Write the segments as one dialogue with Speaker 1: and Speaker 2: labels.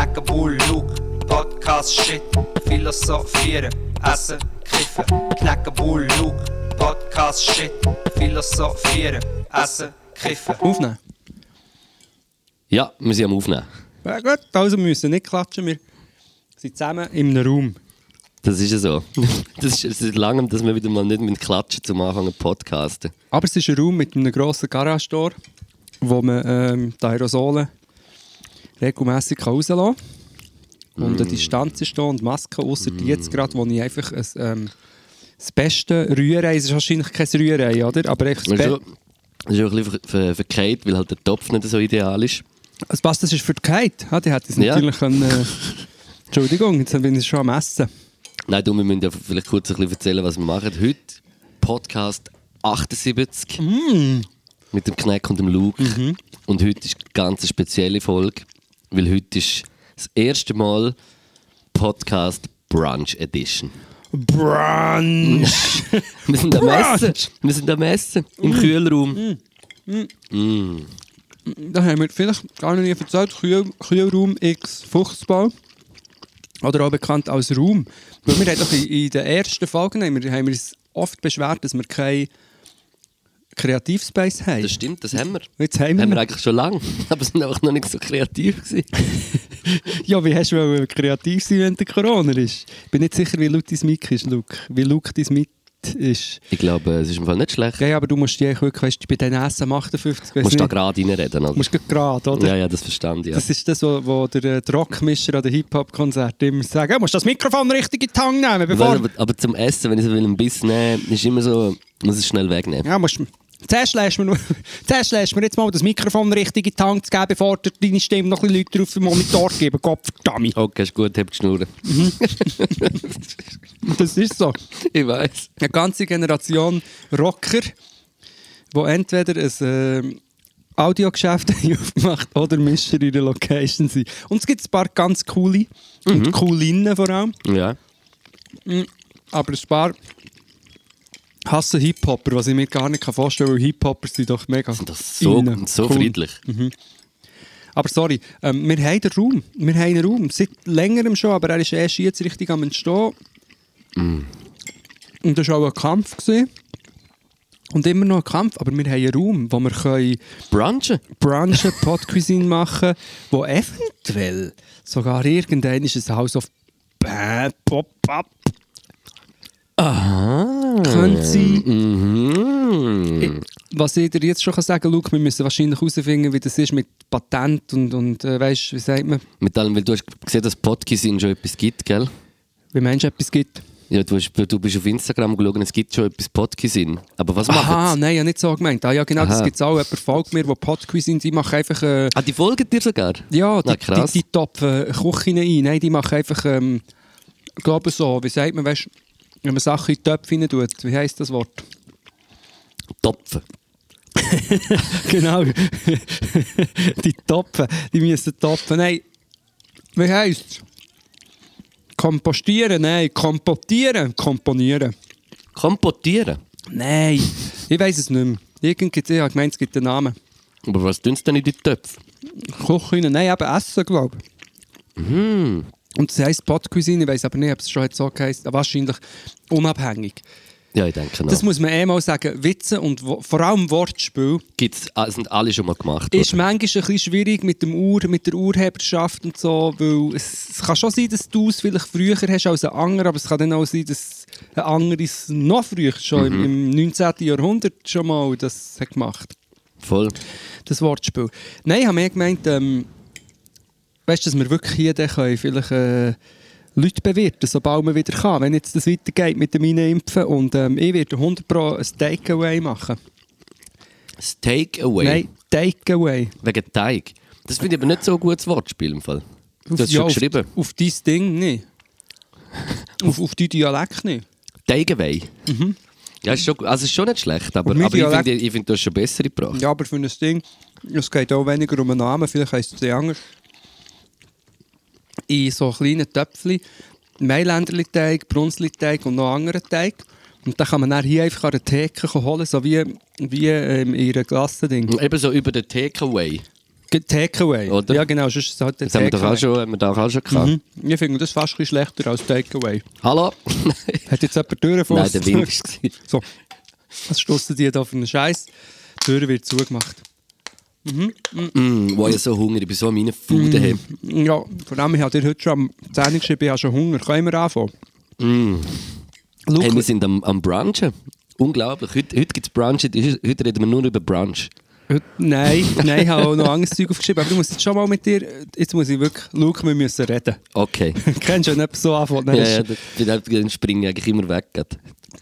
Speaker 1: Knacken, Bull, Luke, Podcast, Shit, Philosophieren, Essen, Kiffen. Knacken, Bull, Luke, Podcast, Shit, Philosophieren, Essen, Kiffen.
Speaker 2: Aufnehmen.
Speaker 3: Ja, wir sind am Aufnehmen.
Speaker 2: Ja, gut, also wir müssen nicht klatschen, wir sind zusammen in einem Raum.
Speaker 3: Das ist ja so. Das ist seit langem, dass wir wieder mal nicht mit Klatschen zum Anfang zu podcasten.
Speaker 2: Aber es ist ein Raum mit einem grossen Garage-Tor, wo man ähm, die Aerosole regelmässig rauslassen kann. Und eine Distanz ist da und Masken, außer die jetzt gerade, wo ich einfach ein, ähm, das beste Rührei, es ist wahrscheinlich kein Rührei, oder? Aber echt das
Speaker 3: Das ist,
Speaker 2: Be
Speaker 3: schon, das ist auch ein bisschen ver ver verkehrt, weil halt der Topf nicht so ideal ist.
Speaker 2: also, was das ist für die Kate? Ja, die hätte es
Speaker 3: Ja.
Speaker 2: natürlich können, äh, Entschuldigung, jetzt bin ich schon am Essen.
Speaker 3: Nein, du, wir müssen ja vielleicht kurz ein bisschen erzählen, was wir machen. Heute Podcast 78 mit dem Kneck und dem Luke. Und heute ist eine ganz spezielle Folge, weil heute ist das erste Mal Podcast Brunch Edition.
Speaker 2: Brunch!
Speaker 3: Wir sind am! Essen. Wir sind am Essen im Kühlraum.
Speaker 2: Da haben wir vielleicht gar noch nie erzählt, Kühl, Kühlraum X Fuchsbau. Oder auch bekannt als Raum. Weil wir haben doch in, in den ersten Folgen haben wir, haben wir uns oft beschwert, dass wir keinen Kreativspace haben.
Speaker 3: Das stimmt, das haben wir.
Speaker 2: Jetzt haben wir,
Speaker 3: Haben wir eigentlich schon lange, aber sind einfach noch nicht so kreativ gewesen.
Speaker 2: Ja, wie hast du kreativ sein, wenn der Corona ist? Ich bin nicht sicher, wie laut dein Mic ist, Luke. Wie laut dein Mic ist.
Speaker 3: Ich glaube, es ist im Fall nicht schlecht.
Speaker 2: Ja, aber du musst dich wirklich, weißt du, bei den SM 58,
Speaker 3: Du musst da
Speaker 2: nicht,
Speaker 3: gerade reinreden, oder?
Speaker 2: musst gerade, oder?
Speaker 3: Ja, ja, das verstand ich. Ja.
Speaker 2: Das ist das, wo, wo der, äh, der Rockmischer an den Hip-Hop-Konzerten immer sagt, du musst das Mikrofon richtig in die Hand nehmen, bevor...
Speaker 3: aber, aber zum Essen, wenn ich so will, einen Biss nehmen ist immer so, muss es schnell wegnehmen.
Speaker 2: Ja, musst, zuerst lässt mir, zuerst lässt mir jetzt mal das Mikrofon richtig in die Hand zu geben, bevor du deine Stimme noch ein bisschen lauter auf den Monitor geben. Gott verdammt.
Speaker 3: Okay, ist gut, habt die Schnur.
Speaker 2: Das ist so.
Speaker 3: Ich weiß.
Speaker 2: Eine ganze Generation Rocker, die entweder ein... Äh, Audiogeschäft haben aufgemacht oder Mischer in der Location sind. Und es gibt ein paar ganz coole und coolinnen vor allem.
Speaker 3: Ja.
Speaker 2: Aber ein paar hassen Hip-Hopper, was ich mir gar nicht vorstellen kann, weil Hip-Hopper sind doch mega
Speaker 3: Das ist so, so
Speaker 2: Cool.
Speaker 3: friedlich.
Speaker 2: Aber sorry, ähm, wir haben den Raum. Wir haben einen Raum. Seit längerem schon, aber er ist erst jetzt richtig am Entstehen.
Speaker 3: Mm.
Speaker 2: Und das war auch ein Kampf. Gewesen. Und immer noch ein Kampf, aber wir haben einen Raum, wo wir können
Speaker 3: Brunchen?
Speaker 2: Brunchen, Podcuisine machen, wo eventuell sogar irgendein ist ein House of Bad Pop-Up
Speaker 3: Aha.
Speaker 2: Könnte sein.
Speaker 3: Mhm.
Speaker 2: Was ich dir jetzt schon kann sagen kann, Luke, wir müssen wahrscheinlich herausfinden, wie das ist mit Patent und, und äh, weißt, wie sagt man,
Speaker 3: Mit allem, weil du hast gesehen, dass Podkisin schon etwas gibt, gell?
Speaker 2: wie Mensch etwas gibt.
Speaker 3: Ja, du, hast, du bist auf Instagram geschaut, es gibt schon etwas Podkisin. Aber was machen sie?
Speaker 2: nein, ja nicht so gemeint. Ah, ja, genau, das
Speaker 3: Aha.
Speaker 2: gibt es auch. Jemand folgt mir, der Podcuisine, die machen einfach, äh,
Speaker 3: Ah, die folgen dir sogar?
Speaker 2: ja, die,
Speaker 3: Ah, krass.
Speaker 2: die, die topfen Küchen ein. Nein, die machen einfach, ähm, ich glaube so, wie sagt man, weißt, wenn man Sachen in die Töpfe rein tut, wie heisst das Wort?
Speaker 3: Topfen.
Speaker 2: genau. die Topfen, die müssen topfen. Nein, wie heisst es? Kompostieren, nein, kompotieren, komponieren.
Speaker 3: Kompotieren.
Speaker 2: Nein, ich weiß es nicht mehr. Irgend gibt's- ich habe gemeint, es gibt einen Namen.
Speaker 3: Aber was tun sie denn in die Töpfe?
Speaker 2: Kochen, nein, eben Essen, glaube ich.
Speaker 3: Mhm.
Speaker 2: Und das heisst Podcuisine, ich weiß aber nicht, ob es schon so heisst. Wahrscheinlich unabhängig.
Speaker 3: Ja, ich denke noch.
Speaker 2: Das muss man eh mal sagen. Witze und wo, vor allem Wortspiel
Speaker 3: Gibt's, ah, sind alle schon mal gemacht
Speaker 2: ist
Speaker 3: worden.
Speaker 2: manchmal ein bisschen schwierig mit, dem Ur, mit der Urheberschaft und so, weil es, es kann schon sein, dass du es vielleicht früher hast als ein anderer, aber es kann dann auch sein, dass ein anderer es noch früher, schon im, im 19. Jahrhundert schon mal das hat gemacht
Speaker 3: Voll.
Speaker 2: das Wortspiel. Nein, ich habe mir gemeint, ähm, weißt du, dass wir wirklich hier dann können, vielleicht äh, Leute bewirten, sobald man wieder kann. Wenn jetzt das weitergeht mit dem Impfen und ähm, ich werde 100 Pro ein Takeaway machen.
Speaker 3: Das Takeaway.
Speaker 2: Nein, Takeaway.
Speaker 3: Wegen Teig. Das finde ich aber nicht so ein gutes Wortspiel im Fall. Du hast
Speaker 2: Ja,
Speaker 3: schon geschrieben.
Speaker 2: Auf, auf dein Ding nicht. auf, auf dein Dialekt nicht.
Speaker 3: Takeaway. Ja, ist schon, also ist schon nicht schlecht, aber, aber ich finde, ich finde, du hast schon besser gebracht.
Speaker 2: Ja, aber für ein Ding, es geht auch weniger um einen Namen, vielleicht heisst es anders. In so kleinen Töpfchen, Mailänderli-Teig, Brunzli-Teig und noch anderen Teig. Und dann kann man dann hier einfach an der Theke holen, so wie, wie ähm, in einer Glasse-Ding.
Speaker 3: Eben so über den Takeaway.
Speaker 2: Takeaway.
Speaker 3: Oder?
Speaker 2: Ja, genau, sonst ist es halt der
Speaker 3: Das haben wir doch auch schon, haben wir doch auch schon gehabt.
Speaker 2: Mhm. Ich finde das fast ein schlechter als Takeaway.
Speaker 3: Hallo?
Speaker 2: Hat jetzt jemand die Tür vor?
Speaker 3: Nein, der Wind war.
Speaker 2: So, was stossen die da für einen Scheiß? Die Tür wird zugemacht.
Speaker 3: Mm, wow, ich so Hunger, ich bin so an meinen Food daheim.
Speaker 2: Ja, vor allem, ich habe dir heute schon am 10 geschrieben, ich habe schon Hunger. Können wir anfangen? Luke,
Speaker 3: Hey, wir sind am, am Brunchen. Unglaublich. Heute, heute gibt es Brunch, heute heute reden wir nur über Brunch.
Speaker 2: Heute, nein, nein, ich habe auch noch anderes Zeug aufgeschrieben. Aber du musst jetzt schon mal mit dir, jetzt muss ich wirklich, Luke, wir müssen reden.
Speaker 3: Okay.
Speaker 2: Kennst du, wenn jemand so anfängt?
Speaker 3: Ja, ja, dann- dann springe ich eigentlich immer weg.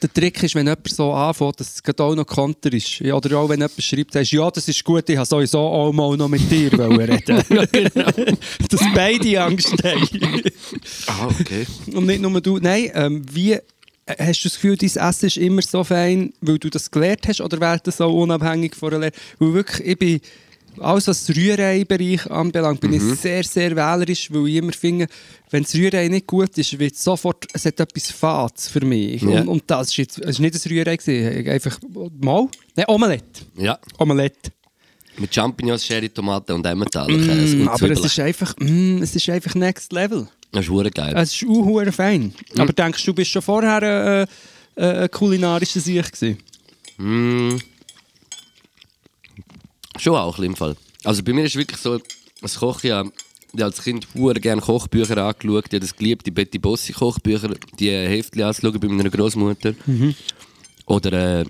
Speaker 2: Der Trick ist, wenn jemand so anfängt, dass es auch noch Konter ist. Ja, Oder auch wenn jemand schreibt, sagst, ja, das ist gut, ich habe sowieso auch mal noch mit dir reden. Dass beide Angst haben.
Speaker 3: Ah, okay.
Speaker 2: Und nicht nur du. Nein, ähm, wie äh, hast du das Gefühl, dein Essen ist immer so fein, weil du das gelernt hast, oder wäre das auch unabhängig von der Lehre? Weil wirklich, ich bin, alles was Rührei-Bereich anbelangt, bin ich sehr, sehr wählerisch, weil ich immer finde, wenn das Rührei nicht gut ist, wird sofort, es hat etwas Fades für mich.
Speaker 3: Ja.
Speaker 2: Und, und das ist jetzt, es nicht ein Rührei gewesen, einfach, mal, nein, Omelette.
Speaker 3: Ja.
Speaker 2: Omelette.
Speaker 3: Mit Champignons, Sherry, Tomaten und Emmentaler
Speaker 2: Mm, aber
Speaker 3: Zwiebeln.
Speaker 2: es ist einfach, mm, es ist einfach next level.
Speaker 3: Das ist verdammt geil.
Speaker 2: Es ist auch fein. Aber denkst du, du bist schon vorher äh, äh, ein kulinarischer Sieg gewesen?
Speaker 3: Mm. Schon auch im Fall. Also bei mir ist wirklich so, das Kochen ja, ich als Kind sehr gerne Kochbücher angeschaut, ich habe das geliebt, die Betty Bossi Kochbücher, die äh, Heftchen anzuschauen bei meiner Großmutter. Oder äh,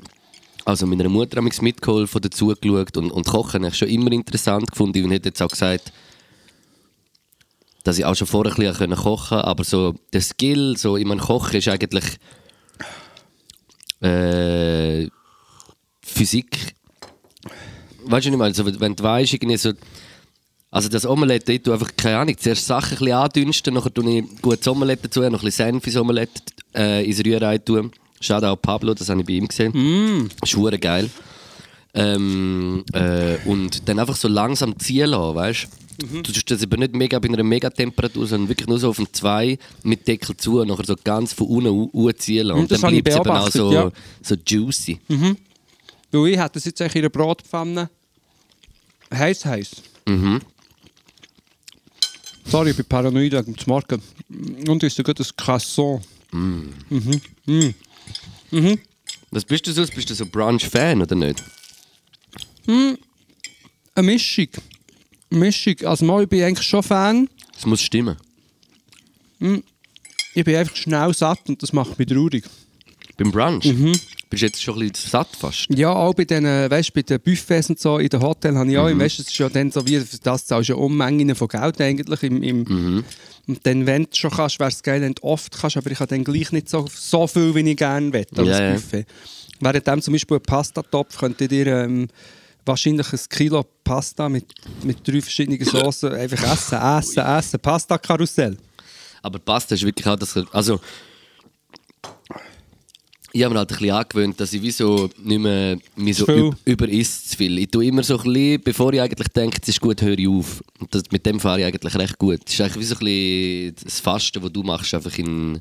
Speaker 3: also meiner Mutter habe ich mitgeholfen, dazu geschaut und, und Kochen habe ich schon immer interessant gefunden und hätte jetzt auch gesagt, dass ich auch schon vorher ein bisschen kochen konnte, aber so der Skill, so in meinem Kochen ist eigentlich äh, Physik. Weißt du nicht mal, also, wenn du weißt, irgendwie so. Also das Omelette, ich tue einfach, keine Ahnung, zuerst Sachen ein bisschen andünsten, nachher tue ich gutes Omelette dazu, noch ein bisschen Senf ins Omelette äh, ins Rührei tun. Schaut auch Pablo, das habe ich bei ihm gesehen. Mm. Ist geil. Ähm, äh, und dann einfach so langsam ziehen lassen, weißt du? Du tust das aber nicht mega bei einer Megatemperatur, sondern wirklich nur so auf dem 2 mit Deckel zu und nachher so ganz von unten u- u- ziehen lassen.
Speaker 2: Und
Speaker 3: Und dann bleibt es eben auch so,
Speaker 2: ja.
Speaker 3: so juicy.
Speaker 2: Weil ich hätte das jetzt eigentlich in einer Brotpfanne heiß heiß.
Speaker 3: Mhm.
Speaker 2: Sorry, ich bin paranoid wegen dem Morgen. Und ist sogar das Croissant.
Speaker 3: Was bist du so? Bist du so Brunch-Fan oder nicht?
Speaker 2: Eine Mischung. Mischung. Also mal, ich bin eigentlich schon Fan.
Speaker 3: Es muss stimmen.
Speaker 2: Ich bin einfach schnell satt und das macht mich traurig.
Speaker 3: Beim Brunch?
Speaker 2: Mhm.
Speaker 3: Bist du jetzt schon ein bisschen satt fast?
Speaker 2: Ja, auch bei den, weißt, bei den Buffets und so in den Hotels habe ich auch,
Speaker 3: Mhm.
Speaker 2: weißt, es ist ja dann so wie, für das zahlst du ja Unmengen von Geld eigentlich. Im, im,
Speaker 3: Mhm.
Speaker 2: Und dann, wenn du schon kannst, wäre es geil, wenn du oft kannst, aber ich habe dann gleich nicht so, so viel, wie ich gerne will, als
Speaker 3: Ja, ja.
Speaker 2: Buffet. Während dem zum Beispiel ein Pastatopf könnte dir ähm, wahrscheinlich ein Kilo Pasta mit, mit drei verschiedenen Soßen einfach essen, essen, essen. Pasta-Karussell.
Speaker 3: Aber Pasta ist wirklich auch das. Also. Ich habe mir halt ein bisschen angewöhnt, dass ich wie so nicht mehr mich so üb überisst zu viel. Ich tue immer so ein bisschen, bevor ich eigentlich denke, es ist gut, höre ich auf. Und das, mit dem fahre ich eigentlich recht gut. Es ist eigentlich wie so ein bisschen das Fasten, das du machst, einfach in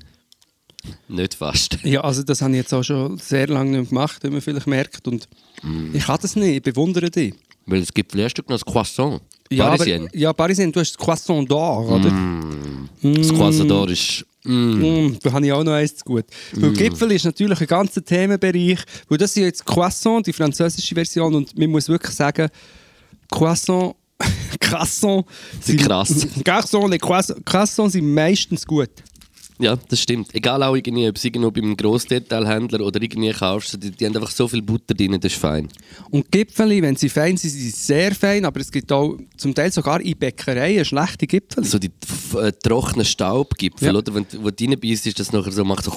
Speaker 3: nicht Fasten.
Speaker 2: Ja, also das habe ich jetzt auch schon sehr lange nicht gemacht, wie man vielleicht merkt. Und
Speaker 3: Mm.
Speaker 2: ich kann das nicht, ich bewundere dich.
Speaker 3: Weil es gibt vielleicht noch das Croissant.
Speaker 2: Ja,
Speaker 3: Parisien.
Speaker 2: aber, ja, Parisien, du hast das Croissant d'Or, oder?
Speaker 3: Das Croissant da ist. Mm.
Speaker 2: Mm, da habe ich auch noch eins zu gut. Weil Gipfel ist natürlich ein ganzer Themenbereich. Weil das ist jetzt Croissant, die französische Version. Und man muss wirklich sagen, Croissant, Croissant
Speaker 3: Sind krass.
Speaker 2: Croissant, Croissant- Croissants sind meistens gut.
Speaker 3: Ja, das stimmt. Egal auch irgendwie, ob es irgendwo beim Grossdetailhändler oder irgendwie kaufst, die, die haben einfach so viel Butter drin, das ist fein.
Speaker 2: Und Gipfeli, wenn sie fein sind, sind sie sehr fein. Aber es gibt auch zum Teil sogar in Bäckereien schlechte Gipfeli.
Speaker 3: So die äh, trockenen Staubgipfel,
Speaker 2: Ja.
Speaker 3: oder? Wenn du wo du reinbeißt, ist das nachher so, macht so.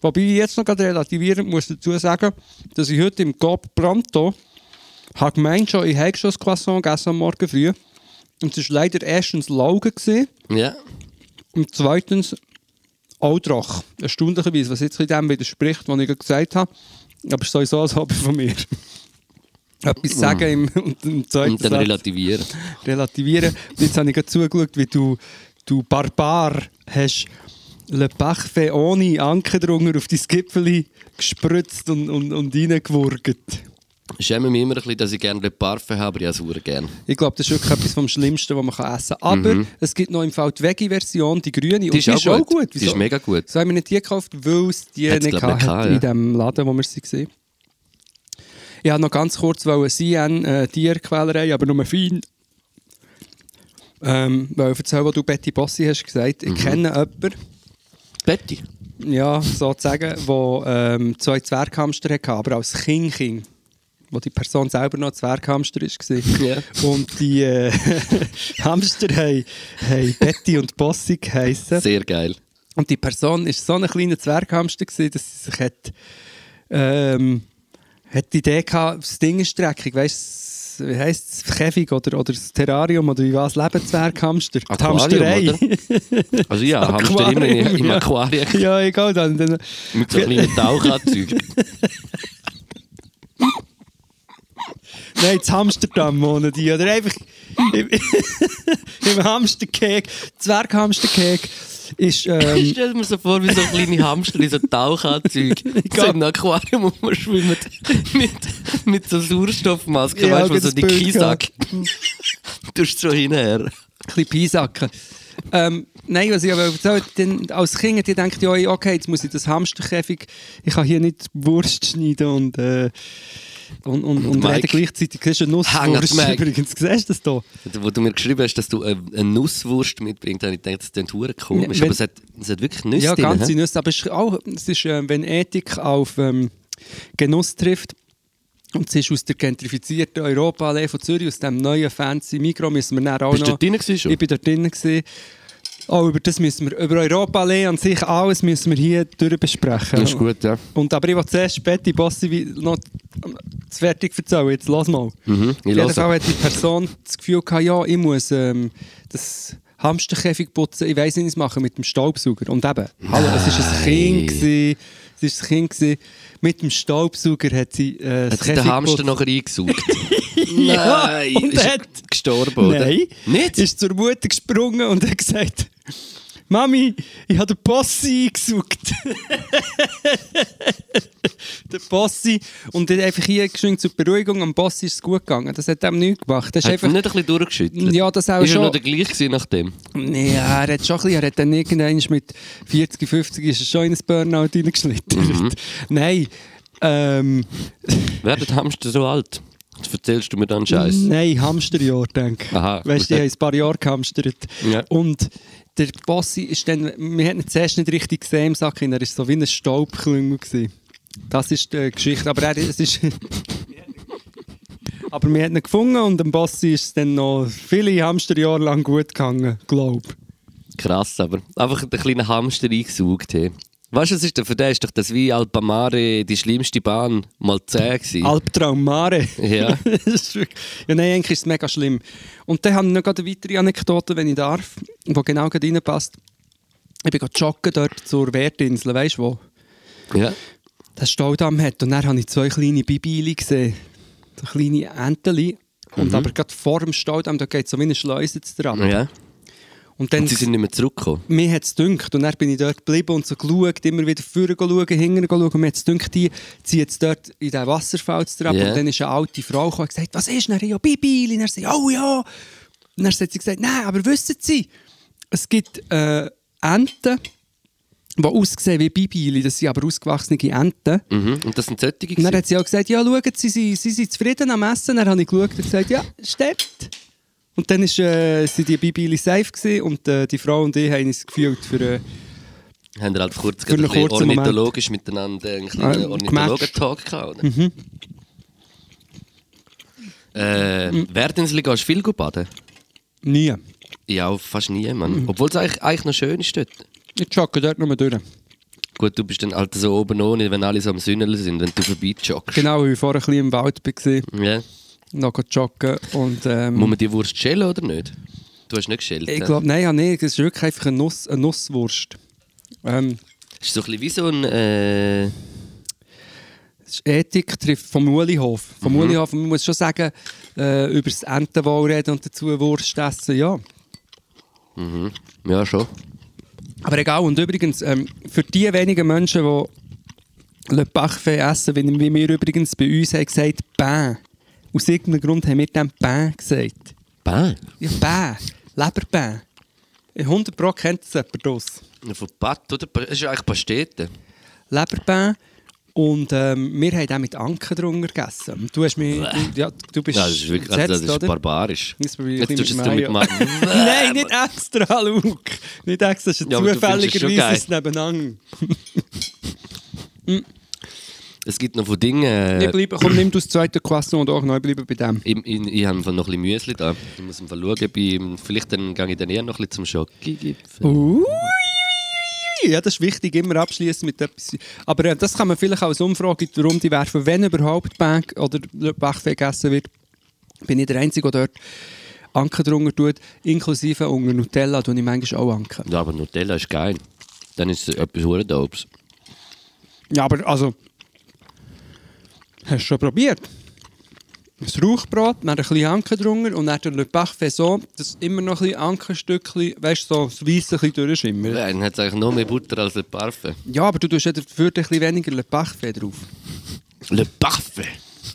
Speaker 2: Wobei ich jetzt noch gerade relativieren muss dazu sagen, dass ich heute im Coop Pronto habe gemeint schon, ich habe schon ein Croissant gegessen am Morgen früh. Und es war leider erstens Laugen gewesen,
Speaker 3: Ja.
Speaker 2: Und zweitens auch Drach. Erstaunlicherweise, was jetzt in dem widerspricht, was ich gesagt habe. Aber es ist sowieso ein Hobby von mir. Etwas sagen im, und im zweiten
Speaker 3: Und dann
Speaker 2: Satz
Speaker 3: relativieren.
Speaker 2: relativieren. Und jetzt habe ich gerade zugeschaut, wie du, du Barbar hast Le Parfait ohne Anker drunter auf dein Gipfel gespritzt und, und, und reingewurgt.
Speaker 3: Schäme mich immer ein bisschen, dass ich gerne Parfum habe, aber ich esse es gerne.
Speaker 2: Ich glaube, das ist wirklich etwas vom Schlimmsten, was man kann essen kann. Aber es gibt noch im Fall die Veggie-Version, die grüne.
Speaker 3: Die
Speaker 2: und
Speaker 3: ist auch gut. Die
Speaker 2: Wieso?
Speaker 3: ist mega gut.
Speaker 2: So haben wir nicht die gekauft, weil es die
Speaker 3: Hat's,
Speaker 2: nicht
Speaker 3: glaub ich,
Speaker 2: gehabt
Speaker 3: nicht
Speaker 2: hat
Speaker 3: gehabt,
Speaker 2: in dem Laden, wo wir sie gesehen Ich wollte noch ganz kurz wollen CN äh, Tierquälerei, aber nur fein. Ähm, weil erzähl, was du Betty Bossi hast gesagt.
Speaker 3: Mhm.
Speaker 2: Ich kenne jemanden,
Speaker 3: Betty.
Speaker 2: ja, sozusagen, der ähm, zwei Zwerghamster hatte, aber als kind wo die Person selber noch ein Zwerghamster war.
Speaker 3: Ja.
Speaker 2: Und die äh, Hamster haben, haben Betty und Bossi geheissen.
Speaker 3: Sehr geil.
Speaker 2: Und die Person war so ein kleiner Zwerghamster, gewesen, dass sie sich hat, ähm, hat die Idee gehabt, das Ding ist dreckig, weißt du, wie heisst es, Käfig oder, oder das Terrarium oder wie was, leben Zwerghamster? Die Hamsterei.
Speaker 3: oder? Also ja, Hamster immer im, im
Speaker 2: ja.
Speaker 3: Aquarium
Speaker 2: Ja, egal, dann, dann
Speaker 3: mit so kleinen Tauchanzügen.
Speaker 2: Nein, das Hamsterdam wohnen die. Oder einfach im, im Hamsterkeg, Zwerghamsterkeg ist... Ähm,
Speaker 3: Ich stell mir so vor, wie so kleine Hamster in so Tauchanzügen so im Aquarium rumschwimmen mit, mit so Sauerstoffmasken,
Speaker 2: Ja,
Speaker 3: weißt du, so die Kiesack. Du hast so hinher.
Speaker 2: ein bisschen Peisacken. Ähm, nein, was ich aber erzählt denn als Kind, die denkt ja, okay, jetzt muss ich das Hamsterkäfig, ich kann hier nicht Wurst schneiden und, äh, und, und, und
Speaker 3: Mike.
Speaker 2: reden gleichzeitig. Das ist eine Nusswurst
Speaker 3: Mike.
Speaker 2: übrigens. Siehst du das hier?
Speaker 3: Wo du mir geschrieben hast, dass du äh, eine Nusswurst mitbringst, habe ich gedacht, das klingt hure komisch. Aber es hat, es hat wirklich Nüsse
Speaker 2: Ja,
Speaker 3: drin,
Speaker 2: ganze
Speaker 3: hä?
Speaker 2: Nüsse. Aber es ist, auch, es ist äh, wenn Ethik auf ähm, Genuss trifft, und es ist aus der gentrifizierten Europaallee von Zürich, aus dem neuen fancy Mikro, müssen wir dann auch
Speaker 3: Bist du
Speaker 2: noch...
Speaker 3: dort drin schon?
Speaker 2: Ich bin dort drinnen. gewesen. Auch über das müssen wir, über Europaallee an sich, alles müssen wir hier durchbesprechen.
Speaker 3: Das ist gut, ja.
Speaker 2: Und, aber ich will zuerst Betty Bossi noch das fertig erzählen. Jetzt lass mal.
Speaker 3: Mhm,
Speaker 2: Auf
Speaker 3: ich
Speaker 2: jeden
Speaker 3: höre.
Speaker 2: Fall hat die Person das Gefühl gehabt, ja, ich muss ähm, das Hamsterkäfig putzen, ich weiss nicht, was ich mache mit dem Staubsauger. Und eben, hallo, es war ein Kind. Gewesen, es war ein Kind. Gewesen. Mit dem Staubsauger hat sie äh,
Speaker 3: Hat sich der Hamster nachher eingesaugt?
Speaker 2: Ja,
Speaker 3: Nein!
Speaker 2: und
Speaker 3: ist
Speaker 2: hat-
Speaker 3: gestorben, oder?
Speaker 2: Nein.
Speaker 3: Nicht?
Speaker 2: Ist zur Mutter gesprungen und hat gesagt, Mami, ich habe den Bossi eingesaugt. der Bossi. Und dann einfach hier geschwind zur Beruhigung, am Bossi ist es gut gegangen. Das hat ihm nichts gemacht. Das ist
Speaker 3: Hat
Speaker 2: einfach...
Speaker 3: er nicht ein bisschen durchgeschüttelt?
Speaker 2: Ja, das auch
Speaker 3: Ist er
Speaker 2: schon.
Speaker 3: noch der gleiche nach dem?
Speaker 2: Ja, er hat schon ein bisschen, er hat dann irgendwann mit 40, 50 ist er schon in ein Burnout reingeschlittert.
Speaker 3: Mhm.
Speaker 2: Nein, ähm,
Speaker 3: Werden Hamster so alt? Jetzt erzählst du mir dann Scheiß.
Speaker 2: nein, Hamsterjahr, denke ich.
Speaker 3: Aha,
Speaker 2: Weißt du, die haben ein paar Jahre gehamstert.
Speaker 3: Ja.
Speaker 2: Und der Bossi ist dann, wir haben ihn zuerst nicht richtig gesehen im Sack, er war so wie ein Staubklüngel. gewesen. Das ist die Geschichte, aber er, es ist... aber wir haben ihn gefunden und dem Bossi ist es dann noch viele Hamsterjahre lang gut gegangen, glaube ich.
Speaker 3: Krass, aber einfach einen kleinen Hamster eingesaugt. Hey. Weißt du, was ist denn für den? Ist doch das wie Alpamare die schlimmste Bahn mal 10 gewesen?
Speaker 2: Albtraum Mare.
Speaker 3: Ja.
Speaker 2: das ja, nein, eigentlich ist es mega schlimm. Und dann habe ich noch eine weitere Anekdote, wenn ich darf, die genau gerade reinpasst. Ich bin gerade joggen dort zur Wertinsel, weißt du wo?
Speaker 3: ja.
Speaker 2: Der Staudamm hat. Und dann habe ich zwei kleine Bibili gesehen. So kleine Enteli. Und aber gerade vor dem Staudamm, da geht so wie eine Schleuse dran.
Speaker 3: ja.
Speaker 2: Und dann
Speaker 3: Und sie sind nicht mehr zurückgekommen.
Speaker 2: mir hat es gedünkt. Und dann bin ich dort geblieben und so geschaut, immer wieder vorne schauen, hinten schauen. Und mir hat es gedünkt, die ziehen jetzt dort in diesen Wasserfall drauf.
Speaker 3: Ja.
Speaker 2: Und dann ist eine alte Frau gekommen und gesagt, was ist denn? Ja, Bibili. Und er sagt, oh ja. Und dann hat sie gesagt, nein, aber wissen Sie, es gibt äh, Enten, die aussehen wie Bibili, das sind aber ausgewachsene Enten.
Speaker 3: Mhm. Und das sind solche
Speaker 2: Und dann hat sie auch gesagt, ja, schauen Sie, Sie, Sie sind zufrieden am Essen. Dann habe ich geschaut und gesagt, ja, stimmt. Und dann ist, äh, sind die Bibili safe gewesen und äh, die Frau und ich haben uns gefühlt für... Äh,
Speaker 3: Haben wir halt kurz
Speaker 2: Für einen kurzen Moment.
Speaker 3: ornithologisch miteinander einen kleinen
Speaker 2: Ah,
Speaker 3: Ornithologen-Talk gehabt, oder?
Speaker 2: Mhm.
Speaker 3: Äh, Werdinsel gehst du viel gut baden?
Speaker 2: nie.
Speaker 3: Ja, fast nie,
Speaker 2: Mhm.
Speaker 3: Mann. Obwohl es eigentlich, eigentlich noch schön ist dort.
Speaker 2: Ich jogge dort nur durch.
Speaker 3: Gut, du bist dann halt so oben ohne, wenn alle so am Sünneln sind, wenn du vorbei joggst.
Speaker 2: Genau, weil ich vorher ein bisschen im Wald war,
Speaker 3: Ja.
Speaker 2: Noch joggen und... Ähm,
Speaker 3: Muss man die Wurst schälen oder nicht? Du hast nicht geschält.
Speaker 2: ich glaube, nein, ja, nee, das ist wirklich einfach eine, Nuss, eine Nusswurst. Ähm,
Speaker 3: ist so ein bisschen wie so ein. Äh,
Speaker 2: Ethik trifft vom Ulihof. Vom
Speaker 3: Mhm.
Speaker 2: Ulihof, man muss schon sagen, äh, über das Entenwohl reden und dazu Wurst essen, ja.
Speaker 3: ja, schon.
Speaker 2: Aber egal, und übrigens, ähm, für die wenigen Menschen, die Le Parfait essen, wie, wie wir übrigens bei uns haben gesagt Pain. Aus irgendeinem Grund haben wir dem Pain gesagt.
Speaker 3: Bäh.
Speaker 2: Ja, Pain. Leberpain. 100 Pro kennt das jemand aus.
Speaker 3: Von Pat, oder? Das ist ja eigentlich Pastete.
Speaker 2: Leberpain. Und ähm, wir haben auch mit Anken drunter gegessen. Du hast mich... Du, ja, du bist
Speaker 3: Ja, das ist wirklich also, das ist
Speaker 2: oder?
Speaker 3: barbarisch.
Speaker 2: Jetzt
Speaker 3: Jetzt tust du es
Speaker 2: mit
Speaker 3: damit machen.
Speaker 2: Nein, nicht extra, Luke. Nicht extra, das ist
Speaker 3: Ja,
Speaker 2: zufälligerweise nebeneinander.
Speaker 3: Es gibt noch von Dingen.
Speaker 2: Ich
Speaker 3: Äh,
Speaker 2: bleibe, komm, nimm du das zweite Croissant und auch neu bleiben bei dem.
Speaker 3: ich, ich, ich habe noch ein bisschen Müsli da. Ich muss mal schauen, ob ich, vielleicht dann gehe ich dann eher noch ein bisschen zum Schocki-Gipfel.
Speaker 2: Ui, ja, das ist wichtig, immer abschließen mit etwas. Aber äh, das kann man vielleicht als Umfrage in die Runde werfen, wenn überhaupt Bank oder Bachfee gegessen wird. Bin ich der Einzige, der dort Anken drunter tut, inklusive unter Nutella tue ich manchmal auch Anken.
Speaker 3: Ja, aber Nutella ist geil. Dann ist es etwas Hurendobes.
Speaker 2: Ja, aber also. Hast du schon probiert? Ein Rauchbrot, dann ein bisschen Anken drunter und dann der Le Parfait so, dass immer noch ein bisschen Ankenstückchen, weißt du, so das Weisse ein bisschen durchschimmert.
Speaker 3: Ja, dann hat es eigentlich noch mehr Butter als Le Parfait.
Speaker 2: Ja, aber du tust ja dafür ein bisschen weniger Le Parfait drauf.
Speaker 3: Le Parfait!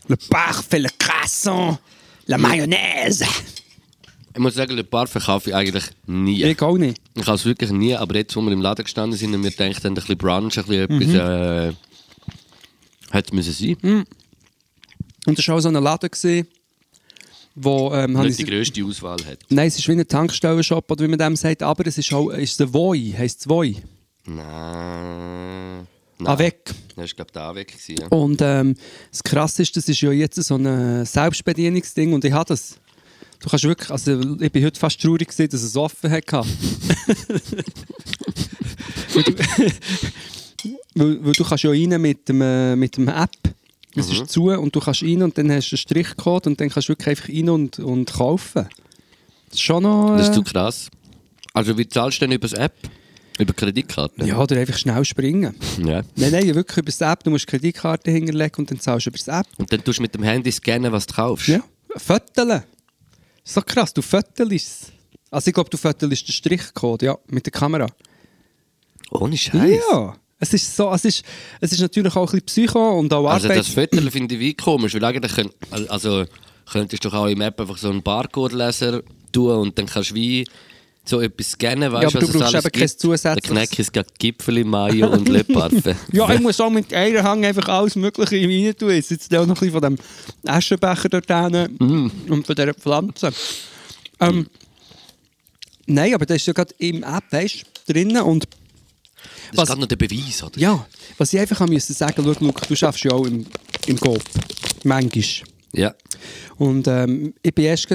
Speaker 2: Le Parfait, le Croissant, la Mayonnaise.
Speaker 3: Ich muss sagen, Le Parfait kaufe ich eigentlich nie.
Speaker 2: Ich auch nicht.
Speaker 3: Ich kaufe es wirklich nie, aber jetzt, wo wir im Laden gestanden sind und wir denken, ein bisschen Brunch, ein bisschen
Speaker 2: Mhm.
Speaker 3: etwas, äh, hätte es müssen sein.
Speaker 2: Und das war auch so ein Laden, gewesen, wo... Ähm,
Speaker 3: Nicht die grösste Auswahl hat.
Speaker 2: Nein, es ist wie ein Tankstellenshop, oder wie man dem sagt, aber es ist auch ist ein Voi, heisst es Voi.
Speaker 3: Nein.
Speaker 2: Avec.
Speaker 3: Das war, glaube ich, der Avec. Ja.
Speaker 2: Und ähm, das Krasse ist, das ist ja jetzt so ein Selbstbedienungsding und ich habe das. Du kannst wirklich, also ich bin heute fast traurig gewesen, dass es offen hatte. weil, du, weil, weil du kannst ja rein mit dem, äh, mit dem App. Es ist zu und du kannst rein und dann hast du einen Strichcode und dann kannst du wirklich einfach rein und, und kaufen. Das ist schon noch...
Speaker 3: Das ist
Speaker 2: Äh,
Speaker 3: zu krass. Also, wie zahlst du denn über das App? Über Kreditkarte?
Speaker 2: ja, oder einfach schnell springen.
Speaker 3: ja.
Speaker 2: Nein, nein, wirklich über das App. Du musst Kreditkarte hinterlegen und dann zahlst du über das App.
Speaker 3: Und dann tust du mit dem Handy scannen, was du kaufst.
Speaker 2: Ja, Fötteln. So krass, du föttelst Also ich glaube, du föttelst den Strichcode, ja, mit der Kamera.
Speaker 3: Ohne Scheiß.
Speaker 2: Ja. Es ist, so, es, ist, es ist natürlich auch ein bisschen Psycho und auch
Speaker 3: Also
Speaker 2: Arbeit.
Speaker 3: das Foto finde ich wie komisch, weil eigentlich könnt, also könntest du doch auch im App einfach so einen Barcode-Leser tun und dann kannst du wie so etwas scannen, weißt
Speaker 2: Ja, aber du
Speaker 3: was es
Speaker 2: brauchst eben kein zusätzliches-
Speaker 3: Der Kneck ist gerade Gipfeli, Mayo und Le Parfait.
Speaker 2: ja, ich muss auch mit einer Hang einfach alles Mögliche in rein tun. Jetzt jetzt auch noch ein bisschen von dem Aschenbecher dort hinten
Speaker 3: Mm.
Speaker 2: und von dieser Pflanze. Ähm, nein, aber das ist ja gerade im App, weißt du, drinnen und
Speaker 3: Das
Speaker 2: Was-
Speaker 3: ist gerade noch der Beweis, oder?
Speaker 2: ja, was ich einfach haben müssen sagen, schau, Luke, du schaffst ja auch im, im Coop. Manchmal.
Speaker 3: Ja.
Speaker 2: Und ähm, ich bin erst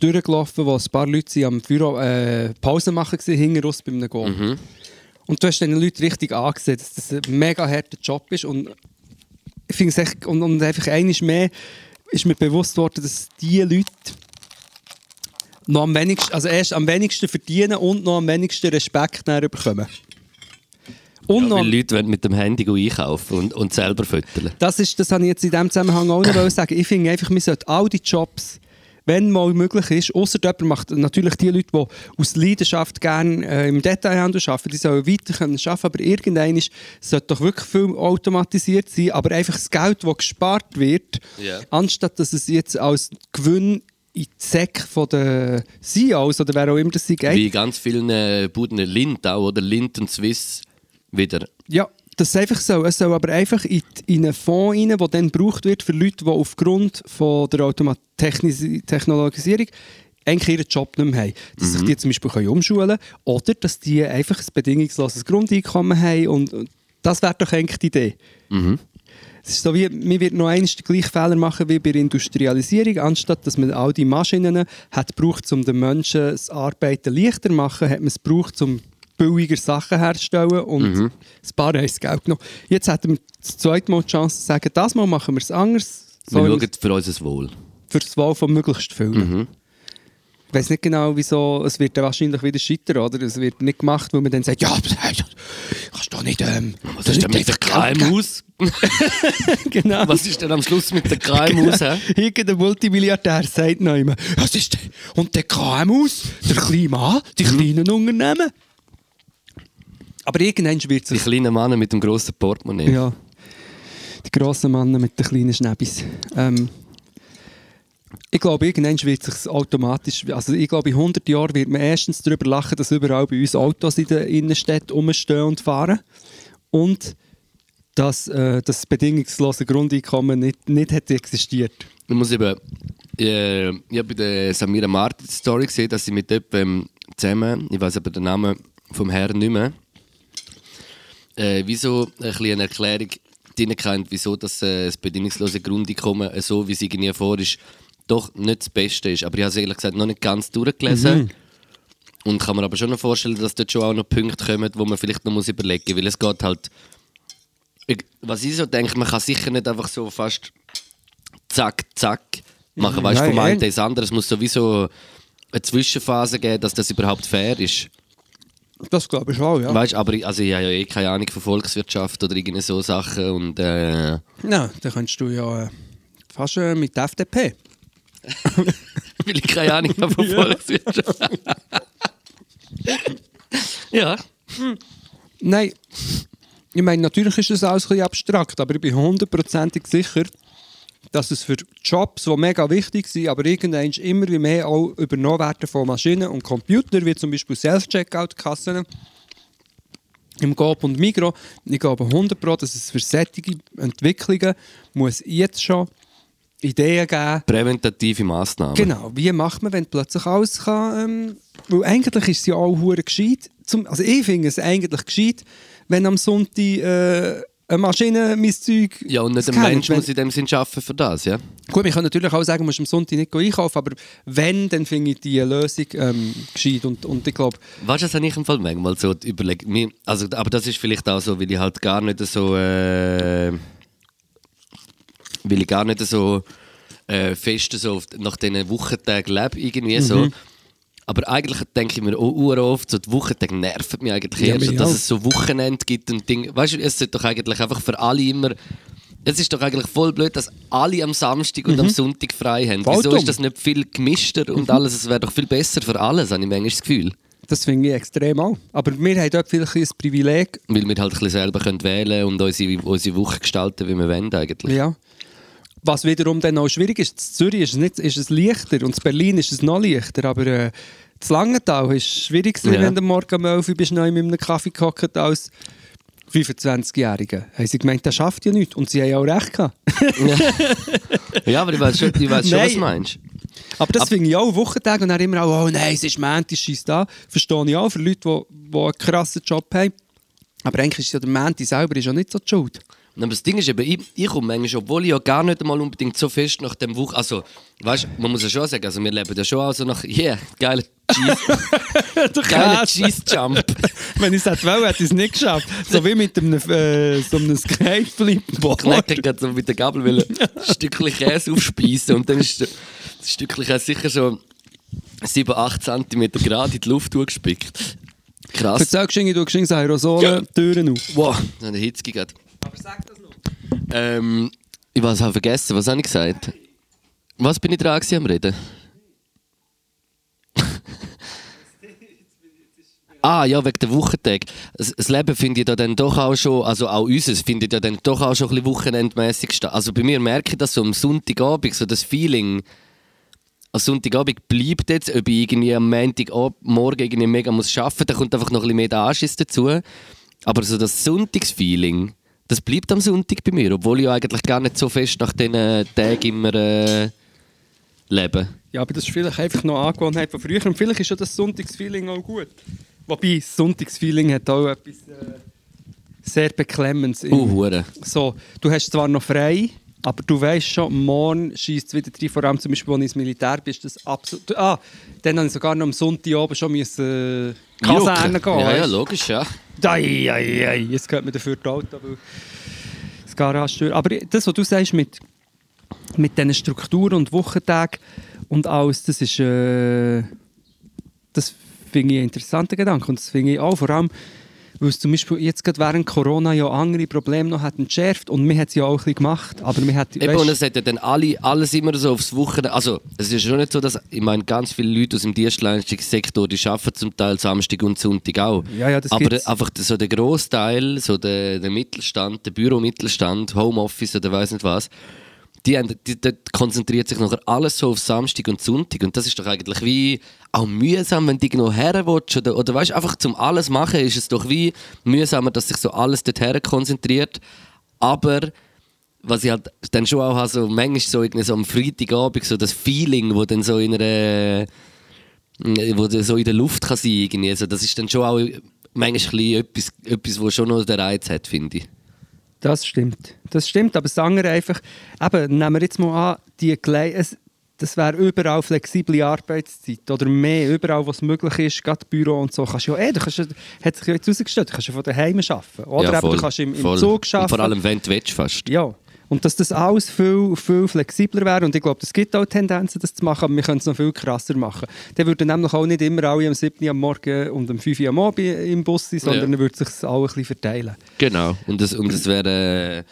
Speaker 2: durchgelaufen, wo ein paar Leute am Büro äh, Pause machen waren, hinter uns bei einem Goal. Und du hast den Leuten richtig angesehen, dass das ein mega harter Job ist. Und ich finde es echt, und, und einfach eines mehr ist mir bewusst worden, dass diese Leute noch am wenigsten, also erst am wenigsten verdienen und noch am wenigsten Respekt bekommen. Und
Speaker 3: Ja, weil Leute wollen mit dem Handy einkaufen und, und selber füttern.
Speaker 2: das, ist, das habe ich jetzt in diesem Zusammenhang auch noch sagen. Ich finde einfach, wir sollten all die Jobs, wenn mal möglich ist, außer jemand macht natürlich die Leute, die aus Leidenschaft gerne äh, im Detailhandel arbeiten, die sollen weiter können arbeiten, aber irgendwann sollte doch wirklich viel automatisiert sein, aber einfach das Geld, das gespart wird,
Speaker 3: Ja.
Speaker 2: anstatt dass es jetzt als Gewinn in die Säcke von den CEOs oder wer auch immer das sie geht,
Speaker 3: Wie ganz vielen äh, Buden, Lind auch, oder Lind und Swiss wieder.
Speaker 2: Ja, das ist einfach so. Es soll aber einfach in, in einen Fonds rein, der dann gebraucht wird für Leute, die aufgrund von der Automa Technisi- Technologisierung eigentlich ihren Job nicht mehr haben. Dass sich die zum Beispiel umschulen können oder dass die einfach ein bedingungsloses Grundeinkommen haben. Und, und das wäre doch eigentlich die Idee. Es ist so wie, man wird noch einmal den gleichen Fehler machen wie bei der Industrialisierung. Anstatt dass man all die Maschinen hat gebraucht, um den Menschen das Arbeiten leichter zu machen, hat man es gebraucht, um billiger Sachen herzustellen und das Paar haben das Geld genommen. Jetzt hätten wir das zweite Mal die Chance zu sagen, das Mal machen wir es anders. So
Speaker 3: Wir schauen für unser Wohl.
Speaker 2: für das Wahl von möglichst vielen. Ich weiß nicht genau, wieso. Es wird dann wahrscheinlich wieder scheitern, oder? Es wird nicht gemacht, weil man dann sagt, ja, kannst doch nicht. Ähm,
Speaker 3: Was ist denn mit den KMUs?
Speaker 2: Genau.
Speaker 3: Was ist denn am Schluss mit den KMUs? hä?
Speaker 2: Irgendein Multimilliardär sagt noch immer, was ist denn? Und der KMUs, der kleine Mann, die kleinen Unternehmen. Aber irgendwann wird
Speaker 3: Die
Speaker 2: es.
Speaker 3: kleinen Männer mit dem grossen Portemonnaie.
Speaker 2: Ja. Die grossen Männer mit den kleinen Schnäbis. Ähm, ich glaube, irgendwann wird sich automatisch, also ich glaube, in 100 Jahren wird man erstens darüber lachen, dass überall bei uns Autos in den Innenstädten rumstehen und fahren. Und dass äh, das bedingungslose Grundeinkommen nicht, nicht hätte existiert.
Speaker 3: Ich muss eben, äh, ich habe bei der Samira Martin Story gesehen, dass sie mit jemandem zusammen, ich weiß aber den Namen vom Herrn nicht mehr, äh, wieso ein bisschen eine Erklärung drin kennt, wieso das, äh, das bedingungslose Grundeinkommen äh, so, wie es irgendwie vor ist, doch nicht das Beste ist. Aber ich habe es ehrlich gesagt noch nicht ganz durchgelesen. Und kann mir aber schon noch vorstellen, dass dort schon auch noch Punkte kommen, wo man vielleicht noch muss überlegen muss. Weil es geht halt. Was ich so denke, man kann sicher nicht einfach so fast zack, zack machen. Weißt du, vom einen ins andere. Es muss sowieso eine Zwischenphase geben, dass das überhaupt fair ist.
Speaker 2: Das glaube ich auch, ja.
Speaker 3: Weißt aber ich, also ich habe ja eh keine Ahnung von Volkswirtschaft oder irgendwie so Sachen. Und äh,
Speaker 2: Ja, dann könntest du ja äh, fast äh, mit der FDP.
Speaker 3: weil ich keine Ahnung habe von Volkswirtschaft. ja.
Speaker 2: Nein, ich meine, natürlich ist das alles ein bisschen abstrakt, aber ich bin hundertprozentig sicher, dass es für Jobs, die mega wichtig sind, aber irgendwann immer wie mehr auch übernommen werden von Maschinen und Computern, wie zum Beispiel Self-Checkout-Kassen im Coop und Migro. Ich glaube 100 Pro, dass es für solche Entwicklungen muss jetzt schon Ideen geben
Speaker 3: Präventative Massnahmen.
Speaker 2: Genau, wie macht man, wenn plötzlich alles kann? Ähm, weil eigentlich ist es ja auch hure gescheit. Zum, also ich finde es eigentlich gescheit, wenn am Sonntag äh, eine Maschine mein Zeug
Speaker 3: Ja, und nicht ein. Mensch muss in dem Sinn arbeiten für das, ja?
Speaker 2: Gut, wir können natürlich auch sagen, du musst am Sonntag nicht einkaufen, aber wenn, dann finde ich die Lösung ähm, gescheit. Und, und ich glaube,
Speaker 3: Weißt du, das habe ich im Fall manchmal so überlegt. Also, aber das ist vielleicht auch so, weil ich halt gar nicht so. Äh, weil ich gar nicht so äh, fest so nach diesen Wochentagen lebe, irgendwie so. Aber eigentlich denke ich mir auch oft, so die Wochentage nerven mich eigentlich
Speaker 2: Ja,
Speaker 3: erst,
Speaker 2: mich
Speaker 3: dass
Speaker 2: auch.
Speaker 3: es so Wochenende gibt und Ding. Weißt du, es sollte doch eigentlich einfach für alle immer. Es ist doch eigentlich voll blöd, dass alle am Samstag und am Sonntag frei haben.
Speaker 2: Voll
Speaker 3: Wieso
Speaker 2: dumm.
Speaker 3: ist das nicht viel gemischter und alles? Es wäre doch viel besser für alles, habe ich manchmal das Gefühl.
Speaker 2: das finde ich extrem auch. Aber wir haben dort vielleicht ein Privileg,
Speaker 3: Weil wir halt ein bisschen selber können wählen und unsere, unsere Woche gestalten, wie wir wollen eigentlich.
Speaker 2: Ja. Was wiederum dann auch schwierig ist, in Zürich ist es, nicht, ist es leichter und in Berlin ist es noch leichter, aber äh, in Langenthal ist schwierig,
Speaker 3: Ja.
Speaker 2: wenn du morgen um 11 Uhr bist, neu mit einem Kaffee gehockt als 25-Jähriger. Haben sie gemeint, das schafft ja nichts. Und sie haben ja auch recht gehabt.
Speaker 3: Ja, aber ich weiß schon, ich weiß schon was du meinst.
Speaker 2: Aber das finde ich auch Wochentag und dann immer auch, oh nein, es ist Montag, scheiß da. Verstehe ich auch für Leute, die, die einen krassen Job haben. Aber eigentlich ist ja der Montag selber ist ja nicht so die Schuld.
Speaker 3: Aber das Ding ist eben, ich, ich komme manchmal, obwohl ich ja gar nicht einmal unbedingt so fest nach dem Woche... Also, weißt du, man muss ja schon sagen, also wir leben ja schon also nach... Yeah, geiler Cheese... geiler Cheese-Jump.
Speaker 2: Wenn ich es hätte wollen, hätte ich es nicht geschafft. So wie mit einem, äh, so einem Skateflip-Board.
Speaker 3: Knecker geht so mit der Gabel will ein Stückchen Käse aufspeisen und dann ist das Stückchen Käse sicher so 7, 8 cm gerade in die Luft durchgespickt. Krass.
Speaker 2: Erzähl geschenke, du geschenke Aerosole, Türen auf.
Speaker 3: Wow, eine Hitze gegeben.
Speaker 2: Aber sag das noch.
Speaker 3: Ähm, ich habe vergessen, was habe ich gesagt? Was bin ich dran am Reden? ah, ja, wegen der Wochentag. Das, Leben finde ich da dann doch auch schon, also auch unseres finde ich da dann doch auch schon ein bisschen wochenendmässig statt. Also bei mir merke ich das so am Sonntagabend, so das Feeling, am Sonntagabend bleibt jetzt, ob ich irgendwie am Montagmorgen irgendwie mega muss arbeiten muss, da kommt einfach noch ein bisschen mehr der Anschiss dazu. Aber so das Sonntagsfeeling, das bleibt am Sonntag bei mir, obwohl ich ja eigentlich gar nicht so fest nach diesen Tagen immer äh, lebe.
Speaker 2: Ja, aber das ist vielleicht einfach noch eine Angewohnheit von früher. Und vielleicht ist ja das Sonntagsfeeling auch gut. Wobei, das Sonntagsfeeling hat auch etwas äh, sehr Beklemmendes. in-
Speaker 3: Uh, Hure.
Speaker 2: So, du hast zwar noch frei, aber du weißt schon, morgen schießt es wieder rein. Vor allem zum Beispiel, als ich ins Militär bin, ist das absolut... Ah, dann habe ich sogar noch am Sonntag oben schon müssen, äh, Kaserne gehen.
Speaker 3: Ja, ja, logisch, ja.
Speaker 2: Ei. Jetzt geht mir dafür die Auto, das Garage Aber das, was du sagst mit, mit diesen Strukturen und Wochentagen und alles, das ist... Äh, das finde ich einen interessanten Gedanke. Und das finde ich auch vor allem weil es zum Beispiel jetzt gerade während Corona ja andere Probleme noch hat entschärft und wir hat es ja auch ein bisschen gemacht, aber wir hat,
Speaker 3: Eben, und es hat ja dann alle, alles immer so aufs Wochenende. Also, es ist schon nicht so, dass, ich meine, ganz viele Leute aus dem Dienstleistungssektor, die arbeiten zum Teil Samstag und Sonntag auch.
Speaker 2: Ja, ja, das
Speaker 3: Aber
Speaker 2: gibt's.
Speaker 3: einfach so der Großteil, so der, der Mittelstand, der Büromittelstand, Homeoffice oder weiß nicht was, die, haben, die, dort konzentriert sich nachher alles so auf Samstag und Sonntag. Und das ist doch eigentlich wie auch mühsam, wenn du irgendwo her. Oder, oder weißt einfach zum alles machen ist es doch wie mühsamer, dass sich so alles dorthin konzentriert. Aber was ich halt dann schon auch habe, so manchmal so, irgendwie so am Freitagabend, so das Feeling, wo dann so in einer wo so in der Luft kann sein irgendwie. Also das ist dann schon auch manchmal etwas, etwas, was schon noch den Reiz hat, finde ich.
Speaker 2: Das stimmt. Das stimmt, aber das andere einfach, eben, nehmen wir jetzt mal an, die es, das wäre überall flexible Arbeitszeit oder mehr, überall, was möglich ist, gerade Büro und so. Kannst du ja, eh, du kannst, hat sich jetzt herausgestellt, du kannst ja von daheim arbeiten. Oder
Speaker 3: ja,
Speaker 2: eben, du kannst im, im
Speaker 3: voll.
Speaker 2: Zug arbeiten.
Speaker 3: Und vor allem, wenn du willst, fast.
Speaker 2: Ja. Und dass das alles viel, viel flexibler wäre, und ich glaube, es gibt auch Tendenzen, das zu machen, aber wir können es noch viel krasser machen. Dann würden nämlich auch nicht immer alle am 7. Uhr am Morgen und am 5. Uhr am Abend im Bus sein, sondern
Speaker 3: Ja.
Speaker 2: dann würde sich das auch ein bisschen verteilen.
Speaker 3: Genau. Und es und es wäre äh,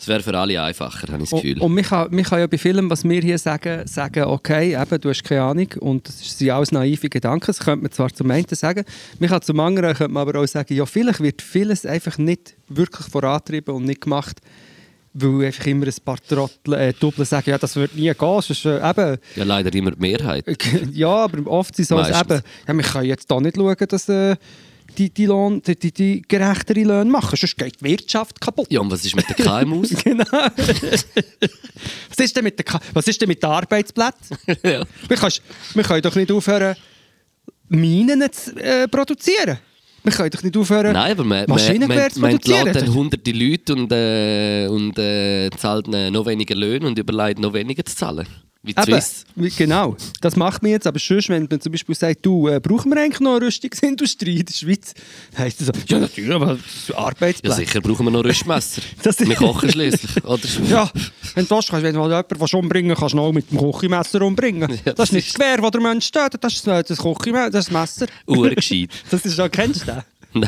Speaker 3: es wäre für alle einfacher, habe ich das Gefühl.
Speaker 2: Und, und man, kann, man kann ja bei Filmen, was wir hier sagen, sagen, okay, eben, du hast keine Ahnung und das sind alles naive Gedanken, das könnte man zwar zum einen sagen, man kann zum anderen könnte man aber auch sagen, ja, vielleicht wird vieles einfach nicht wirklich vorantrieben und nicht gemacht, weil einfach immer ein paar Trottel, äh, Doppel sagen, ja, das wird nie gehen, sonst, äh, eben,
Speaker 3: ja, leider immer die Mehrheit.
Speaker 2: ja, aber oft sind es so, dass
Speaker 3: Meistens.
Speaker 2: eben, ja, wir können jetzt da nicht schauen, dass äh, die, die, Lohn, die, die, die gerechtere Löhne machen, sonst geht die Wirtschaft kaputt.
Speaker 3: Ja, und was ist mit den KMUs?
Speaker 2: Genau. was, ist denn mit Ka- was ist denn mit den Arbeitsplätzen?
Speaker 3: ja.
Speaker 2: Wir, kannst, wir können doch nicht aufhören, Minen zu äh, produzieren. Wir können doch nicht aufhören,
Speaker 3: Nein, aber man, man,
Speaker 2: Maschinengewehr
Speaker 3: man,
Speaker 2: zu
Speaker 3: man
Speaker 2: produzieren.
Speaker 3: entlädt dann hunderte Leute und, äh, und äh, zahlt noch weniger Löhne und überlegt noch weniger zu zahlen. Wie Swiss.
Speaker 2: genau, das macht man jetzt. Aber sonst, wenn man zum Beispiel sagt, du, äh, brauchen wir eigentlich noch eine Rüstungsindustrie in der Schweiz? Heisst das so, ja natürlich, aber
Speaker 3: Ja,
Speaker 2: Arbeitsplätze.
Speaker 3: sicher brauchen wir noch Rüstmesser.
Speaker 2: Das
Speaker 3: wir kochen schließlich. Oder?
Speaker 2: Ja, wenn du willst, kannst, wenn du jemanden willst umbringen kannst, du ihn auch mit dem Kochimesser umbringen.
Speaker 3: Ja,
Speaker 2: das ist nicht
Speaker 3: das
Speaker 2: das Gewehr, das der Mensch tötet, das ist das, das Kochimesser, das ist das Messer.
Speaker 3: Urgescheit.
Speaker 2: Das ist kennst du den?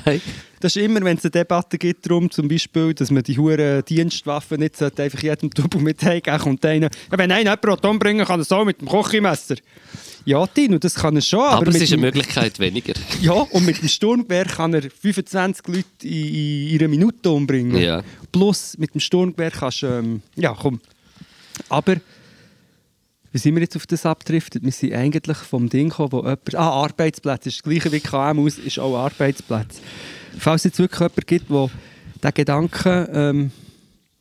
Speaker 3: Nein.
Speaker 2: Das ist immer, wenn es eine Debatte gibt darum, zum Beispiel, dass man die huren Dienstwaffen nicht sollte, einfach jedem Double mit heimgeben kommt einer, ja, wenn einer jemanden umbringen kann, er so mit dem Kochimesser. Ja, Tino, das kann er schon, aber,
Speaker 3: Aber, es ist eine Möglichkeit weniger.
Speaker 2: Ja, und mit dem Sturmgewehr kann er 25 Leute in, in einer Minute umbringen.
Speaker 3: Ja.
Speaker 2: Plus, mit dem Sturmgewehr kannst du, ähm, ja, komm. Aber, wie sind wir jetzt auf das abgedriftet? Wir sind eigentlich vom Ding gekommen, wo jemand, ah, Arbeitsplätze, ist das gleiche wie KMUs, ist auch Arbeitsplatz. Falls es jetzt wirklich jemanden gibt, der diesen Gedanken ähm,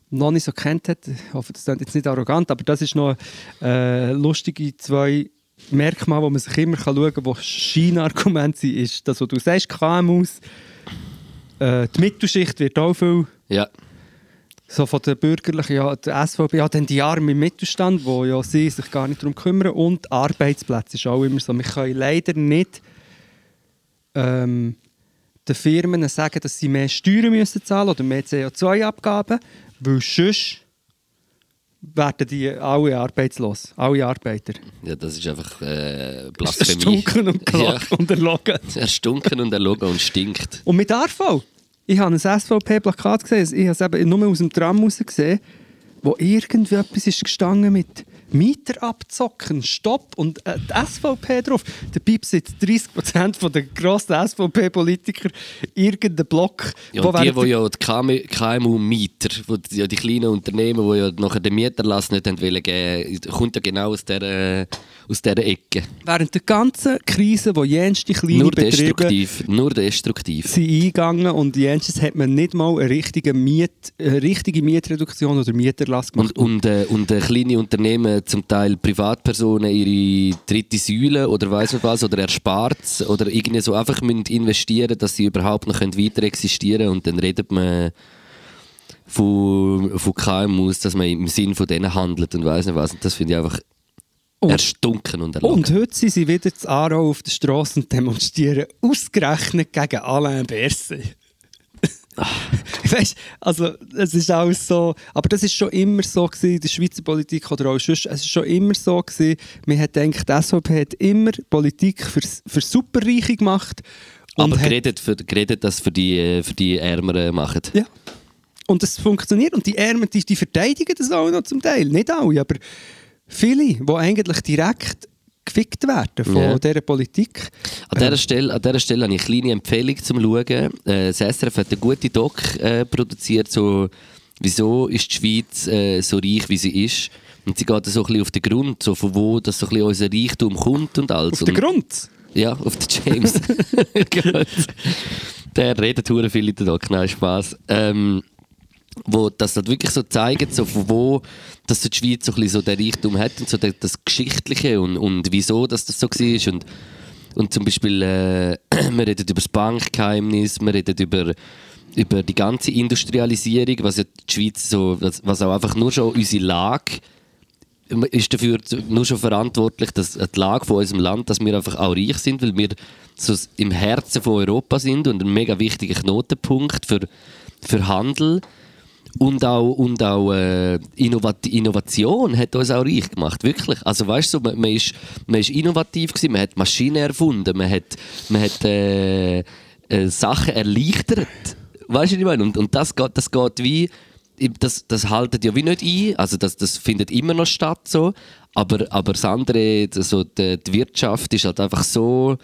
Speaker 2: noch nicht so kennt hat, ich hoffe, das klingt jetzt nicht arrogant, aber das ist noch äh, lustige zwei Merkmale, wo man sich immer kann schauen kann, wo Scheinargument sind, ist das, was du sagst, KMUs, äh, die Mittelschicht wird auch viel
Speaker 3: Ja.
Speaker 2: so von der bürgerlichen, ja, der SVP, ja, dann die armen Mittelstand, wo ja sie sich gar nicht darum kümmern und Arbeitsplätze ist auch immer so. Wir können leider nicht ähm, den Firmen sagen, dass sie mehr Steuern müssen zahlen oder mehr CO2-Abgaben, weil sonst werden die alle arbeitslos, alle Arbeiter.
Speaker 3: ja, das ist einfach äh, Blasphemie.
Speaker 2: Erstunken und, gelogen
Speaker 3: Ja.
Speaker 2: und erlogen.
Speaker 3: Erstunken und erlogen und stinkt.
Speaker 2: Und mit ARV. Ich habe ein SVP-Plakat gesehen, ich habe es eben nur aus dem Tram raus gesehen, wo irgendwie etwas ist gestanden mit Mieter abzocken, Stopp und äh, die SVP drauf. Der Piep sitzt 30% von den grossen SVP-Politiker irgendeinen Block.
Speaker 3: Ja,
Speaker 2: wo
Speaker 3: die, die ja die KM KMU-Mieter, die, ja die kleinen Unternehmen, die ja nachher den Mieterlass nicht haben wollen geben, kommt ja genau aus dieser, aus dieser Ecke.
Speaker 2: während der ganzen Krise, wo jenste kleine
Speaker 3: Nur
Speaker 2: Betriebe
Speaker 3: destruktiv. Nur destruktiv.
Speaker 2: sind eingegangen und jenstes hat man nicht mal eine richtige, Miet, eine richtige Mietreduktion oder Mieterlass gemacht.
Speaker 3: Und, und, äh, und äh, kleine Unternehmen, zum Teil Privatpersonen, ihre dritte Säule oder weiss nicht was, oder erspart oder irgendwie so einfach müssen investieren, dass sie überhaupt noch können weiter existieren und dann redet man von, von KMUs, dass man im Sinn von denen handelt und weiss nicht was. Und das finde ich einfach
Speaker 2: Und-
Speaker 3: erstunken und erlogen.
Speaker 2: Und heute sind sie wieder zu Aarau auf der Straße und demonstrieren ausgerechnet gegen Alain Berset. weißt also es ist alles so, aber das ist schon immer so gewesen, in der Schweizer Politik oder auch sonst, es ist schon immer so gewesen, man hat gedacht, die SVP hat immer Politik für, für Superreiche gemacht Und
Speaker 3: Aber geredet, für, geredet, dass für die, äh, für die Ärmeren machen.
Speaker 2: Ja. Und es funktioniert. Und die Ärmer, die, die verteidigen das auch noch zum Teil. Nicht alle, aber viele, die eigentlich direkt gefickt werden von
Speaker 3: Ja.
Speaker 2: dieser Politik.
Speaker 3: An dieser, Stelle, an dieser Stelle habe ich eine kleine Empfehlung zum Schauen. Äh, das SRF hat eine gute Doc äh, produziert, so «Wieso ist die Schweiz äh, so reich, wie sie ist?» Und sie geht so ein bisschen auf den Grund, so von wo das so ein bisschen unser Reichtum kommt und alles.
Speaker 2: Auf den
Speaker 3: und,
Speaker 2: Grund.
Speaker 3: Ja, auf den James. Der redet hure viel in der Doc, nein, Spaß. Ähm, wo das halt wirklich so zeigt, so von wo dass so die Schweiz so, so den Reichtum hat und so der- das Geschichtliche und, und wieso dass das so war. Und, und zum Beispiel, äh, wir reden über das Bankgeheimnis, wir reden über, über die ganze Industrialisierung, was ja die Schweiz so, was, was auch einfach nur schon unsere Lage ist dafür nur schon verantwortlich, dass die Lage von unserem Land, dass wir einfach auch reich sind, weil wir so im Herzen von Europa sind und ein mega wichtiger Knotenpunkt für, für Handel und auch, und auch äh, Innovat Innovation hat uns auch reich gemacht, wirklich. Also weißt du, man, man, ist, man ist innovativ gewesen, man hat Maschinen erfunden, man hat, man hat äh, äh, Sachen erleichtert. Weißt du, was ich meine? Und, und das, geht, das geht wie, das, das haltet ja wie nicht ein, also das, das findet immer noch statt so, aber, aber das andere, so die, die Wirtschaft ist halt einfach so,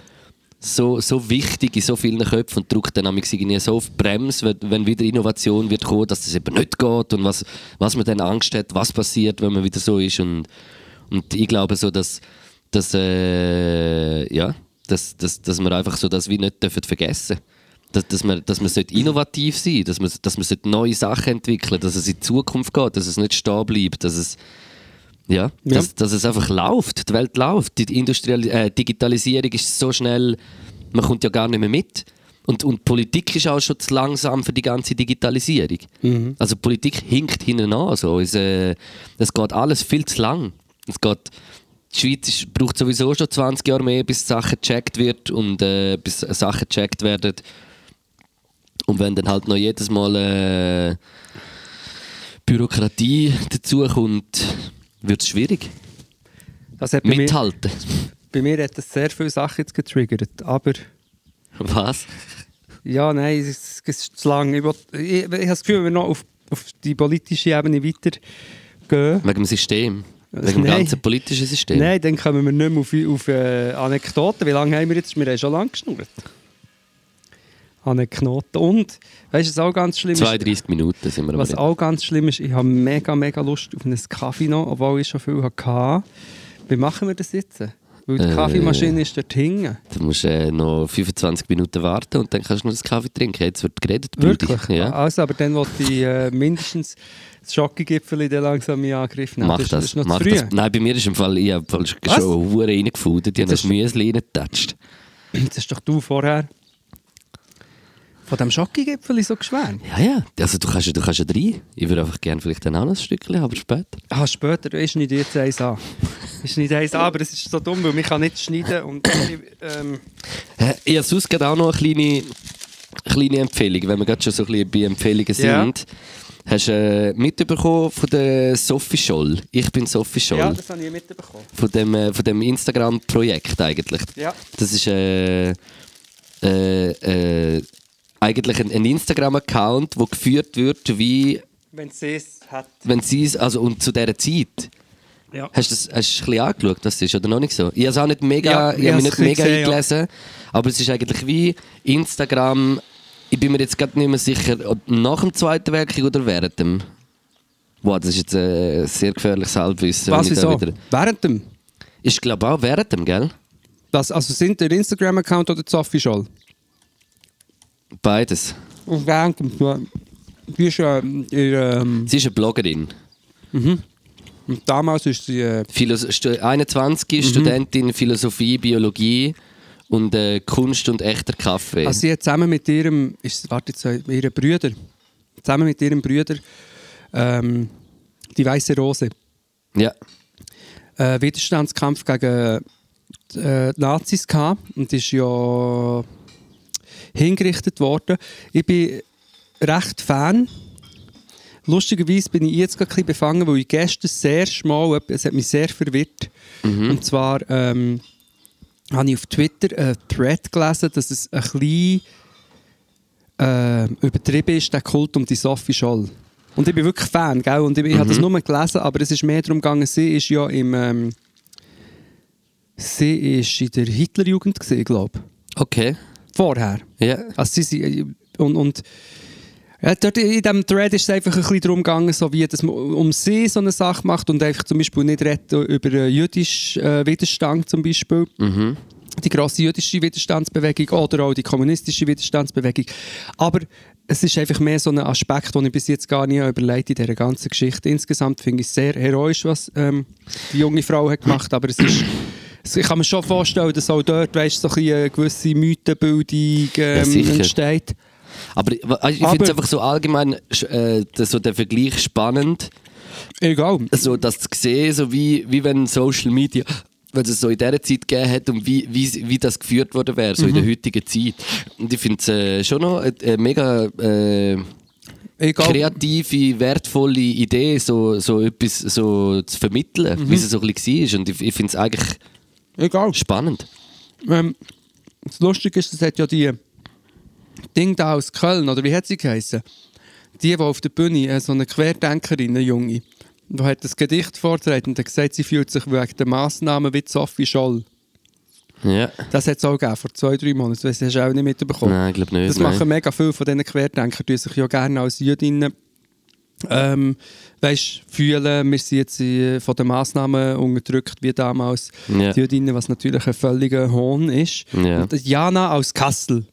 Speaker 3: so, so wichtig in so vielen Köpfen und drückt dann irgendwie so auf die Bremse, wenn, wieder Innovation wird kommen, dass das eben nicht geht und was, was man dann Angst hat, was passiert, wenn man wieder so ist und, und ich glaube so, dass, dass, äh, ja, dass, dass, dass wir einfach so das wie nicht dürfen vergessen dass, dass man, dass man sollte innovativ sein dass man, dass man sollte neue Sachen entwickeln dass es in die Zukunft geht, dass es nicht stehen bleibt, dass es ja,
Speaker 2: Ja.
Speaker 3: Dass, dass es einfach läuft, die Welt läuft. Die Industrial äh, Digitalisierung ist so schnell, man kommt ja gar nicht mehr mit. Und, und Politik ist auch schon zu langsam für die ganze Digitalisierung. Also Politik hinkt hinten an. So. Es, äh, es geht alles viel zu lang. Es geht, die Schweiz ist, braucht sowieso schon 20 Jahre mehr, bis Sachen gecheckt wird und äh, bis Sachen gecheckt werden. Und wenn dann halt noch jedes Mal äh, Bürokratie dazukommt, wird es schwierig.
Speaker 2: Das hat bei, mir,
Speaker 3: Mithalten.
Speaker 2: bei mir hat das sehr viele Sachen jetzt getriggert. Aber
Speaker 3: Was?
Speaker 2: ja, nein, es ist, zu lang. Ich, ich, ich habe das Gefühl, wenn wir noch auf, auf die politische Ebene weitergehen,
Speaker 3: Wegen dem System. Wegen dem ganzen politischen System.
Speaker 2: Nein, dann kommen wir nicht mehr auf, auf äh, Anekdoten. Wie lange haben wir jetzt? Wir haben schon lange geschnurrt. Anekdoten. Und, weißt du, was auch ganz schlimm ist?
Speaker 3: 32 Minuten sind wir
Speaker 2: Was auch ganz schlimm ist, ich habe mega, mega Lust auf einen Kaffee noch, obwohl ich schon viel hatte. Wie machen wir das jetzt? Weil die
Speaker 3: Äh.
Speaker 2: Kaffeemaschine ist dort hinten.
Speaker 3: Du musst äh, noch 25 Minuten warten und dann kannst du noch das Kaffee trinken. Jetzt wird geredet.
Speaker 2: Wirklich?
Speaker 3: Ja.
Speaker 2: Also, aber dann wollte ich äh, mindestens das Schokogipfel dann langsam in Angriff nehmen.
Speaker 3: Mach
Speaker 2: das,
Speaker 3: das.
Speaker 2: ist noch
Speaker 3: mach
Speaker 2: zu früh.
Speaker 3: das. Nein, bei mir ist im Fall, ich habe schon Huren reingefunden. Die haben
Speaker 2: Das
Speaker 3: das Müsli reingetatscht.
Speaker 2: Jetzt hast doch du vorher von dem Schokogipfel so geschwärmt.
Speaker 3: Ja, ja. Also du kannst, ja- du kannst ja rein. Ich würde einfach gerne vielleicht dann auch noch ein Stückchen, aber später.
Speaker 2: Ah, später ist nicht jetzt eins an. ist nicht eins an, aber es ist so dumm, weil man kann nicht schneiden und ich, ähm,
Speaker 3: habe sonst gerade auch noch eine kleine, kleine Empfehlung, wenn wir gerade schon so ein bisschen bei Empfehlungen
Speaker 2: Ja.
Speaker 3: sind. Hast du äh, mitbekommen von der Sophie Scholl? Ich bin Sophie Scholl.
Speaker 2: ja, das habe ich mitbekommen.
Speaker 3: von dem, äh, von dem Instagram-Projekt eigentlich.
Speaker 2: Ja.
Speaker 3: Das ist äh, äh, äh, eigentlich ein, Instagram-Account, wo geführt wird, wie
Speaker 2: Wenn sie es hat.
Speaker 3: wenn sie es, also und zu dieser Zeit.
Speaker 2: Ja.
Speaker 3: Hast du das hast du ein bisschen angeschaut, das ist, oder noch nicht so? Ich habe es auch nicht mega,
Speaker 2: Ja,
Speaker 3: ich habe mich nicht mega
Speaker 2: gesehen, ja.
Speaker 3: eingelesen, aber es ist eigentlich wie Instagram, ich bin mir jetzt gerade nicht mehr sicher, ob nach dem Zweiten Weltkrieg oder während dem. Wow, das ist jetzt äh, ein sehr gefährliches Halbwissen.
Speaker 2: Was, wieso? Während dem?
Speaker 3: Ich glaube auch während dem, gell?
Speaker 2: Das, also sind der Instagram-Account oder die Sophie Scholl?
Speaker 3: Beides.
Speaker 2: Und während dem. Bist ja ihr, ähm,
Speaker 3: Sie ist eine Bloggerin.
Speaker 2: und damals ist sie. Äh,
Speaker 3: Philos Stu- 21, Studentin Philosophie, Biologie und äh, Kunst und echter Kaffee.
Speaker 2: also sie hat zusammen mit ihrem. Ist, warte jetzt, äh, ihren Brüder. Zusammen mit ihrem Brüder. Ähm, die Weiße Rose.
Speaker 3: ja.
Speaker 2: Äh, Widerstandskampf gegen äh, die Nazis gehabt und ist ja hingerichtet worden. Ich bin recht Fan. Lustigerweise bin ich jetzt gerade ein bisschen befangen, weil ich gestern sehr schmal, es hat mich sehr verwirrt. Und zwar ähm, habe ich auf Twitter einen Thread gelesen, dass es ein bisschen äh, übertrieben ist, der Kult um die Sophie Scholl. Und ich bin wirklich Fan, gell? Und ich, ich habe das nur gelesen, aber es ist mehr darum gegangen, sie ist ja im... Ähm, sie ist in der Hitlerjugend glaube ich.
Speaker 3: Okay.
Speaker 2: Vorher.
Speaker 3: Ja.
Speaker 2: Also sie, sie, und, und ja, dort in diesem Thread ist es einfach ein bisschen darum gegangen, so wie, dass man um sie so eine Sache macht und einfach zum Beispiel nicht redet über äh, jüdischen äh, Widerstand zum Beispiel. Die grosse jüdische Widerstandsbewegung oder auch die kommunistische Widerstandsbewegung. Aber es ist einfach mehr so ein Aspekt, den ich bis jetzt gar nicht überlegt in dieser ganzen Geschichte. Insgesamt finde ich es sehr heroisch, was ähm, die junge Frau hat gemacht, aber es ist ich kann mir schon vorstellen, dass auch dort weißt, so eine gewisse Mythenbildung ähm,
Speaker 3: sicher.
Speaker 2: entsteht.
Speaker 3: Aber ich, ich finde es einfach so allgemein, äh, so der Vergleich spannend,
Speaker 2: Egal.
Speaker 3: so das zu sehen, so wie, wie wenn Social Media, wenn es so in dieser Zeit gegeben hat und wie, wie, wie das geführt worden wäre, so in der
Speaker 2: Mhm.
Speaker 3: heutigen Zeit. Und ich finde es äh, schon noch eine, eine mega äh, kreative, wertvolle Idee, so, so etwas so zu vermitteln,
Speaker 2: Mhm.
Speaker 3: wie es so ein bisschen war. Und ich, ich finde es eigentlich
Speaker 2: Egal.
Speaker 3: spannend.
Speaker 2: Ähm, das Lustige ist, es hat ja die Ding da aus Köln, oder wie hat sie geheißen? Die, die auf der Bühne, äh, so eine Querdenkerin, eine Junge, die hat das Gedicht vorgetragen und hat gesagt, sie fühlt sich wegen der Massnahmen wie Sophie Scholl.
Speaker 3: Ja.
Speaker 2: Das hat es auch gegeben, vor zwei, drei Monaten. Das hast du auch nicht mitbekommen.
Speaker 3: Nein, ich glaube nicht.
Speaker 2: Das
Speaker 3: nein.
Speaker 2: machen mega viele von diesen Querdenkern, die sich ja gerne als Jüdinnen ähm, weißt, fühlen. Wir sind jetzt äh, von den Massnahmen unterdrückt wie damals
Speaker 3: Ja.
Speaker 2: die Jüdinnen, was natürlich ein völliger Hohn ist.
Speaker 3: Ja.
Speaker 2: Und Jana aus Kassel.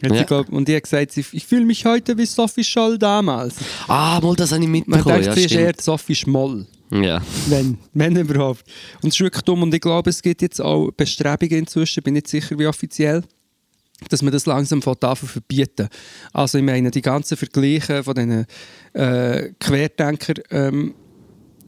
Speaker 3: Ja.
Speaker 2: glaub, und die hat gesagt, ich fühle mich heute wie Sophie Scholl damals.
Speaker 3: Ah, mal, das habe ich
Speaker 2: Man
Speaker 3: mitbekommen.
Speaker 2: denkt,
Speaker 3: Ja,
Speaker 2: sie ist eher Sophie Schmoll.
Speaker 3: Ja.
Speaker 2: Wenn, wenn überhaupt. Und es ist wirklich dumm. Und ich glaube, es gibt jetzt auch Bestrebungen inzwischen, bin nicht sicher wie offiziell, dass man das langsam von Tafel verbieten. Also ich meine, die ganzen Vergleiche von diesen äh, Querdenker ähm,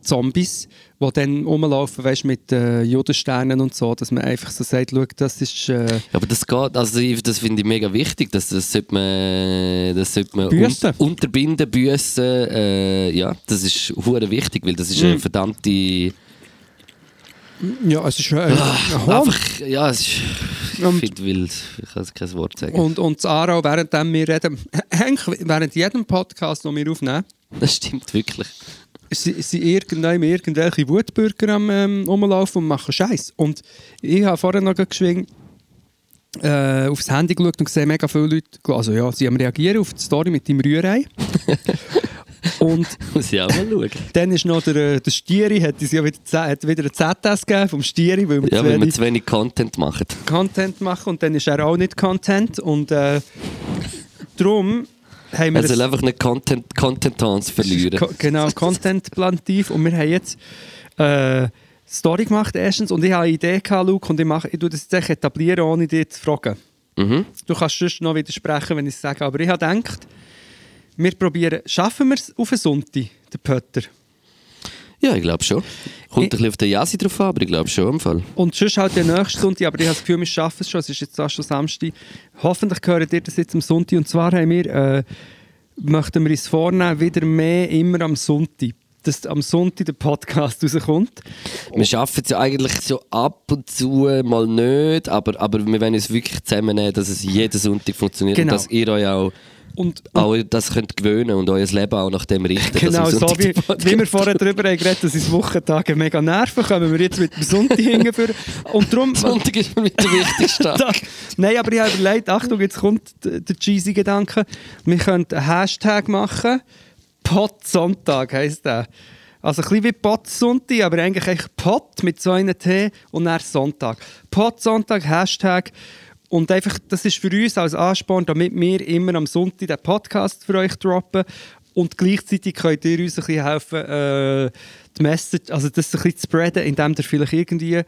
Speaker 2: Zombies, die dann rumlaufen, weißt, mit äh, Judensternen und so, dass man einfach so sagt, schau, das ist... Äh,
Speaker 3: aber das geht, also ich, das finde ich mega wichtig, dass das sollte man, das sollte man
Speaker 2: Büssen.
Speaker 3: un unterbinden, büssen, äh, ja, das ist hure wichtig, weil das ist
Speaker 2: Mhm.
Speaker 3: eine verdammte,
Speaker 2: ja, es ist äh, ein Hohn.
Speaker 3: einfach, ja, es ist, ich
Speaker 2: Und-
Speaker 3: finde wild, ich kann kein Wort sagen.
Speaker 2: Und, und das Aarau, während wir reden, während jedem Podcast, den wir aufnehmen,
Speaker 3: Das stimmt wirklich.
Speaker 2: sind irgendwann irgendwelche Wutbürger am ähm, rumlaufen und machen Scheiß. Und ich habe vorher noch geschwingt äh, aufs Handy geschaut und gesehen, mega viele Leute, also ja, sie haben reagiert auf die Story mit dem Rührei. und
Speaker 3: Muss ich auch mal schauen.
Speaker 2: dann ist noch der, äh, der Stieri, hat, uns ja wieder, hat wieder einen ZS gegeben vom Stieri, weil wir
Speaker 3: Ja,
Speaker 2: zu
Speaker 3: weil wir
Speaker 2: wenig
Speaker 3: zu wenig Content machen.
Speaker 2: Content machen und dann ist er auch nicht Content und äh, darum haben wir
Speaker 3: Er soll
Speaker 2: ein-
Speaker 3: einfach nicht Content, Contentance verlieren.
Speaker 2: Ko- Genau, Content-Plantiv. Und wir haben jetzt äh, Story gemacht erstens und ich habe eine Idee gehabt, Luke, und ich, mache, ich tue das jetzt etablieren, ohne dich zu fragen.
Speaker 3: Mhm.
Speaker 2: Du kannst sonst noch widersprechen, wenn ich es sage, aber ich habe gedacht, wir probieren, schaffen wir es auf einen Sonntag, den Pötter.
Speaker 3: Ja, ich glaube schon. Kommt ein
Speaker 2: Ich-
Speaker 3: bisschen auf den Jasi drauf an, aber ich glaube schon im Fall.
Speaker 2: Und sonst halt den nächsten Sonntag, aber ich habe das Gefühl, wir schaffen es schon, es ist jetzt auch schon Samstag. Hoffentlich hören ihr das jetzt am Sonntag und zwar haben wir, äh, möchten wir uns vornehmen, wieder mehr immer am Sonntag, dass am Sonntag der Podcast rauskommt.
Speaker 3: Wir schaffen es ja eigentlich so ab und zu mal nicht, aber, aber wir wollen uns wirklich zusammennehmen, dass es jeden Sonntag funktioniert
Speaker 2: Genau.
Speaker 3: und dass ihr euch auch,
Speaker 2: Und,
Speaker 3: auch das könnt gewöhnen und euer Leben auch nach dem richten.
Speaker 2: Genau, so wie, wie wir vorher darüber haben geredet, dass uns Wochentage mega nerven, kommen wir jetzt mit dem Sonntag hingeführen. Und darum...
Speaker 3: Sonntag ist für mich der wichtigste Tag.
Speaker 2: Nein, aber ich habe überlegt, Achtung, jetzt kommt der cheesy Gedanke. Wir könnten einen Hashtag machen. Pot Sonntag heisst der. Also ein bisschen wie Pot Sonntag, aber eigentlich echt Pot mit so einem T und dann Sonntag. Pot Sonntag, Hashtag. Und einfach, das ist für uns als Ansporn, damit wir immer am Sonntag den Podcast für euch droppen. Und gleichzeitig könnt ihr uns ein bisschen helfen, äh, die Message, also das ein bisschen zu spreaden, indem ihr vielleicht irgendwie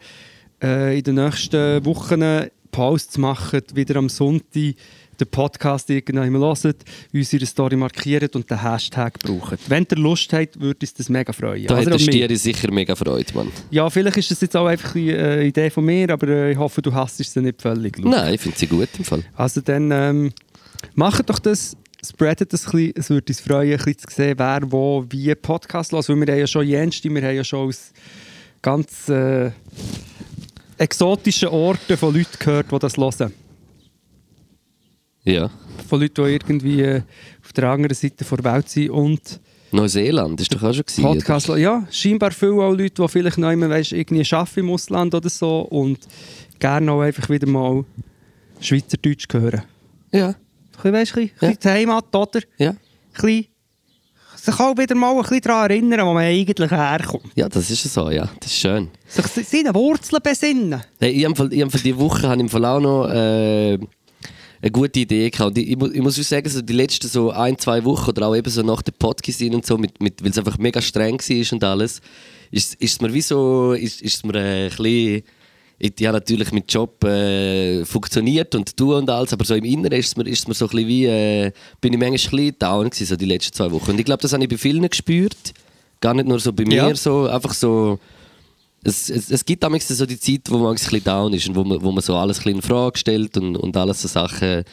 Speaker 2: äh, in den nächsten Wochen Posts machen, wieder am Sonntag den Podcast irgendwann hört, unsere Story markiert und den Hashtag braucht. Wenn ihr Lust habt, würde uns das mega freuen.
Speaker 3: Da
Speaker 2: auch mich.
Speaker 3: Stieri sicher mega Freude, Mann.
Speaker 2: Ja, vielleicht ist das jetzt auch einfach eine äh, Idee von mir, aber äh, ich hoffe, du hasst es nicht völlig. Lu.
Speaker 3: Nein, ich finde sie gut im Fall.
Speaker 2: Also dann ähm, macht doch das, spreadet das ein bisschen, es würde uns freuen, ein bisschen zu sehen, wer wo wie Podcast hört, weil wir haben ja schon jenste, wir haben ja schon aus ganz äh, exotischen Orten von Leuten gehört, die das hören.
Speaker 3: Ja.
Speaker 2: Von Leuten, die irgendwie äh, auf der anderen Seite der Welt sind und
Speaker 3: Neuseeland ist doch auch schon gewesen.
Speaker 2: Podcast. Ja, scheinbar viele auch Leute, die vielleicht noch immer weißt, irgendwie arbeiten im Ausland oder so und gerne auch einfach wieder mal Schweizerdeutsch hören.
Speaker 3: Ja.
Speaker 2: Ein bisschen, weißt, ein bisschen,
Speaker 3: Ja.
Speaker 2: die Heimat, oder?
Speaker 3: Ja.
Speaker 2: Ein bisschen, sich auch wieder mal ein bisschen daran erinnern, wo man eigentlich herkommt.
Speaker 3: Ja, das ist so, ja. Das ist schön.
Speaker 2: Sich se- seine Wurzeln besinnen.
Speaker 3: Hey, ich habe diese Woche habe ich im Fall auch noch äh, eine gute Idee gehabt. Und ich, ich, mu- ich muss schon sagen, so die letzten so ein, zwei Wochen oder auch eben so nach der Podcast und so, mit, mit, weil es einfach mega streng war und alles, ist, ist es mir wie so, ist, ist es mir äh, ein bisschen, ich, ich habe natürlich mit Job äh, funktioniert und du und alles, aber so im Inneren ist es mir, ist es mir so ein bisschen wie, äh, bin ich manchmal ein bisschen down gewesen, so die letzten zwei Wochen. Und ich glaube, das habe ich bei vielen gespürt. Gar nicht nur so bei
Speaker 2: Ja.
Speaker 3: mir, so einfach so, es, es, es gibt damals so die Zeit, wo man ein bisschen down ist und wo man, wo man so alles ein bisschen in Frage stellt und, und alles so Sachen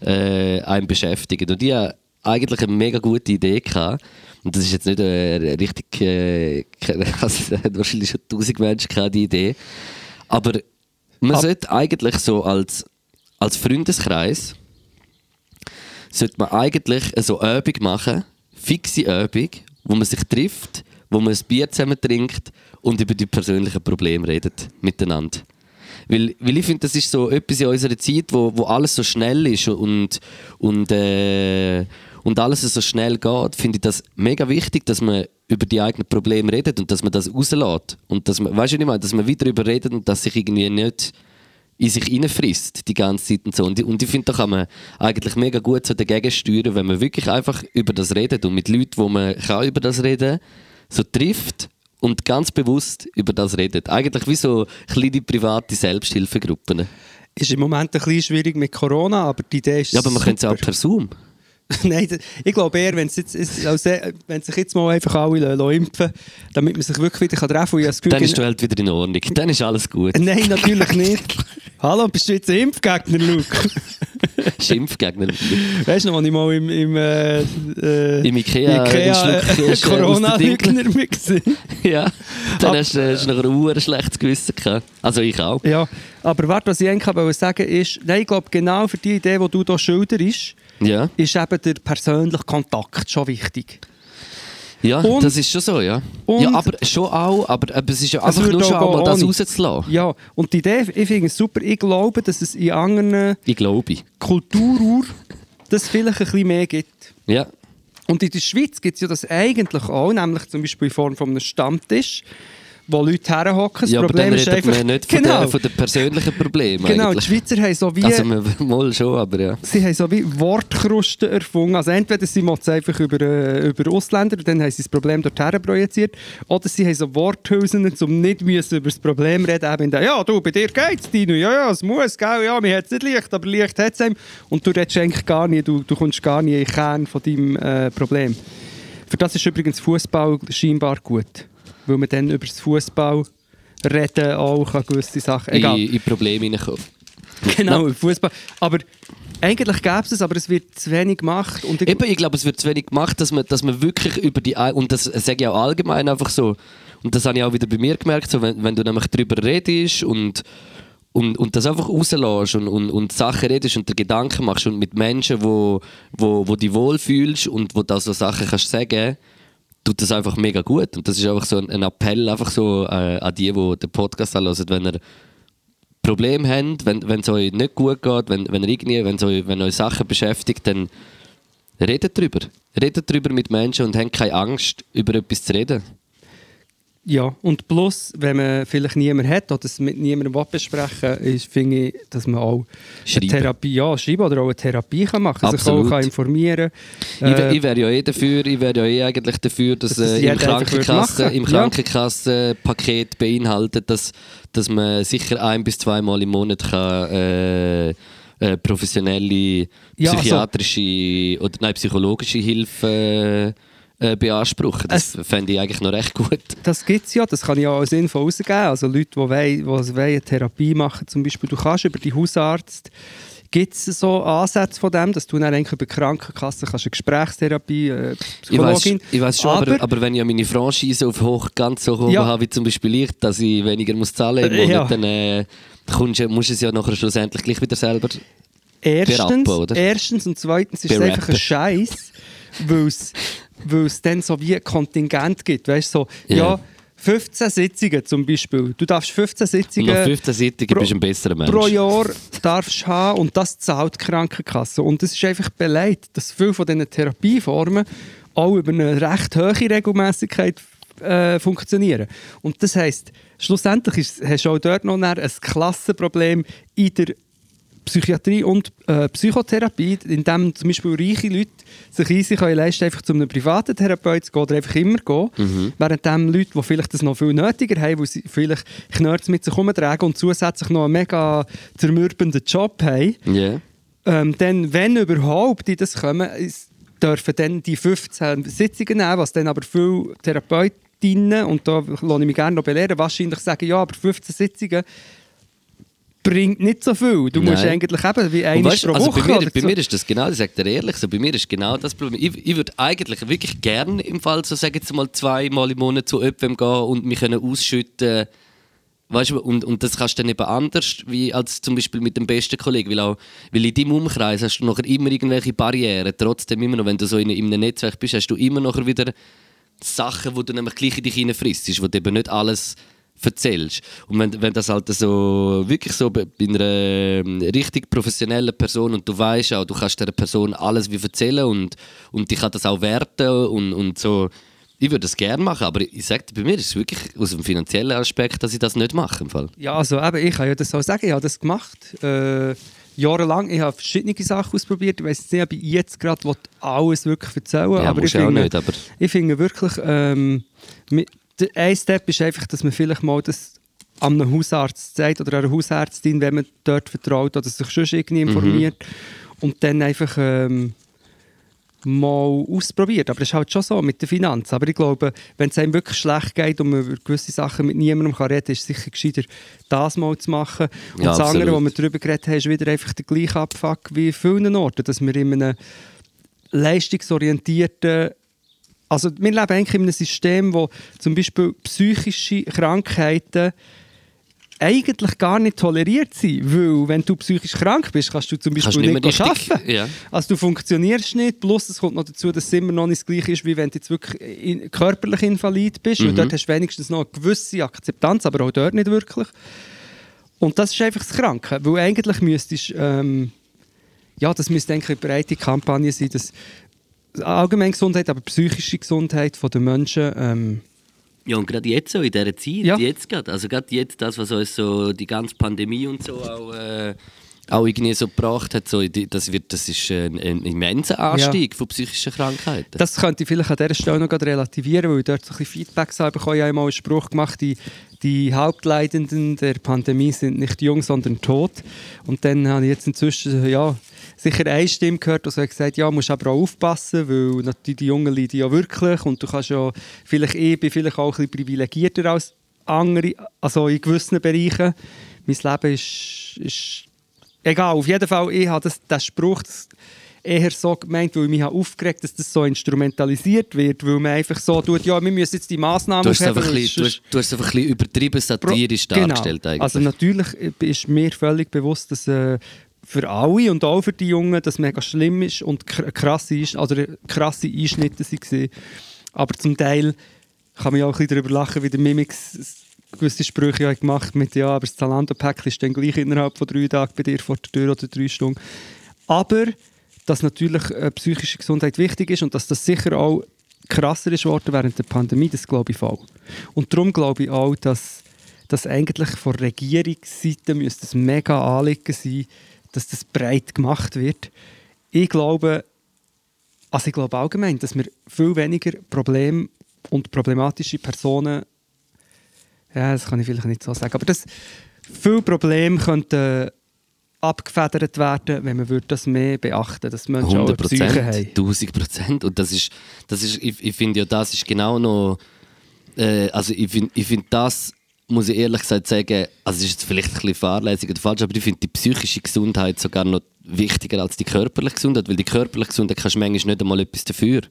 Speaker 3: äh, einen beschäftigen. Und ich hatte eigentlich eine mega gute Idee gehabt. Und das ist jetzt nicht äh, richtig, äh, also, wahrscheinlich schon tausend Menschen gehabt, die Idee. Aber man
Speaker 2: Ab-
Speaker 3: sollte eigentlich so als, als Freundeskreis sollte man eigentlich so eine Übung machen, fixe Übung, wo man sich trifft, wo man ein Bier zusammen trinkt und über die persönlichen Probleme redet miteinander. Weil, weil ich finde, das ist so etwas in unserer Zeit, wo, wo alles so schnell ist und, und, äh, und alles so schnell geht, finde ich das mega wichtig, dass man über die eigenen Probleme redet und dass man das rauslässt. Und dass man, weißt du, ich meine, dass man wieder darüber redet und dass sich irgendwie nicht in sich reinfrisst die ganze Zeit und so. Und, ich- und ich finde, da kann man eigentlich mega gut so dagegen steuern, wenn man wirklich einfach über das redet und mit Leuten, wo man kann über das reden so trifft und ganz bewusst über das redet. Eigentlich wie so kleine private Selbsthilfegruppen.
Speaker 2: Ist im Moment ein bisschen schwierig mit Corona, aber die Idee ist
Speaker 3: Ja, aber man könnte es auch per Zoom.
Speaker 2: Nein, ich glaube eher, wenn, jetzt, wenn sich jetzt mal einfach alle impfen damit man sich wirklich wieder treffen kann. Ich habe das Gefühl,
Speaker 3: Dann ist die Welt wieder in Ordnung. Dann ist alles gut.
Speaker 2: Nein, natürlich nicht. Hallo, bist du jetzt ein Impfgegner, Luke?
Speaker 3: Schimpfgegner.
Speaker 2: Weißt du noch, als ich mal im, im, äh, äh,
Speaker 3: Im Ikea
Speaker 2: Ikea äh,
Speaker 3: äh,
Speaker 2: Corona-Lügner war.
Speaker 3: ja. Dann
Speaker 2: Ab-
Speaker 3: hast du, du nachher ein schlechtes Gewissen gehabt. Also ich auch.
Speaker 2: Ja, aber warte, was ich eigentlich wollte sagen ist, nein, ich glaube, genau für die Idee, die du hier schilderst,
Speaker 3: Ja.
Speaker 2: ist eben der persönliche Kontakt schon wichtig.
Speaker 3: Ja,
Speaker 2: Und-
Speaker 3: das ist schon so, ja.
Speaker 2: und-
Speaker 3: ja, aber schon auch, aber, aber es ist ja einfach nur schon
Speaker 2: auch
Speaker 3: einmal das rauszulassen.
Speaker 2: Ja, und die Idee, ich finde es super. Ich glaube, dass es in anderen
Speaker 3: Ich glaube.
Speaker 2: Kulturen das vielleicht ein bisschen mehr gibt.
Speaker 3: Ja.
Speaker 2: Und in der Schweiz gibt es ja das eigentlich auch, nämlich zum Beispiel in Form von einem Stammtisch, wo Leute herhocken. Das
Speaker 3: ja, aber
Speaker 2: Problem
Speaker 3: dann
Speaker 2: ist einfach...
Speaker 3: nicht von,
Speaker 2: genau,
Speaker 3: den, von den persönlichen Problemen
Speaker 2: genau, die
Speaker 3: eigentlich.
Speaker 2: Schweizer haben so wie...
Speaker 3: Also mal schon, aber ja.
Speaker 2: Sie haben so wie Wortkrusten erfunden. Also entweder sie machen es einfach über, äh, über Ausländer und dann haben sie das Problem dorthin projiziert. Oder sie haben so Worthülsen, um nicht müssen über das Problem reden müssen. Ja, du, bei dir geht's, Dino. Ja, ja, es muss, gell? Ja, mir hat es nicht leicht, aber leicht hat es einem. Und du redest eigentlich gar nicht, du, du kommst gar nicht in den Kern von deinem äh, Problem. Für das ist übrigens Fußball scheinbar gut. Weil man dann über das Fußball reden auch kann gewisse Sachen... Egal.
Speaker 3: In, in Probleme hineinkommen.
Speaker 2: Genau, im Fußball. Aber eigentlich gäbe es es, aber es wird zu wenig gemacht. Und ich,
Speaker 3: Eben, ich glaube, es wird zu wenig gemacht, dass man, dass man wirklich über die... Und das sage ich auch allgemein einfach so. Und das habe ich auch wieder bei mir gemerkt, so, wenn, wenn du nämlich darüber redest und, und, und das einfach rauslässt und, und, und Sachen redest und dir Gedanken machst und mit Menschen, wo, wo, wo dich wohlfühlst und wo du so Sachen kannst sagen tut das einfach mega gut. Und das ist einfach so ein, ein Appell einfach so äh, an die, die den Podcast anhören, wenn ihr Probleme habt, wenn, es euch nicht gut geht, wenn, wenn, ihr irgendwie, wenn, euch, wenn euch Sachen beschäftigt, dann redet drüber. Redet drüber mit Menschen und habt keine Angst, über etwas zu reden.
Speaker 2: Ja, und plus, wenn man vielleicht niemanden hat oder es mit niemandem will besprechen ist, finde ich, dass man auch
Speaker 3: Schreiben.
Speaker 2: eine Therapie, ja, schreiben oder auch eine Therapie kann machen kann. Sich auch kann informieren
Speaker 3: Ich, wär-
Speaker 2: Äh,
Speaker 3: ich wäre ja eh dafür, ich wäre ja eh eigentlich dafür, dass,
Speaker 2: Dass das
Speaker 3: äh, im, Krankenkasse, im
Speaker 2: Ja.
Speaker 3: Krankenkassenpaket beinhaltet, dass, dass man sicher ein- bis zweimal im Monat kann, äh, äh, professionelle
Speaker 2: Ja, also-
Speaker 3: psychiatrische oder nein, psychologische Hilfe äh, beanspruchen. Das
Speaker 2: Es-
Speaker 3: fände ich eigentlich noch recht gut.
Speaker 2: Das gibt es ja, das kann ich auch sinnvoll rausgeben. Also Leute, die, wollen, die wollen eine Therapie machen, zum Beispiel, du kannst über die Hausarzt Gibt es so Ansätze von dem, dass du dann eigentlich über die Krankenkasse kannst eine Gesprächstherapie, äh,
Speaker 3: Ich weiß,
Speaker 2: Psychologin...
Speaker 3: ich weiß schon, aber,
Speaker 2: aber,
Speaker 3: aber wenn ich meine Franchise auf hoch, ganz so hoch
Speaker 2: Ja.
Speaker 3: habe, wie zum Beispiel ich, dass ich weniger muss zahlen im
Speaker 2: Äh,
Speaker 3: Monat,
Speaker 2: ja.
Speaker 3: dann äh, kommst, musst du es ja nachher schlussendlich gleich wieder selber...
Speaker 2: erstens,
Speaker 3: berappen, oder?
Speaker 2: erstens und zweitens ist es
Speaker 3: Berappen.
Speaker 2: einfach ein Scheiß, weil es dann so wie ein Kontingent gibt. Weißt du, so,
Speaker 3: Ja.
Speaker 2: ja, 15 Sitzungen zum Beispiel. Du darfst 15 Sitzungen
Speaker 3: Nach 15 Seiten
Speaker 2: pro-
Speaker 3: bist du ein besserer Mensch.
Speaker 2: pro Jahr darfst haben und das zahlt die Krankenkasse. Und es ist einfach beleidigt, dass viele von diesen Therapieformen auch über eine recht hohe Regelmäßigkeit äh, funktionieren. Und das heisst, schlussendlich ist, hast du auch dort noch ein Klassenproblem in der Psychiatrie und äh, Psychotherapie, in dem zum Beispiel reiche Leute sich easy können leisten einfach zu einem privaten Therapeuten zu gehen oder einfach immer gehen, während dem Leute, die vielleicht das noch viel nötiger haben, weil sie vielleicht Knörz mit sich herumtragen und zusätzlich noch einen mega zermürbenden Job haben,
Speaker 3: Ja.
Speaker 2: ähm, dann, wenn überhaupt die das kommen, ist, dürfen dann die 15 Sitzungen nehmen, was dann aber viele Therapeutinnen, und da lasse ich mich gerne noch belehren, wahrscheinlich sagen, ja, aber 15 Sitzungen bringt nicht so viel. Du musst
Speaker 3: Nein.
Speaker 2: eigentlich eben wie eine
Speaker 3: weißt,
Speaker 2: pro
Speaker 3: also
Speaker 2: Woche
Speaker 3: bei, mir, bei
Speaker 2: so.
Speaker 3: mir ist das genau, ich sage dir ehrlich, so, bei mir ist genau das Problem. Ich, ich würde eigentlich wirklich gerne im Fall, so sage jetzt mal zweimal im Monat zu jemandem gehen und mich können ausschütten Weißt du, und, und das kannst du dann eben anders wie als zum Beispiel mit dem besten Kollegen, weil, auch, weil in deinem Umkreis hast du nachher immer irgendwelche Barrieren. Trotzdem immer noch, wenn du so in, in einem Netzwerk bist, hast du immer nachher wieder Sachen, wo du nämlich gleich in dich hineinfrisst, wo du eben nicht alles erzählst. Und wenn, wenn das halt so wirklich so bei einer ähm, richtig professionellen Person und du weißt auch, du kannst der Person alles wie erzählen und, und die kann das auch werten und, und so. Ich würde das gerne machen, aber ich sage bei mir ist es wirklich aus dem finanziellen Aspekt, dass ich das nicht mache. Im Fall.
Speaker 2: Ja, also eben, ich kann ja das auch sagen, ich habe das gemacht. Äh, jahrelang, ich habe verschiedene Sachen ausprobiert. Ich weiß nicht, ob ich jetzt gerade will alles wirklich erzählen
Speaker 3: Ja,
Speaker 2: aber ich finde,
Speaker 3: nicht, aber-
Speaker 2: ich finde wirklich, ähm, mit, der ein Step ist einfach, dass man vielleicht mal das an einem Hausarzt sagt oder einer Hausärztin, wenn man dort vertraut oder sich schon irgendwie
Speaker 3: Mhm.
Speaker 2: informiert und dann einfach ähm, mal ausprobiert. Aber das ist halt schon so mit den Finanzen. Aber ich glaube, wenn es einem wirklich schlecht geht und man über gewisse Sachen mit niemandem kann reden kann, ist es sicher gescheiter, das mal zu machen. Und
Speaker 3: Ja,
Speaker 2: das andere,
Speaker 3: absolut.
Speaker 2: wo wir darüber geredet haben, ist wieder einfach der gleiche Abfuck wie in vielen Orten, dass wir in einem leistungsorientierten also wir leben eigentlich in einem System, wo zum Beispiel psychische Krankheiten eigentlich gar nicht toleriert sind, weil wenn du psychisch krank bist, kannst du zum
Speaker 3: Kannst
Speaker 2: Beispiel
Speaker 3: du
Speaker 2: nicht,
Speaker 3: nicht mehr
Speaker 2: arbeiten.
Speaker 3: ja.
Speaker 2: Also du funktionierst nicht, plus es kommt noch dazu, dass es immer noch nicht das Gleiche ist, wie wenn du jetzt wirklich in, körperlich invalid bist,
Speaker 3: Mhm.
Speaker 2: weil dort hast du wenigstens noch eine gewisse Akzeptanz, aber auch dort nicht wirklich. Und das ist einfach das Kranke, weil eigentlich müsstest ähm, ja, das müsste eigentlich eine breite Kampagne sein, dass allgemeine Gesundheit, aber psychische Gesundheit der Menschen ähm,
Speaker 3: Ja, und gerade jetzt so, in dieser Zeit,
Speaker 2: Ja.
Speaker 3: jetzt gerade, also gerade jetzt, das, was uns so die ganze Pandemie und so auch, äh, auch irgendwie so gebracht hat, so, das, wird, das ist ein, ein immenser Anstieg von psychischen Krankheiten.
Speaker 2: Das könnte ich vielleicht an dieser Stelle noch relativieren, weil ich dort so ein bisschen Feedbacks habe. Ich habe einmal einen Spruch gemacht, die, die Hauptleidenden der Pandemie sind nicht jung, sondern tot. Und dann habe ich jetzt inzwischen ja, sicher eine Stimme gehört, die so hat gesagt ja, musst aber auch aufpassen, weil natürlich die Jungen leiden ja wirklich und du kannst ja, vielleicht ich bin vielleicht auch ein bisschen privilegierter als andere, also in gewissen Bereichen. Mein Leben ist, ist egal, auf jeden Fall, ich habe das, den Spruch das eher so gemeint, weil ich mich habe aufgeregt dass das so instrumentalisiert wird, weil man einfach so tut, ja, wir müssen jetzt die Massnahmen
Speaker 3: du hast es einfach
Speaker 2: aufheben,
Speaker 3: ein bisschen, du hast, du hast es einfach ein bisschen übertrieben satirisch
Speaker 2: Genau.
Speaker 3: dargestellt eigentlich.
Speaker 2: Also natürlich ist mir völlig bewusst, dass äh, für alle und auch für die Jungen das mega schlimm ist und kr- krasse, oder krasse Einschnitte waren. Aber zum Teil kann man ja auch ein darüber lachen, wie der Mimix gewisse Sprüche ja gemacht mit «Ja, aber das Zalando-Päckchen ist dann gleich innerhalb von drei Tagen bei dir vor der Tür oder drei Stunden». Aber dass natürlich äh, psychische Gesundheit wichtig ist und dass das sicher auch krasser ist worden während der Pandemie, das glaube ich voll. Und darum glaube ich auch, dass, dass eigentlich von Regierungsseite müsste es mega Anliegen sein, dass das breit gemacht wird. Ich glaube, also ich glaube allgemein, dass wir viel weniger Probleme und problematische Personen ja, das kann ich vielleicht nicht so sagen, aber dass viele Probleme könnten abgefedert werden, wenn man würde das mehr beachten dass Menschen auch eine
Speaker 3: 100
Speaker 2: Psyche
Speaker 3: Prozent,
Speaker 2: haben.
Speaker 3: 1000 Prozent. Und das ist, das ist ich, ich finde ja, das ist genau noch, äh, also ich finde, ich find das, muss ich ehrlich gesagt sagen, also es ist jetzt vielleicht ein bisschen fahrlässig oder falsch, aber ich finde die psychische Gesundheit sogar noch wichtiger als die körperliche Gesundheit, weil die körperliche Gesundheit kannst du manchmal nicht einmal etwas dafür.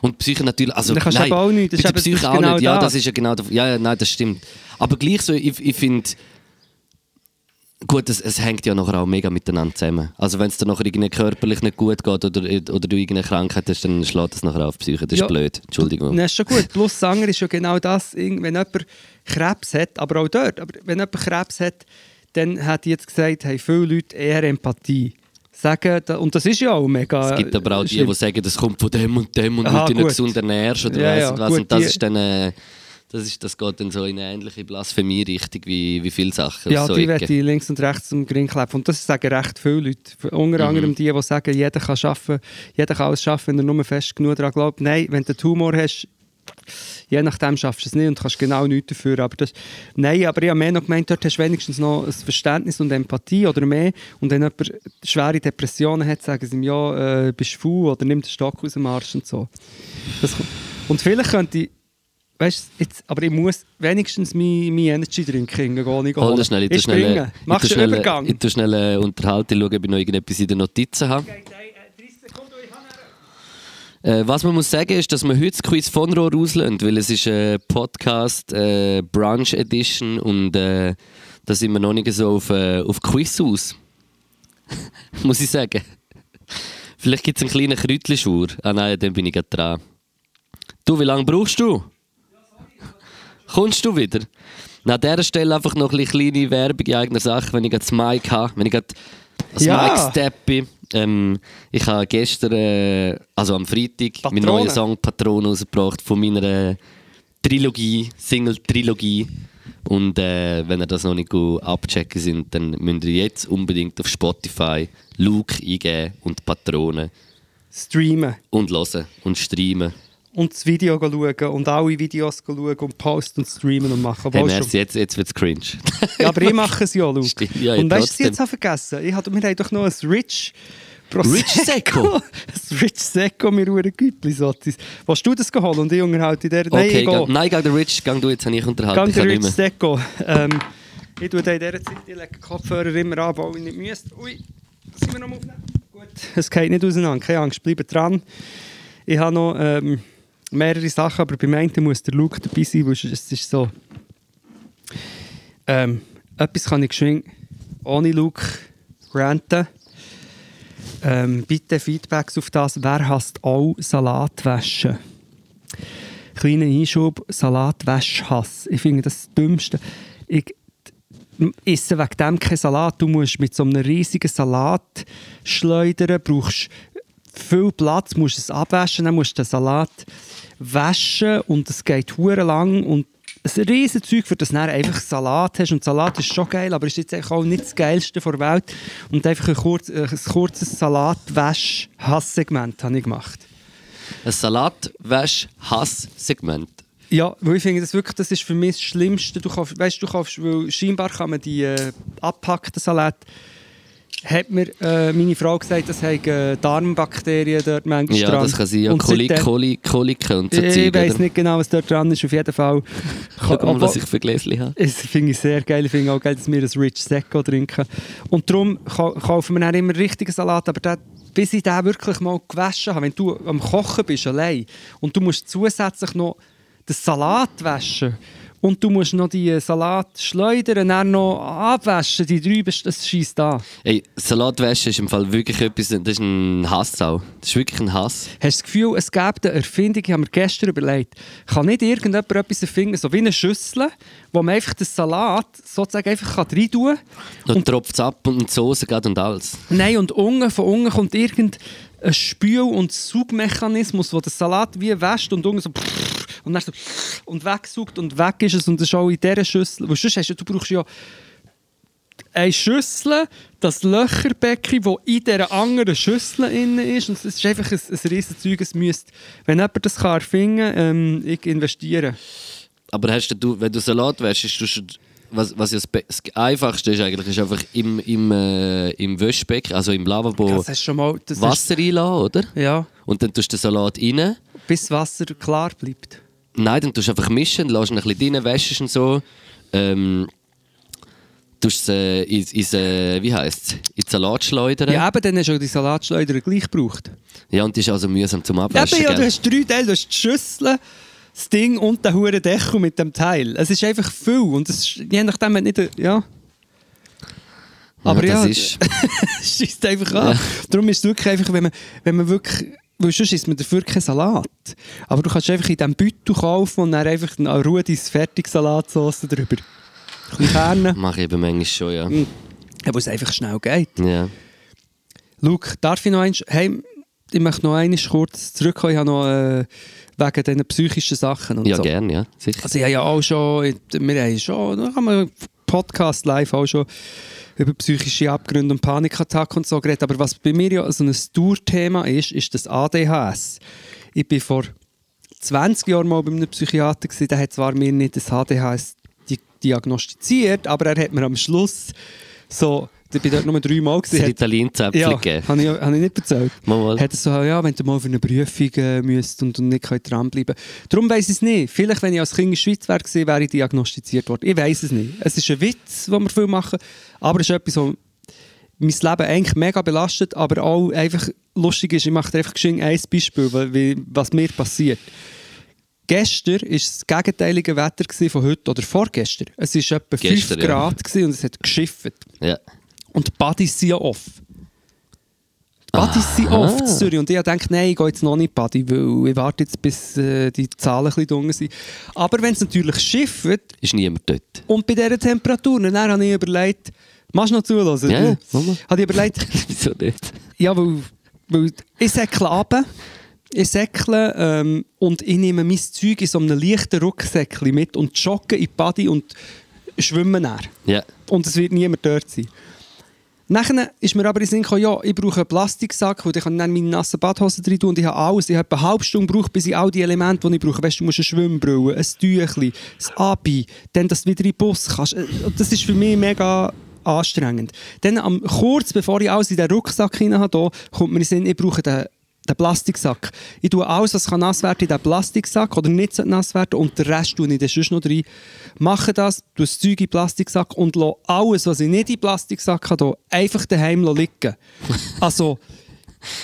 Speaker 3: Und die Psyche natürlich, also nein,
Speaker 2: aber auch nichts, das
Speaker 3: bei
Speaker 2: ist
Speaker 3: der Psyche auch
Speaker 2: genau
Speaker 3: nicht, ja,
Speaker 2: das.
Speaker 3: ist ja genau, ja, ja, nein, das stimmt. Aber gleich so, ich, ich finde, gut, es, es hängt ja nachher auch mega miteinander zusammen. Also wenn es dir nachher irgendwie körperlich nicht gut geht oder, oder du irgendeine Krankheit hast, dann schlägt das nachher auf die Psyche, das ist
Speaker 2: Ja.
Speaker 3: blöd, Entschuldigung.
Speaker 2: Das ist schon gut. Plus das andere ist ja genau das, wenn jemand Krebs hat, aber auch dort, aber wenn jemand Krebs hat, dann hat jetzt gesagt, haben viele Leute eher Empathie. Sagen, und das ist ja auch mega
Speaker 3: Es gibt aber auch die,
Speaker 2: schlimm.
Speaker 3: die sagen, das kommt von dem und dem und
Speaker 2: Aha,
Speaker 3: du nicht
Speaker 2: gut.
Speaker 3: gesund ernährst oder
Speaker 2: Ja,
Speaker 3: weiss
Speaker 2: ja,
Speaker 3: nicht was.
Speaker 2: gut,
Speaker 3: und das
Speaker 2: die-
Speaker 3: ist dann, äh, das, ist, das geht dann so in eine ähnliche Blasphemie-Richtung wie, wie viele Sachen.
Speaker 2: Ja,
Speaker 3: so
Speaker 2: die werden die links und rechts zum Gring kleben. Und das sagen recht viele Leute. Unter
Speaker 3: Mhm.
Speaker 2: anderem die, die sagen, jeder kann arbeiten, jeder kann alles schaffen, wenn er nur fest genug daran glaubt. Nein, wenn du einen Tumor hast, je nachdem schaffst du es nicht und kannst genau nichts dafür. Aber das, nein, aber ich habe mehr noch gemeint, dort hast du wenigstens noch ein Verständnis und Empathie oder mehr. Und wenn jemand schwere Depressionen hat, sagen sie ihm, ja, äh, bist du faul oder nimm den Stock aus dem Arsch und so. Das, und vielleicht könnte ich, weißt du, jetzt, aber ich muss wenigstens mein, mein Energy Drink gehen, nicht
Speaker 3: Hol das schnell, ich
Speaker 2: springe.
Speaker 3: ich
Speaker 2: Machst du einen
Speaker 3: schnell,
Speaker 2: Übergang?
Speaker 3: ich schnell äh, unterhalten, schauen, ob ich noch irgendetwas in den Notizen habe. Äh, was man muss sagen ist, dass wir heute das Quiz von Rohr auslösen, weil es ist ein Podcast äh, Brunch Edition und äh, da sind wir noch nicht so auf, äh, auf Quiz aus. muss ich sagen. Vielleicht gibt es einen kleinen Kräutlischwur. Ah nein, dann bin ich gerade dran. Du, wie lange brauchst du? Kommst du wieder? An dieser Stelle einfach noch ein bisschen kleine Werbung in eigener Sache, wenn ich das Mic habe, wenn ich gerade das
Speaker 2: Ja.
Speaker 3: Mic steppe. Ähm, ich habe gestern, äh, also am Freitag, meinen
Speaker 2: Patrone.
Speaker 3: neuen Song «Patrone» rausgebracht von meiner Trilogie, Single-Trilogie. Und äh, wenn ihr das noch nicht gut abchecken sind, dann müsst ihr jetzt unbedingt auf Spotify Luke eingeben und Patrone
Speaker 2: Streamen.
Speaker 3: und hören und streamen.
Speaker 2: Und das Video schauen und alle Videos schauen und posten und streamen und machen.
Speaker 3: Hey, merci, jetzt, jetzt wird es cringe.
Speaker 2: Ja, aber ich mache es ja, Luke.
Speaker 3: Stimmt, ja,
Speaker 2: und weißt du, was ich jetzt habe vergessen? Ich hatte, wir haben doch noch ein Rich
Speaker 3: Rich Secco?
Speaker 2: ein Rich Secco, mir hure Güppli sotis. Willst du das geholt und ich unterhalte in der... Nein,
Speaker 3: Okay,
Speaker 2: ich
Speaker 3: nein, gang der Rich, gang du, jetzt habe ich unterhalten. Ich
Speaker 2: der Rich. Secco. Ähm, ich tue in dieser Zeit, ich lege Kopfhörer immer an, weil ich nicht müsste. Ui, sind wir noch aufnehmen. Gut, es geht nicht auseinander, keine Angst, bleibt dran. Ich habe noch ähm, mehrere Sachen, aber beim einen muss der Luke dabei sein, weil es ist so... Ähm, etwas kann ich geschwind ohne Luke ranten. Ähm, bitte Feedbacks auf das. Wer hasst auch Salatwäsche? Kleiner Einschub, Salatwäschhass. Ich finde das das Dümmste. Ich esse wegen dem keinen Salat. Du musst mit so einem riesigen Salat schleudern, brauchst viel Platz, musst es abwaschen, dann musst du den Salat waschen und es geht hure lang und ein riesen Zeug, für das du einfach Salat hast. Und Salat ist schon geil, aber ist jetzt auch nicht das Geilste der Welt. Und einfach ein, kurz, äh, ein kurzes Salatwäsch-Hasssegment habe ich gemacht.
Speaker 3: Ein Salatwäsch-Hass-Segment.
Speaker 2: Ja, weil ich finde, das wirklich, das ist für mich das Schlimmste. Du kaufst, weißt, du kaufst, weil scheinbar kann man die äh, abpackten Salat, hat mir äh, meine Frau gesagt, das haben äh, Darmbakterien dort manchmal
Speaker 3: Ja,
Speaker 2: dran.
Speaker 3: das kann sein. Ja,
Speaker 2: Und
Speaker 3: Kolik, Kolik, Koliken und so
Speaker 2: ich
Speaker 3: Zeug,
Speaker 2: weiß nicht genau, was dort dran ist. Auf jeden Fall.
Speaker 3: Schau mal, was ich für Gläschen habe.
Speaker 2: Das finde ich sehr geil. Ich finde auch geil, dass wir ein Rich Secco trinken. Und darum ka- kaufen wir dann immer richtigen Salat, aber der, bis ich den wirklich mal gewaschen habe, wenn du am Kochen bist, allein, und du musst zusätzlich noch den Salat waschen und du musst noch die Salat schleudern, dann noch abwaschen, die drei, das schießt an.
Speaker 3: Ey, Salatwäsche ist im Fall wirklich etwas, das ist ein Hass auch. Das ist wirklich ein Hass.
Speaker 2: Hast du das Gefühl, es gäbe eine Erfindung, ich habe mir gestern überlegt, kann nicht irgendjemand etwas erfinden, so wie eine Schüssel, wo man einfach den Salat sozusagen einfach rein tun kann
Speaker 3: Dann tropft es ab und die Soße geht und alles.
Speaker 2: Nein, und unten, von unten kommt irgendein Spül- und Saugmechanismus, der den Salat wie wäscht und unten so und dann so und wegsaugt und weg ist es und das ist auch in dieser Schüssel. Weil sonst hast du, du brauchst ja eine Schüssel, das Löcherbecken, das in dieser anderen Schüssel drin ist. Und es ist einfach ein, ein riesen Zeug. Es müsste, wenn jemand das kann erfinden kann, ähm, ich investiere.
Speaker 3: Aber hast du, wenn du Salat wäschst, du schon, was, was ja das, Einfachste ist eigentlich, ist einfach im, im, äh, im Wäschbecken, also im Lavabo,
Speaker 2: Das hast du schon mal... Das
Speaker 3: Wasser reinlassen, oder?
Speaker 2: Hast, ja,
Speaker 3: Und dann tust du den Salat rein.
Speaker 2: bis das Wasser klar bleibt.
Speaker 3: Nein, dann tust du einfach mischen, lässt ihn ein bisschen rein, wäschst ihn so. Ähm, tust es äh, ins, ins, äh, wie heisst in Salat schleudern.
Speaker 2: Ja, eben, dann hast du auch die Salatschleuder gleich gebraucht.
Speaker 3: Ja, und die ist also mühsam zum
Speaker 2: Ja,
Speaker 3: Abwaschen.
Speaker 2: ja, du hast drei Teile, du hast die Schüssel, das Ding und den huren Deckel mit dem Teil. Es ist einfach viel und es ist, je nachdem nicht, ja. Aber ja,
Speaker 3: das ist,
Speaker 2: es schießt einfach an. Darum ist es wirklich einfach, wenn man, wenn man wirklich, weil sonst isst man dafür keinen Salat. Aber du kannst einfach in diesem Beutel kaufen und dann einfach eine Rudis Fertigsalatsauce drüber. Ein bisschen Kerne,
Speaker 3: mache ich eben manchmal schon, ja.
Speaker 2: ja, wo es einfach schnell geht.
Speaker 3: ja.
Speaker 2: Luke, darf ich noch eins, hey, ich möchte noch einmal kurz zurückkommen, ich habe noch äh, wegen diesen psychischen Sachen und
Speaker 3: Ja,
Speaker 2: so.
Speaker 3: gerne, ja. Sicher.
Speaker 2: Also ich habe ja auch schon, wir haben schon, da haben wir Podcast live auch schon über psychische Abgründe und Panikattacken und so geredet, aber was bei mir ja so ein Tourthema ist, ist das ADHS. Ich bin vor 20 Jahren mal bei einem Psychiater gewesen, der hat zwar mir nicht das ADHS di diagnostiziert, aber er hat mir am Schluss so, ich bin dort nur drei Mal
Speaker 3: Das
Speaker 2: gewesen, hat-
Speaker 3: Ritalin-Zäpfchen
Speaker 2: ja,
Speaker 3: gegeben.
Speaker 2: habe ich, nicht erzählt.
Speaker 3: Mal, mal.
Speaker 2: Hat er so, ja, wenn du mal für eine Prüfung äh, müsst und, und nicht könnt dranbleiben Darum weiss ich es nicht. Vielleicht, wenn ich als Kind in der Schweiz wäre, wäre ich diagnostiziert worden. Ich weiss es nicht. Es ist ein Witz, den wir viel machen, aber es ist etwas, was mein Leben eigentlich mega belastet, aber auch einfach lustig ist. Ich mache dir einfach ein Beispiel, wie, was mir passiert. Gestern war das gegenteilige Wetter von heute oder vorgestern. Es war etwa 5
Speaker 3: Gestern, ja.
Speaker 2: Grad gewesen und es hat geschifft.
Speaker 3: Ja.
Speaker 2: Und die Buddies sind ja off. Die Buddies sind off in Zürich. Und ich denke, nein, ich gehe jetzt noch nicht Buddy, weil ich warte jetzt, bis äh, die Zahlen ein bisschen dunkel sind. Aber wenn es natürlich schifft
Speaker 3: Ist niemand dort.
Speaker 2: und bei dieser Temperatur, dann habe ich überlegt, machst du noch zuhören?
Speaker 3: Ja, mal.
Speaker 2: Habe ich überlegt,
Speaker 3: Wieso nicht?
Speaker 2: ja, weil, weil ich säckle runter, ich säckle ähm, und ich nehme mein Zeug in so einem leichten Rucksäckchen mit und jogge in die Buddy und schwimme näher.
Speaker 3: Ja.
Speaker 2: Und es wird niemand dort sein. Nachher ist mir aber in den Sinn gekommen, ja, ich brauche einen Plastiksack, wo ich dann meine nassen Badhosen drin tun und ich habe alles. Ich habe eine halbe Stunde gebraucht, bis ich all die Elemente, die ich brauche. Weißt du, du musst eine Schwimmbrille, ein Tüchli, ein Abi, dann, dass du wieder in den Bus kannst. Äh, Das ist für mich mega anstrengend. Dann kurz bevor ich alles in den Rucksack hinein habe, kommt mir in den Sinn, ich brauche den den Plastiksack. Ich tue alles, was kann nass werden in diesen Plastiksack oder nicht sollte nass werden und den Rest tue ich dann sonst noch rein. Mache das, tue das Zeug in den Plastiksack und lasse alles, was ich nicht in den Plastiksack habe, einfach daheim liegen. also,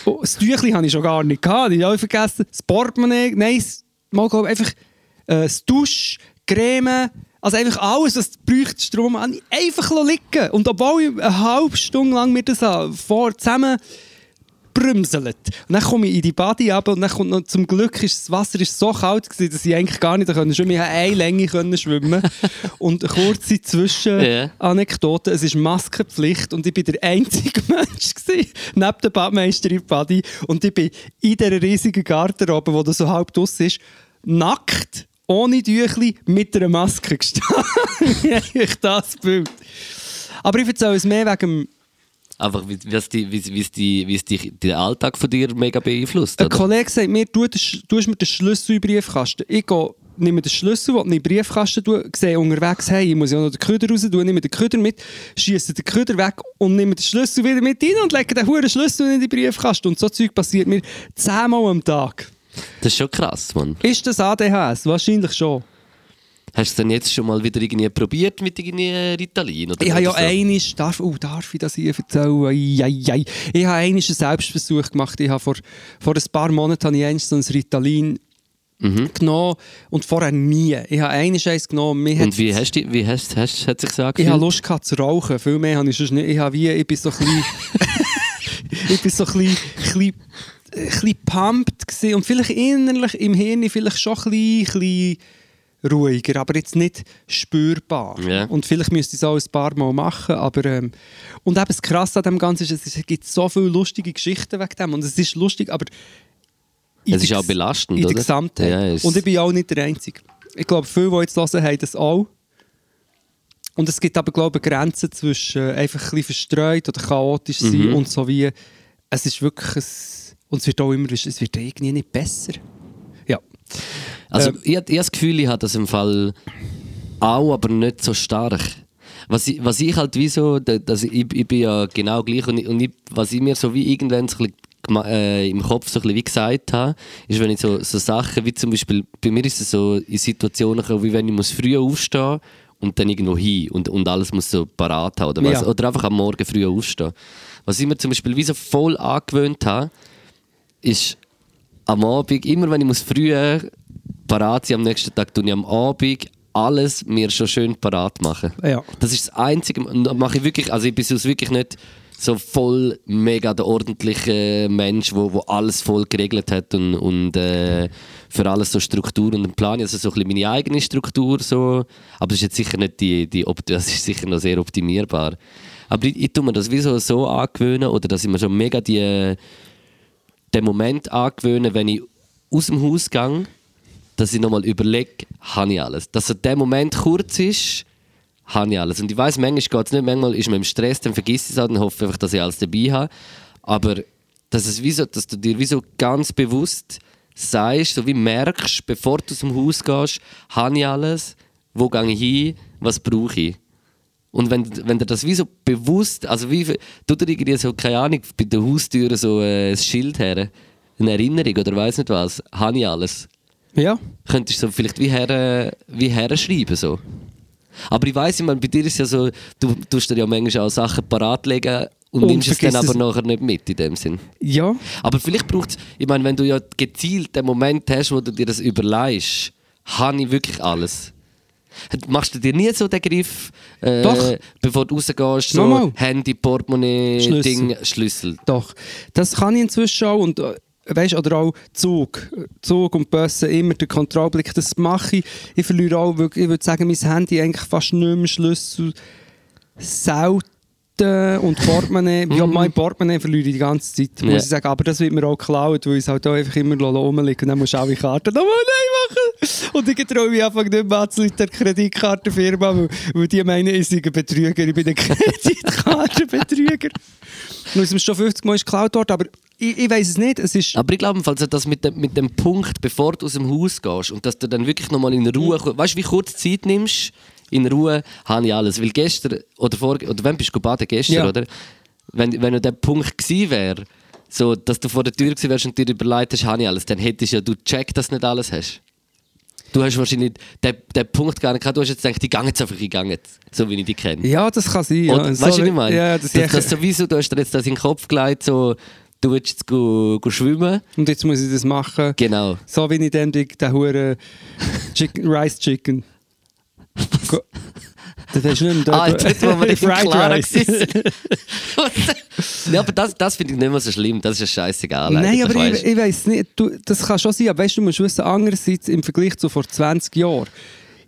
Speaker 2: oh, das Tüchli habe ich schon gar nicht gehabt, ich habe vergessen. Das Portemonnaie, nein, mal glaub, einfach äh, das Dusch, Creme, also einfach alles, was du bräuchtest, ich einfach liegen. Und obwohl ich eine halbe Stunde lang mir das habe, vor zusammen brümselt. Und dann komme ich in die Body ab und dann kommt noch, zum Glück ist das Wasser ist so kalt gewesen, dass ich eigentlich gar nicht schwimmen konnte. Ich habe eine Länge können schwimmen und eine kurze. Zwischenanekdote. Es ist Maskenpflicht und ich bin der einzige Mensch gewesen, neben der Badmeister in Body und ich bin in dieser riesigen Garderobe, wo da so halb draus ist, nackt, ohne Tüchli, mit einer Maske gestanden. Eigentlich das Bild. Aber ich erzähle es mehr wegen dem
Speaker 3: Einfach, wie, es, die, wie, wie es, die, wie es die, den Alltag von dir mega beeinflusst,
Speaker 2: Ein
Speaker 3: oder?
Speaker 2: Kollege sagt mir, du, du hast mir den Schlüssel in den Briefkasten. Ich gehe, nehme den Schlüssel, den ich in den Briefkasten tue, sehe unterwegs, hey, ich muss ja noch den Köder raus tun, nehme den Köder mit, schiesse den Köder weg und nehme den Schlüssel wieder mit rein und lege den huren Schlüssel in den Briefkasten. Und so Zeug passiert mir zehnmal am Tag.
Speaker 3: Das ist schon krass, Mann.
Speaker 2: Ist das ADHS? Wahrscheinlich schon.
Speaker 3: Hast du es denn jetzt schon mal wieder irgendwie probiert mit irgendwie Ritalin? Oder
Speaker 2: Ich habe ja
Speaker 3: so?
Speaker 2: einiges, darf, oh, darf ich das hier erzählen? Ei, ei, ei. Ich habe einiges einen Selbstversuch gemacht. Ich habe vor, vor ein paar Monaten habe ich eins so ein Ritalin
Speaker 3: Mhm.
Speaker 2: genommen und vorher nie. Ich habe eines eins genommen. Mir
Speaker 3: Und wie hast du, wie hast, hast, hat sich gesagt?
Speaker 2: ich habe Lust gehabt zu rauchen. Viel mehr habe ich sonst nicht. Ich habe wie, ich bin so ein bisschen, ich bin so ein bisschen, ein bisschen, ein bisschen pumped und vielleicht innerlich im Hirn vielleicht schon ein bisschen, ein bisschen ruhiger, aber jetzt nicht spürbar.
Speaker 3: Ja.
Speaker 2: Und vielleicht müsste ich es auch ein paar Mal machen, aber ähm, und eben das Krasse an dem Ganzen ist, es gibt so viele lustige Geschichten wegen dem und es ist lustig, aber
Speaker 3: Es ist auch belastend,
Speaker 2: in der
Speaker 3: oder?
Speaker 2: Gesamtheit.
Speaker 3: Ja,
Speaker 2: und ich bin auch nicht der Einzige. Ich glaube, viele, die jetzt hören, haben das auch. Und es gibt aber, glaube ich, Grenzen zwischen äh, einfach ein bisschen verstreut oder chaotisch sein
Speaker 3: Mhm.
Speaker 2: und so wie. Es ist wirklich ein, und es wird auch immer, es wird irgendwie nicht besser.
Speaker 3: Also,
Speaker 2: Ähm.
Speaker 3: ich, ich habe das Gefühl, ich habe das im Fall auch, aber nicht so stark. Was ich, was ich halt wie so, da- dass ich, ich bin ja genau gleich und, ich, und ich, was ich mir so wie irgendwann so ein bisschen gema- äh, im Kopf so ein bisschen wie gesagt habe, ist, wenn ich so, so Sachen wie zum Beispiel, bei mir ist es so in Situationen wie wenn ich muss früh aufstehen und dann irgendwo hin und, und alles muss so parat haben oder was.
Speaker 2: Ja.
Speaker 3: Oder einfach am Morgen früh aufstehen. Was ich mir zum Beispiel wie so voll angewöhnt habe, ist am Abend, immer wenn ich muss früher parat sein am nächsten Tag, tue ich am Abend alles mir schon schön parat machen.
Speaker 2: Ja.
Speaker 3: Das ist das Einzige, mache ich wirklich, also ich bin sonst wirklich nicht so voll mega der ordentliche Mensch, wo, wo alles voll geregelt hat und, und äh, für alles so Struktur und einen Plan. Also so ein bisschen meine eigene Struktur so, aber das ist jetzt sicher nicht die, die das ist sicher noch sehr optimierbar. Aber ich, ich tue mir das wie so, so angewöhnen oder dass ich mir schon mega die, den Moment angewöhnen, wenn ich aus dem Haus gehe, dass ich nochmal überlege, habe ich alles. Dass so der Moment kurz ist, habe ich alles. Und ich weiß, manchmal geht es nicht, manchmal ist man im Stress, dann vergisst ich es halt und hoffe einfach, dass ich alles dabei habe. Aber dass, es wie so, dass du dir wie so ganz bewusst sagst, so wie merkst, bevor du aus dem Haus gehst, habe ich alles, wo gehe ich hin, was brauche ich. Und wenn, wenn dir das wie so bewusst, also wie, tut dir irgendwie so, keine Ahnung, bei der Haustür so äh, ein Schild her, eine Erinnerung oder weiß nicht was, habe ich alles.
Speaker 2: Ja.
Speaker 3: Könntest du so vielleicht wie her, wie herschreiben so. Aber ich weiss, ich meine, bei dir ist ja so, du tust dir ja manchmal auch Sachen parat legen und,
Speaker 2: Und
Speaker 3: nimmst es dann aber
Speaker 2: es.
Speaker 3: nachher nicht mit in dem Sinn.
Speaker 2: Ja.
Speaker 3: Aber vielleicht braucht es, ich meine, wenn du ja gezielt den Moment hast, wo du dir das überlegst, habe ich wirklich alles. Machst du dir nie so den Griff, äh,
Speaker 2: Doch.
Speaker 3: bevor du rausgehst, so
Speaker 2: Nochmal.
Speaker 3: Handy, Portemonnaie,
Speaker 2: Schlüssel.
Speaker 3: Ding, Schlüssel?
Speaker 2: Doch, das kann ich inzwischen auch und äh, weißt, oder auch Zug, Zug und Busse, immer der Kontrollblick, das mache ich. Ich verliere auch, wirklich, ich würde sagen, mein Handy eigentlich fast nicht mehr Schlüssel, selten und Portemonnaie, ja, mein Portemonnaie verliere ich die ganze Zeit, muss
Speaker 3: Ja.
Speaker 2: ich sagen, aber das wird mir auch geklaut, weil ich es halt auch einfach immer rumliegen. Und dann musst du alle Karten nochmal neu machen! Und ich traue mich einfach nicht mehr anzuleiten der Kreditkartenfirma, weil, weil die meinen, ich sei ein Betrüger, ich bin ein Kreditkartenbetrüger. Und es ist schon 50 Mal geklaut worden, aber ich, ich weiß es nicht. Es ist,
Speaker 3: Aber ich glaube, also das mit dem, mit dem Punkt, bevor du aus dem Haus gehst und dass du dann wirklich nochmal in Ruhe, weißt du, wie kurz Zeit nimmst, in Ruhe habe ich alles. Weil gestern, oder vor, oder wann bist du baden? Gestern,
Speaker 2: Ja.
Speaker 3: oder? Wenn, wenn der Punkt gewesen wäre, so, dass du vor der Tür gewesen wärst und dir überlegt hast, habe ich alles, dann hättest ja du gecheckt, dass du nicht alles hast. Du hast wahrscheinlich den, den Punkt gar nicht gehabt, du hast jetzt gedacht, ich gehe jetzt einfach, jetzt, so wie ich dich kenne.
Speaker 2: ja, das kann sein. Ja. So
Speaker 3: weißt du, was
Speaker 2: wie-
Speaker 3: ich meine?
Speaker 2: Ja, das,
Speaker 3: das, das sowieso, du hast dir jetzt das in den Kopf gelegt, so, du willst jetzt go, go schwimmen.
Speaker 2: und jetzt muss ich das machen.
Speaker 3: Genau.
Speaker 2: So wie ich dann den, den Huren Chicken, Rice Chicken. Das weisst du nicht mehr.
Speaker 3: Ah, dort, wo wir nicht Ja, aber das, das finde ich nicht mehr so schlimm. Das ist ja scheißegal.
Speaker 2: Nein, aber ich, ich weiß nicht, du, das kann schon sein, aber weißt du, du musst wissen, andererseits im Vergleich zu vor 20 Jahren,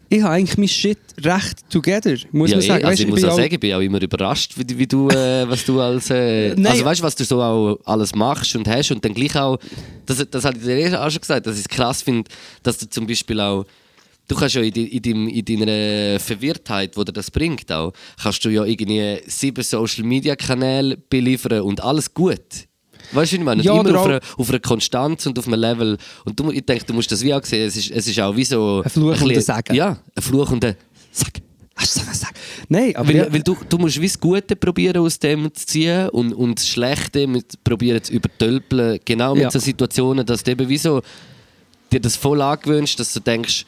Speaker 2: ich habe eigentlich mein Shit recht together, muss
Speaker 3: ja,
Speaker 2: man
Speaker 3: eh,
Speaker 2: sagen.
Speaker 3: also
Speaker 2: Weißt,
Speaker 3: ich muss auch sagen, ich bin auch immer überrascht, wie, wie du, äh, was du als, äh, also weißt du, was du so auch alles machst und hast und dann gleich auch, das, das hatte ich dir eh auch schon gesagt, dass ich es krass finde, dass du zum Beispiel auch, du kannst ja in, die- in, deinem, in deiner Verwirrtheit, wo dir das bringt auch, kannst du ja irgendwie sieben Social Media Kanäle beliefern und alles gut. Weißt du, ich meine?
Speaker 2: Ja,
Speaker 3: immer auf einer, auf einer Konstanz und auf einem Level. Und du, ich denke, du musst das wie auch sehen. Es ist, es ist auch wie so.
Speaker 2: Ein Fluch und ein
Speaker 3: bisschen-
Speaker 2: Sagen.
Speaker 3: Ja, ein Fluch und ein Sag.
Speaker 2: Hast du das gesagt? Nein, aber
Speaker 3: Weil,
Speaker 2: ja,
Speaker 3: weil du, du musst wie das Gute probieren aus dem zu ziehen und, und das Schlechte mit probieren zu übertölpeln. Genau mit
Speaker 2: Ja.
Speaker 3: so Situationen, dass du eben wie so dir das voll angewöhnst, dass du denkst,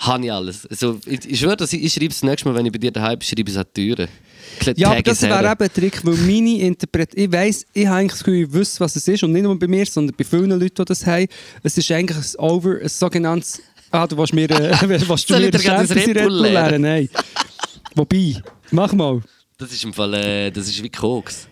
Speaker 3: habe ich alles. Also, ich, ich schwöre, dass ich, ich schreibe das nächste Mal, wenn ich bei dir daheim bin, schreibe ich es an die Türen.
Speaker 2: Ja, aber das wäre eben ein Trick, weil meine Interpretation, ich weiss, ich habe eigentlich das Gefühl, ich wüsste, was es ist und nicht nur bei mir, sondern bei vielen Leuten, die das haben. Es ist eigentlich ein Over, ein sogenanntes, ah, du willst mir, äh, willst du mir
Speaker 3: ein Red Bull lernen?
Speaker 2: Nein. Wobei, mach mal.
Speaker 3: Das ist im Fall, äh, das ist wie Koks.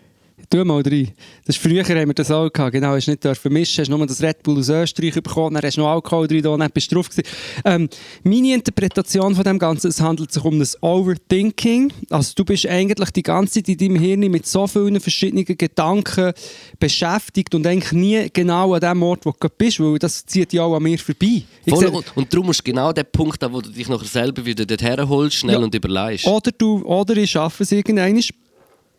Speaker 2: Tu mal rein. Das ist, früher haben wir das auch gehabt. Genau, hast nicht dürfen mischen, hast nur das Red Bull aus Österreich bekommen, dann hast du noch Alkohol drin, da, dann bist du drauf gewesen. Ähm, meine Interpretation von dem Ganzen, es handelt sich um das Overthinking. Also du bist eigentlich die ganze Zeit in deinem Hirn mit so vielen verschiedenen Gedanken beschäftigt und eigentlich nie genau an dem Ort, wo du bist, weil das zieht ja auch an mir vorbei.
Speaker 3: Voll,
Speaker 2: sehe-
Speaker 3: und, und darum musst du genau den Punkt haben, wo du dich nachher selber wieder dorthin holst, schnell
Speaker 2: Ja.
Speaker 3: und überlegst.
Speaker 2: oder, du, oder ich schaffe es irgendwann.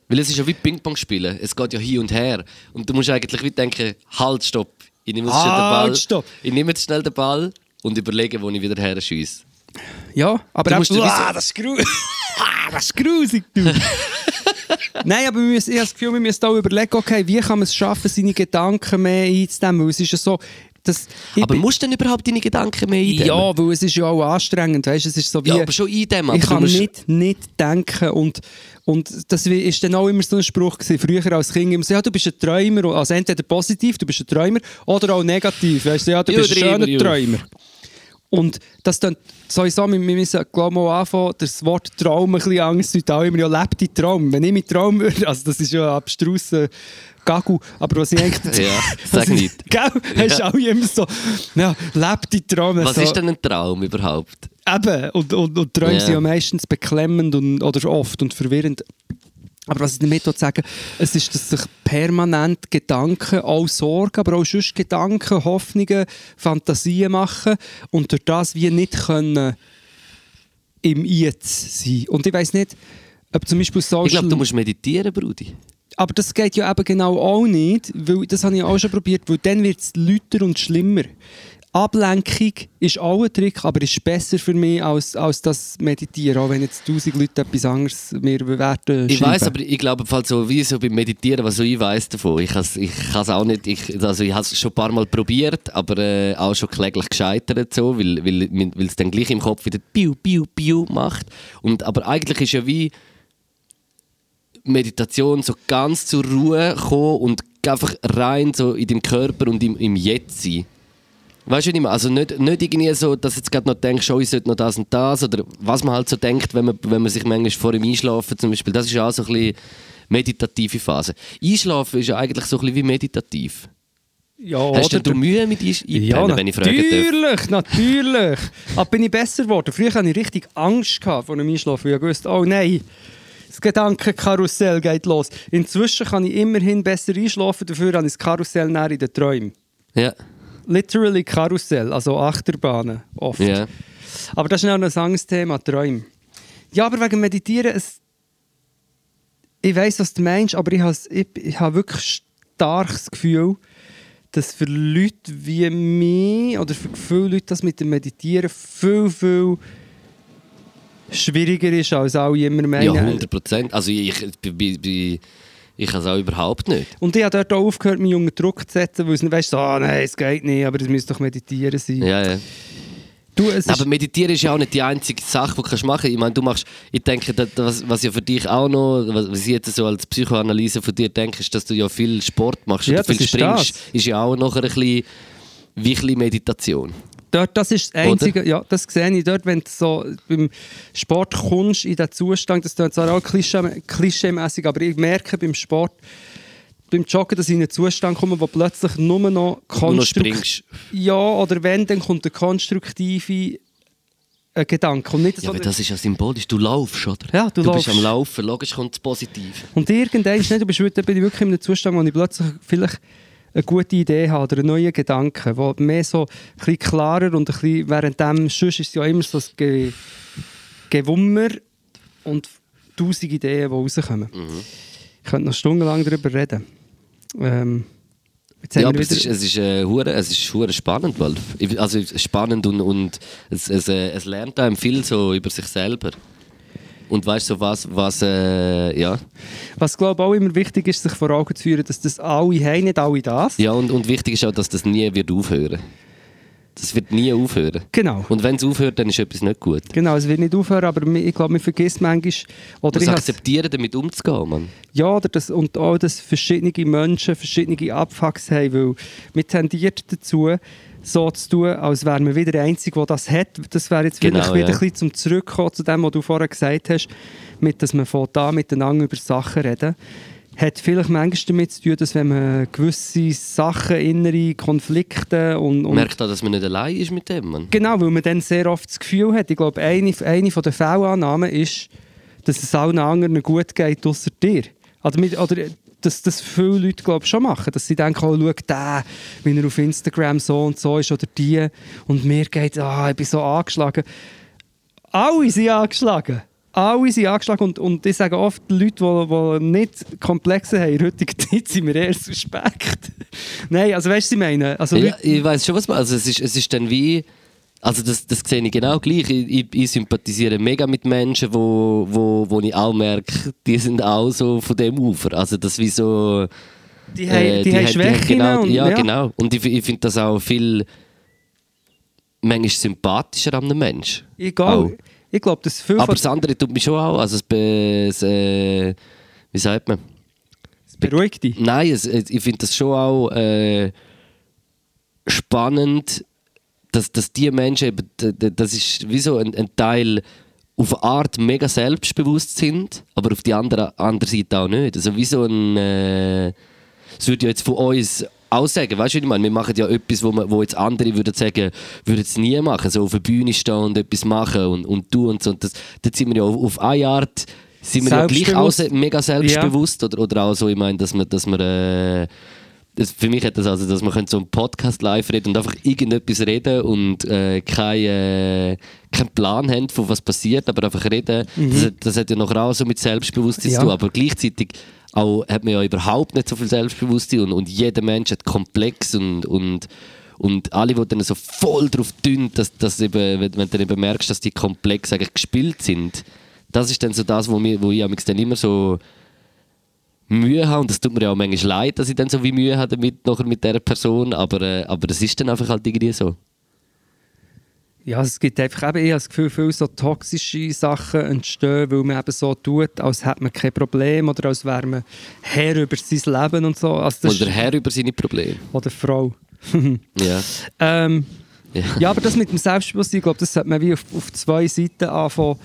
Speaker 3: Weil es ist ja wie Ping-Pong spielen. Es geht ja hin und her. Und du musst eigentlich wie denken, halt, stopp. Ich nehme jetzt schnell den Ball.
Speaker 2: Halt, stopp.
Speaker 3: Ich nehme jetzt schnell den Ball und überlege, wo ich wieder her schieße.
Speaker 2: Ja, aber
Speaker 3: Du musst so-
Speaker 2: Ah, das ist grusig. Ah, das ist grusig, du. Nein, aber wir müssen, ich habe das Gefühl, wir müssen auch überlegen, okay, wie kann man es schaffen, seine Gedanken mehr einzudämmen. Weil es ist ja so, das,
Speaker 3: Aber musst du denn überhaupt deine Gedanken mehr eindämmen?
Speaker 2: Ja, weil es ist ja auch anstrengend, weißt es ist so wie...
Speaker 3: Ja, aber schon eindämmen.
Speaker 2: ich kann
Speaker 3: du
Speaker 2: nicht, nicht denken und, und das ist dann auch immer so ein Spruch gewesen, früher als Kind immer so, ja, du bist ein Träumer, also entweder positiv, du bist ein Träumer, oder auch negativ, weißt du, ja, du bist ein
Speaker 3: Träumer,
Speaker 2: schöner
Speaker 3: ja.
Speaker 2: Träumer. Und das dann sowieso, wir müssen glaube ich, mal anfangen, das Wort Traum ein bisschen Angst zu auch immer, ja, lebt die Traum. Wenn ich mit Traum würde, also das ist ja ein abstruser Gagu, aber was ich eigentlich...
Speaker 3: Ja, sag
Speaker 2: ich-
Speaker 3: nicht.
Speaker 2: Gell? Hast du auch immer so, ja, lebt die Traum.
Speaker 3: Was
Speaker 2: so.
Speaker 3: ist denn ein Traum überhaupt?
Speaker 2: Eben, und, und, und Träume
Speaker 3: Ja.
Speaker 2: sind ja meistens beklemmend und, oder oft und verwirrend. Aber was ich damit sagen es ist, dass sich permanent Gedanken, auch Sorgen, aber auch sonst Gedanken, Hoffnungen, Fantasien machen und durch das wie nicht können im Jetzt sein. Und ich weiß nicht, ob zum Beispiel Social...
Speaker 3: Ich glaube, du musst meditieren, Brudi.
Speaker 2: Aber das geht ja eben genau auch nicht, weil das habe ich auch schon probiert, weil dann wird es lauter und schlimmer. Ablenkung ist auch ein Trick, aber ist besser für mich als, als das Meditieren, auch wenn jetzt tausend Leute etwas anderes mir bewerten
Speaker 3: Ich weiß, aber ich glaube, so wie so beim Meditieren, was so ich weiß davon. Ich habe es ich has auch nicht, ich, also ich habe es schon ein paar Mal probiert, aber äh, auch schon kläglich gescheitert so, weil weil weil es dann gleich im Kopf wieder piu piu piu macht. Und aber eigentlich ist ja wie Meditation so ganz zur Ruhe kommen und einfach rein so in dem Körper und im, im Jetzt sein. Weißt du, ich meine? Also nicht, nicht irgendwie so, dass du jetzt gerade noch denkst, oh, ich sollte noch das und das, oder was man halt so denkt, wenn man, wenn man sich manchmal vor dem Einschlafen zum Beispiel, das ist ja auch so ein bisschen meditative Phase. Einschlafen ist ja eigentlich so ein bisschen wie meditativ.
Speaker 2: ja,
Speaker 3: Hast du Mühe mit Einsch- Einpennen, wenn ich fragen darf?
Speaker 2: natürlich, natürlich. Aber bin ich besser geworden. Früher hatte ich richtig Angst vor einem Einschlafen, ich wusste, oh nein, das Gedankenkarussell geht los. Inzwischen kann ich immerhin besser einschlafen, dafür habe ich das Karussell näher in den Träumen.
Speaker 3: Ja,
Speaker 2: Literally Karussell, also Achterbahnen oft.
Speaker 3: ja.
Speaker 2: Aber das ist noch ein anderes Thema, Träume. Ja, aber wegen Meditieren, es, ich weiß, was du meinst, aber ich habe, ich, ich habe wirklich starkes Gefühl, dass für Leute wie mich oder für viele Leute das mit dem Meditieren viel, viel schwieriger ist, als alle immer meinen.
Speaker 3: Ja, 100 Prozent. Also ich, ich, ich, ich, ich kann es auch überhaupt nicht.
Speaker 2: Und ich habe dort auch aufgehört, mich unter Druck zu setzen, weil es nicht weißt, so, ah, nein, es geht nicht, aber es müsste doch meditieren sein.
Speaker 3: Ja, ja.
Speaker 2: Du,
Speaker 3: Aber meditieren ist ja auch nicht die einzige Sache, die du machen kannst. Ich meine, du machst, ich denke, das, was, was ja für dich auch noch, was, ich jetzt so als Psychoanalyse von dir denke, ist, dass du ja viel Sport machst
Speaker 2: Ja,
Speaker 3: oder viel
Speaker 2: ist
Speaker 3: springst,
Speaker 2: das.
Speaker 3: ist ja auch noch ein bisschen wie ein bisschen Meditation.
Speaker 2: Dort, das ist das Einzige, ja, das sehe ich dort, wenn du so beim Sport kommst, in diesen Zustand, das klingt zwar auch klischee- klischeemässig, aber ich merke beim Sport, beim Joggen, dass ich in einen Zustand komme, wo plötzlich nur noch
Speaker 3: noch
Speaker 2: konstruktiv... Ja, oder wenn, dann kommt der konstruktive äh, Gedanke. Und, nicht
Speaker 3: Ja, aber das ist ja symbolisch. Du laufst, oder?
Speaker 2: Ja, du
Speaker 3: du bist
Speaker 2: laufst.
Speaker 3: am Laufen. Logisch kommt das Positive.
Speaker 2: und irgendwann, nicht, du bist wirklich, bin ich wirklich in einem Zustand, wo ich plötzlich vielleicht eine gute Idee habe oder einen neuen Gedanken, wo mehr so ein bisschen klarer und ein bisschen, währenddem, sonst ist es ja immer so ein Ge Gewummer und tausend Ideen, die rauskommen. Ich könnte noch stundenlang darüber reden. Ähm, haben
Speaker 3: Ja, aber es ist, es ist, äh, hure, es ist hure spannend, weil, also spannend und, und es, es, äh, es lernt einem viel so über sich selber. Und weißt du, was, was äh, ja.
Speaker 2: Was glaube auch immer wichtig ist, sich vor Augen zu führen, dass das alle haben, nicht alle das.
Speaker 3: Ja, und, und wichtig ist auch, dass das nie wird aufhören. Das wird nie aufhören.
Speaker 2: Genau.
Speaker 3: Und wenn es aufhört, dann ist etwas nicht gut.
Speaker 2: Genau, es wird nicht aufhören, aber ich glaube, man vergisst manchmal... Oder
Speaker 3: Das akzeptieren, damit umzugehen, Mann.
Speaker 2: Ja, oder das, und auch, dass verschiedene Menschen verschiedene Abfucks haben, weil man tendiert dazu, so zu tun, als wäre man wieder der Einzige, der das hat. Das wäre jetzt
Speaker 3: Genau,
Speaker 2: wieder
Speaker 3: ja.
Speaker 2: ein bisschen zum Zurückkommen zu dem, was du vorher gesagt hast, mit, dass man von da miteinander über Sachen reden. Hat vielleicht manchmal damit zu tun, dass wenn man gewisse Sachen, innere Konflikte und, und
Speaker 3: Merkt auch, dass man nicht allein ist mit dem, Mann.
Speaker 2: Genau, weil man dann sehr oft das Gefühl hat, ich glaube, eine, eine der Fehlannahmen ist, dass es allen anderen gut geht, außer dir. Oder, mit, oder dass das viele Leute glaub, schon machen, dass sie denken, oh, schau, der, wenn er auf Instagram so und so ist, oder die, und mir geht, ah, ich bin so angeschlagen. Alle sind angeschlagen. Alle sind angeschlagen und, und ich sage oft, die Leute, die, die nicht Komplexe haben, in der heutigen Zeit sind mir eher suspekt. Nein, also weißt du, was ich meine? Also,
Speaker 3: Ja, ich weiß schon, was man. Also es ist, es ist dann wie. Also das, das sehe ich genau gleich. Ich, ich, ich sympathisiere mega mit Menschen, wo, wo, wo ich auch merke, die sind auch so von dem Ufer. Also das wie so.
Speaker 2: Die haben- die haben Schwächen
Speaker 3: genau,
Speaker 2: und-
Speaker 3: ja,
Speaker 2: ja.
Speaker 3: genau. Und ich, ich finde das auch viel manchmal sympathischer an einem Menschen.
Speaker 2: Ich,
Speaker 3: Auch.
Speaker 2: Ich glaube, das viel
Speaker 3: Aber das andere tut mich schon auch. Also es, es, äh, wie sagt man?
Speaker 2: beruhigt dich.
Speaker 3: Nein, es, es, ich finde das schon auch äh, spannend, dass, dass die Menschen, eben, das ist wie so ein, ein Teil, auf eine Art mega selbstbewusst sind, aber auf die andere, andere Seite auch nicht. Also wie so ein... Äh, das würde ja jetzt von uns auch sagen, weißt du, ich meine? Wir machen ja etwas, wo, man, wo jetzt andere würden sagen, würden es nie machen, so auf der Bühne stehen und etwas machen und, und tun und so. Und das, da sind wir ja auf, auf eine Art, sind wir ja gleich auch mega selbstbewusst oder, oder auch so, ich meine, dass man, dass man äh, das, für mich hat das also, dass man könnte so einen Podcast live reden und einfach irgendetwas reden und äh, kein, äh, keinen Plan haben, von was passiert, aber einfach reden. Das, hat- das hat ja nachher auch so mit Selbstbewusstsein
Speaker 2: Ja.
Speaker 3: zu tun, aber gleichzeitig auch, hat man ja überhaupt nicht so viel Selbstbewusstsein und, und jeder Mensch hat komplex und, und und alle, die dann so voll drauf tun, dass, dass eben, wenn, wenn du dann eben merkst, dass die komplex eigentlich gespielt sind, das ist dann so das, wo, mir, wo ich dann immer so Mühe habe. Und das tut mir ja auch manchmal leid, dass ich dann so wie Mühe habe damit, nachher mit dieser Person. Aber, äh, aber das ist dann einfach halt irgendwie so.
Speaker 2: Ja, es gibt einfach eben, ich habe das Gefühl, viele so toxische Sachen entstehen, weil man eben so tut, als hätte man kein Problem oder als wäre man Herr über sein Leben und so. Also
Speaker 3: Oder Herr über seine Probleme.
Speaker 2: oder Frau.
Speaker 3: Ja.
Speaker 2: Ähm,
Speaker 3: Ja.
Speaker 2: ja, aber das mit dem Selbstbewusstsein, ich glaube, das sollte man wie auf, auf zwei Seiten anfangen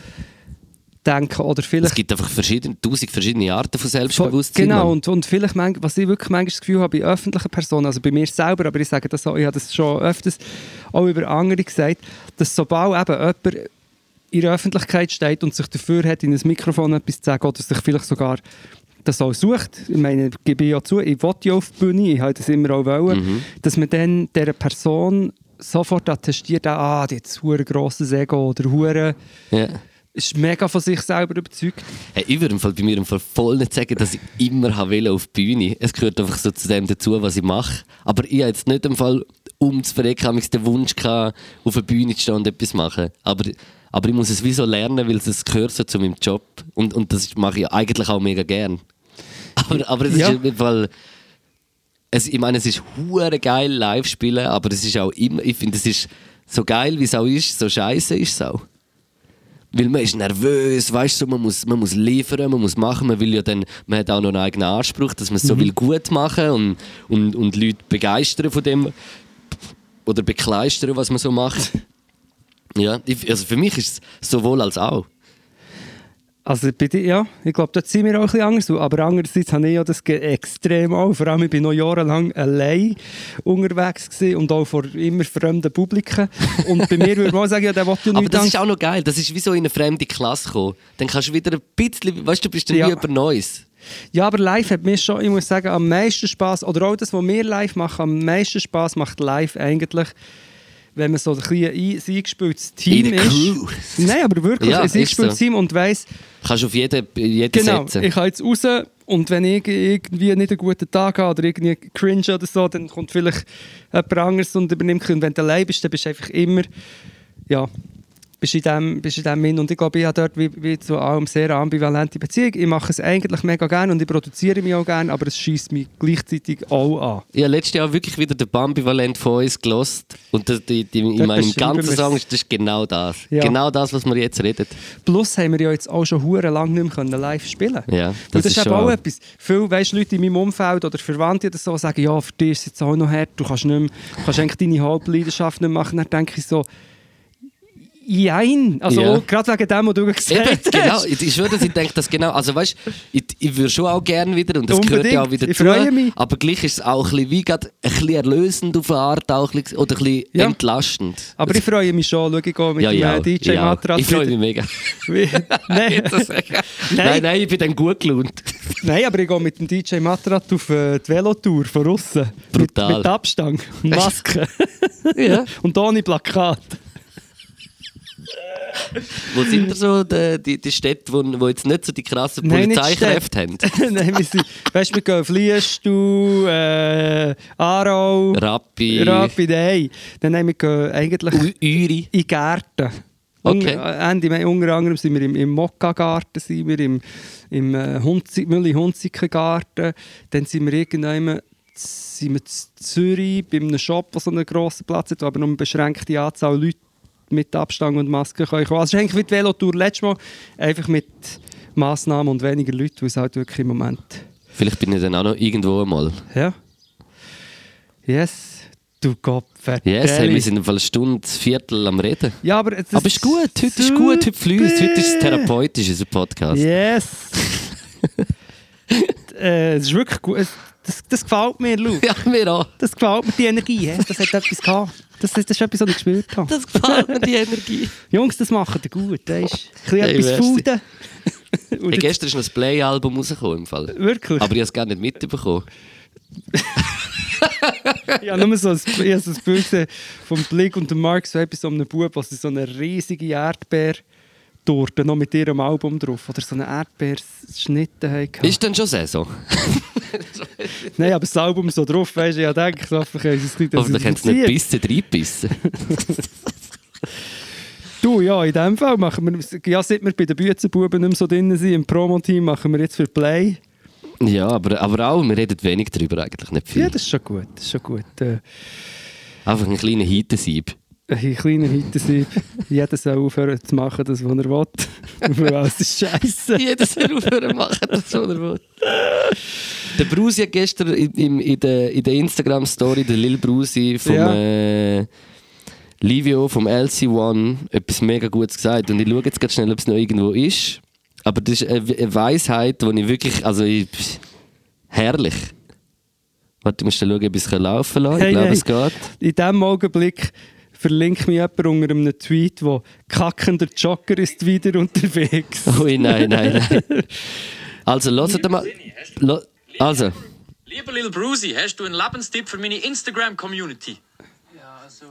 Speaker 2: denken oder
Speaker 3: Es
Speaker 2: vielleicht
Speaker 3: gibt einfach verschiedene, tausend verschiedene Arten von Selbstbewusstsein.
Speaker 2: Genau, und, und vielleicht, manch- was ich wirklich manchmal das Gefühl habe bei öffentlichen Personen, also bei mir selber, aber ich sage das auch, ich habe das schon öfters auch über andere gesagt, dass sobald eben jemand in der Öffentlichkeit steht und sich dafür hat, in ein Mikrofon etwas zu sagen oder sich vielleicht sogar das auch sucht, ich meine, ich gebe ja zu, ich wollte ja auf die Bühne, ich habe das immer auch wollen, dass man dann dieser Person sofort attestiert, ah, die hat ein grosses Ego oder hure
Speaker 3: Ja.
Speaker 2: Ist mega von sich selber überzeugt.
Speaker 3: Hey, ich würde bei mir im Fall voll nicht sagen, dass ich immer will auf die Bühne. Es gehört einfach so zu dem dazu, was ich mache. Aber ich habe jetzt nicht im Fall um zu verrecken, habe ich den Wunsch gehabt, auf der Bühne zu stehen und etwas zu machen. Aber, aber ich muss es wie so lernen, weil es gehört so zu meinem Job. Und, und das mache ich eigentlich auch mega gern. Aber, aber es
Speaker 2: Ja.
Speaker 3: ist im Fall... Es, ich meine, es ist hure geil live spielen, aber es ist auch immer... Ich finde, es ist so geil, wie es auch ist, so scheiße ist es auch. Weil man ist nervös, weißt du, man muss, man muss liefern, man muss machen, man will ja dann, man hat auch noch einen eigenen Anspruch, dass man es so will gut machen und, und, und Leute begeistern von dem oder bekleistern, was man so macht. Ja, also für mich ist es sowohl als auch.
Speaker 2: Also dir, ja, ich glaube, dort sind wir auch ein bisschen anders. Aber andererseits habe ich ja das extrem auch. Vor allem, ich bin noch jahrelang allein unterwegs gewesen und auch vor immer fremden Publiken. Und bei mir würde man auch sagen, ja, der will ja
Speaker 3: Aber
Speaker 2: nicht
Speaker 3: das ist auch noch geil, das ist wie so in eine fremde Klasse kommen. Dann kannst du wieder ein bisschen, weißt du, du bist dann
Speaker 2: Ja.
Speaker 3: über Neues.
Speaker 2: Ja, aber live hat mir schon, ich muss sagen, am meisten Spaß oder auch das, was wir live machen, am meisten Spaß macht live eigentlich, wenn man so ein, ein, ein eingespieltes Team ist.
Speaker 3: Crew.
Speaker 2: Nein, aber wirklich
Speaker 3: Ja,
Speaker 2: ein eingespieltes
Speaker 3: so.
Speaker 2: Team und weiss,
Speaker 3: Kannst du auf jeden, jeden
Speaker 2: Genau,
Speaker 3: setzen.
Speaker 2: ich kann jetzt raus und wenn ich irgendwie nicht einen guten Tag habe oder irgendwie cringe oder so, dann kommt vielleicht jemand anderes und übernimmt Und wenn du allein bist, dann bist du einfach immer, ja, bist in dem, bist in dem hin. Und ich glaube, ich habe dort wie, wie zu allem sehr ambivalente Beziehung. Ich mache es eigentlich mega gerne und ich produziere mich auch gerne, aber es schießt mich gleichzeitig auch an.
Speaker 3: Ich habe letztes Jahr wirklich wieder den Bambivalent von uns gelost. Und das, die, die, in meinem ganzen. Song ist das genau das.
Speaker 2: Ja.
Speaker 3: Genau das, was wir jetzt reden.
Speaker 2: Plus haben wir ja jetzt auch schon hure lang nicht mehr können live spielen
Speaker 3: Ja,
Speaker 2: das,
Speaker 3: das
Speaker 2: das
Speaker 3: ist
Speaker 2: ist auch etwas. Viele weißt, Leute in meinem Umfeld oder Verwandte oder so sagen, ja, für dich ist es jetzt auch noch hart, du kannst, nicht mehr, kannst eigentlich deine Hauptleidenschaft nicht machen. Dann denke ich so, jein. Also
Speaker 3: Ja.
Speaker 2: auch gerade wegen dem, was du gesagt hast.
Speaker 3: genau. Ich, schwöre, ich denke das genau. Also weißt, ich, ich würde schon auch gerne wieder und das gehört ja auch
Speaker 2: Unbedingt.
Speaker 3: wieder
Speaker 2: Ich
Speaker 3: zu.
Speaker 2: freue mich.
Speaker 3: Aber gleich ist es auch ein bisschen, wie grad ein bisschen erlösend auf eine Art auch ein bisschen, oder ein bisschen
Speaker 2: Ja.
Speaker 3: entlastend.
Speaker 2: Aber ich freue mich schon. Schau, ich gehe mit
Speaker 3: ja,
Speaker 2: dem
Speaker 3: ja,
Speaker 2: DJ
Speaker 3: ja.
Speaker 2: Matrat
Speaker 3: Ich freue mich mega.
Speaker 2: Nein.
Speaker 3: nein, nein, ich bin dann gut gelaunt.
Speaker 2: nein, aber ich gehe mit dem DJ Matrat auf äh, die Velotour von außen. Mit,
Speaker 3: Brutal.
Speaker 2: mit Abstand und Maske.
Speaker 3: ja.
Speaker 2: und ohne Plakat.
Speaker 3: Wo sind da so die, die, die Städte, wo, wo jetzt nicht so die krassen
Speaker 2: Nein, nicht
Speaker 3: Polizeikräfte haben?
Speaker 2: Nein, wir sind, weißt du, wir gehen auf Liestal, äh, Aarau,
Speaker 3: Rappi,
Speaker 2: Rapid, hey. Dann wir gehen eigentlich
Speaker 3: U- Uri.
Speaker 2: in Gärten.
Speaker 3: Okay.
Speaker 2: Unter, Ende Mai, unter anderem sind wir im, im Mokka-Garten, sind wir im, im äh, Hunzi- Mülli-Hunziken-Garten. Dann sind wir irgendwann sind wir in Zürich bei einem Shop, der so einen grossen Platz hat, wo aber nur eine beschränkte Anzahl Leute mit Abstand und Maske können kommen. Also es ist eigentlich wie die Velotour letztes Mal, einfach mit Massnahmen und weniger Leute, weil es halt wirklich im Moment...
Speaker 3: Vielleicht bin ich dann auch noch irgendwo einmal.
Speaker 2: Ja. Yes, du Gott,
Speaker 3: Yes, hey, wir sind eine Stunde, Viertel am Reden.
Speaker 2: Ja, aber... Das
Speaker 3: Aber ist gut, heute ist gut, heute fließt, heute ist es therapeutisch, unser Podcast.
Speaker 2: Yes! äh, das ist wirklich gut. Es- Das, das gefällt mir, Luke.
Speaker 3: Ja, mir auch.
Speaker 2: Das gefällt mir, die Energie. Das hat etwas gehabt. Das, das, das ist etwas, was ich gespürt habe.
Speaker 3: Das gefällt mir, die Energie.
Speaker 2: Jungs, das machen ihr gut. Ist ein bisschen
Speaker 3: Hey,
Speaker 2: etwas. Fuden. Und
Speaker 3: Hey, gestern ist noch das Play-Album rausgekommen im Fall.
Speaker 2: Wirklich?
Speaker 3: Aber ich habe es gar nicht mitbekommen.
Speaker 2: Ich habe nur so ein, ich habe so ein Bild vom Blick und dem Mark so etwas so einem Bub, was so eine riesige Erdbeertorte noch mit ihrem Album drauf oder so eine Erdbeerschnitte hatten.
Speaker 3: Ist dann schon Saison?
Speaker 2: Nein, aber das Album so drauf, weißt du, ich denke, einfach haben sie es bisschen
Speaker 3: Hoffentlich haben sie nicht bissen, reinbissen.
Speaker 2: Du, ja, in dem Fall machen wir, ja, seit wir bei den Büzenbuben nicht mehr so drin sind, im Promo-Team machen wir jetzt für Play.
Speaker 3: Ja, aber, aber auch, wir reden wenig darüber eigentlich, nicht viel.
Speaker 2: Ja, das ist schon gut, das ist schon gut. Äh,
Speaker 3: Einfach ein kleiner Heitensieb.
Speaker 2: Ein kleiner Hintersieb. Jeder soll aufhören zu machen, das, was er will. Weil alles ist scheiße.
Speaker 3: Jeder soll aufhören machen, das was er will. Der Brusi hat gestern in, in, in der, in der Instagram-Story, der Lil Brusi vom
Speaker 2: Ja.
Speaker 3: äh, Livio vom LC1 etwas mega Gutes gesagt. Und ich schaue jetzt ganz schnell, ob es noch irgendwo ist. Aber das ist eine, eine Weisheit, die ich wirklich. Also, ich, herrlich. Warte, ich muss schauen, ob ich es laufen lassen kann. Ich
Speaker 2: Hey,
Speaker 3: glaube,
Speaker 2: hey.
Speaker 3: es geht.
Speaker 2: In diesem Augenblick verlinkt mich jemand unter einem Tweet, wo «Kackender Jogger ist wieder unterwegs».
Speaker 3: Ui, nein, nein, nein. Also, hört mal. Also.
Speaker 4: Lieber Lil Brucey, hast du einen Lebenstipp für meine Instagram-Community?
Speaker 5: Ja, also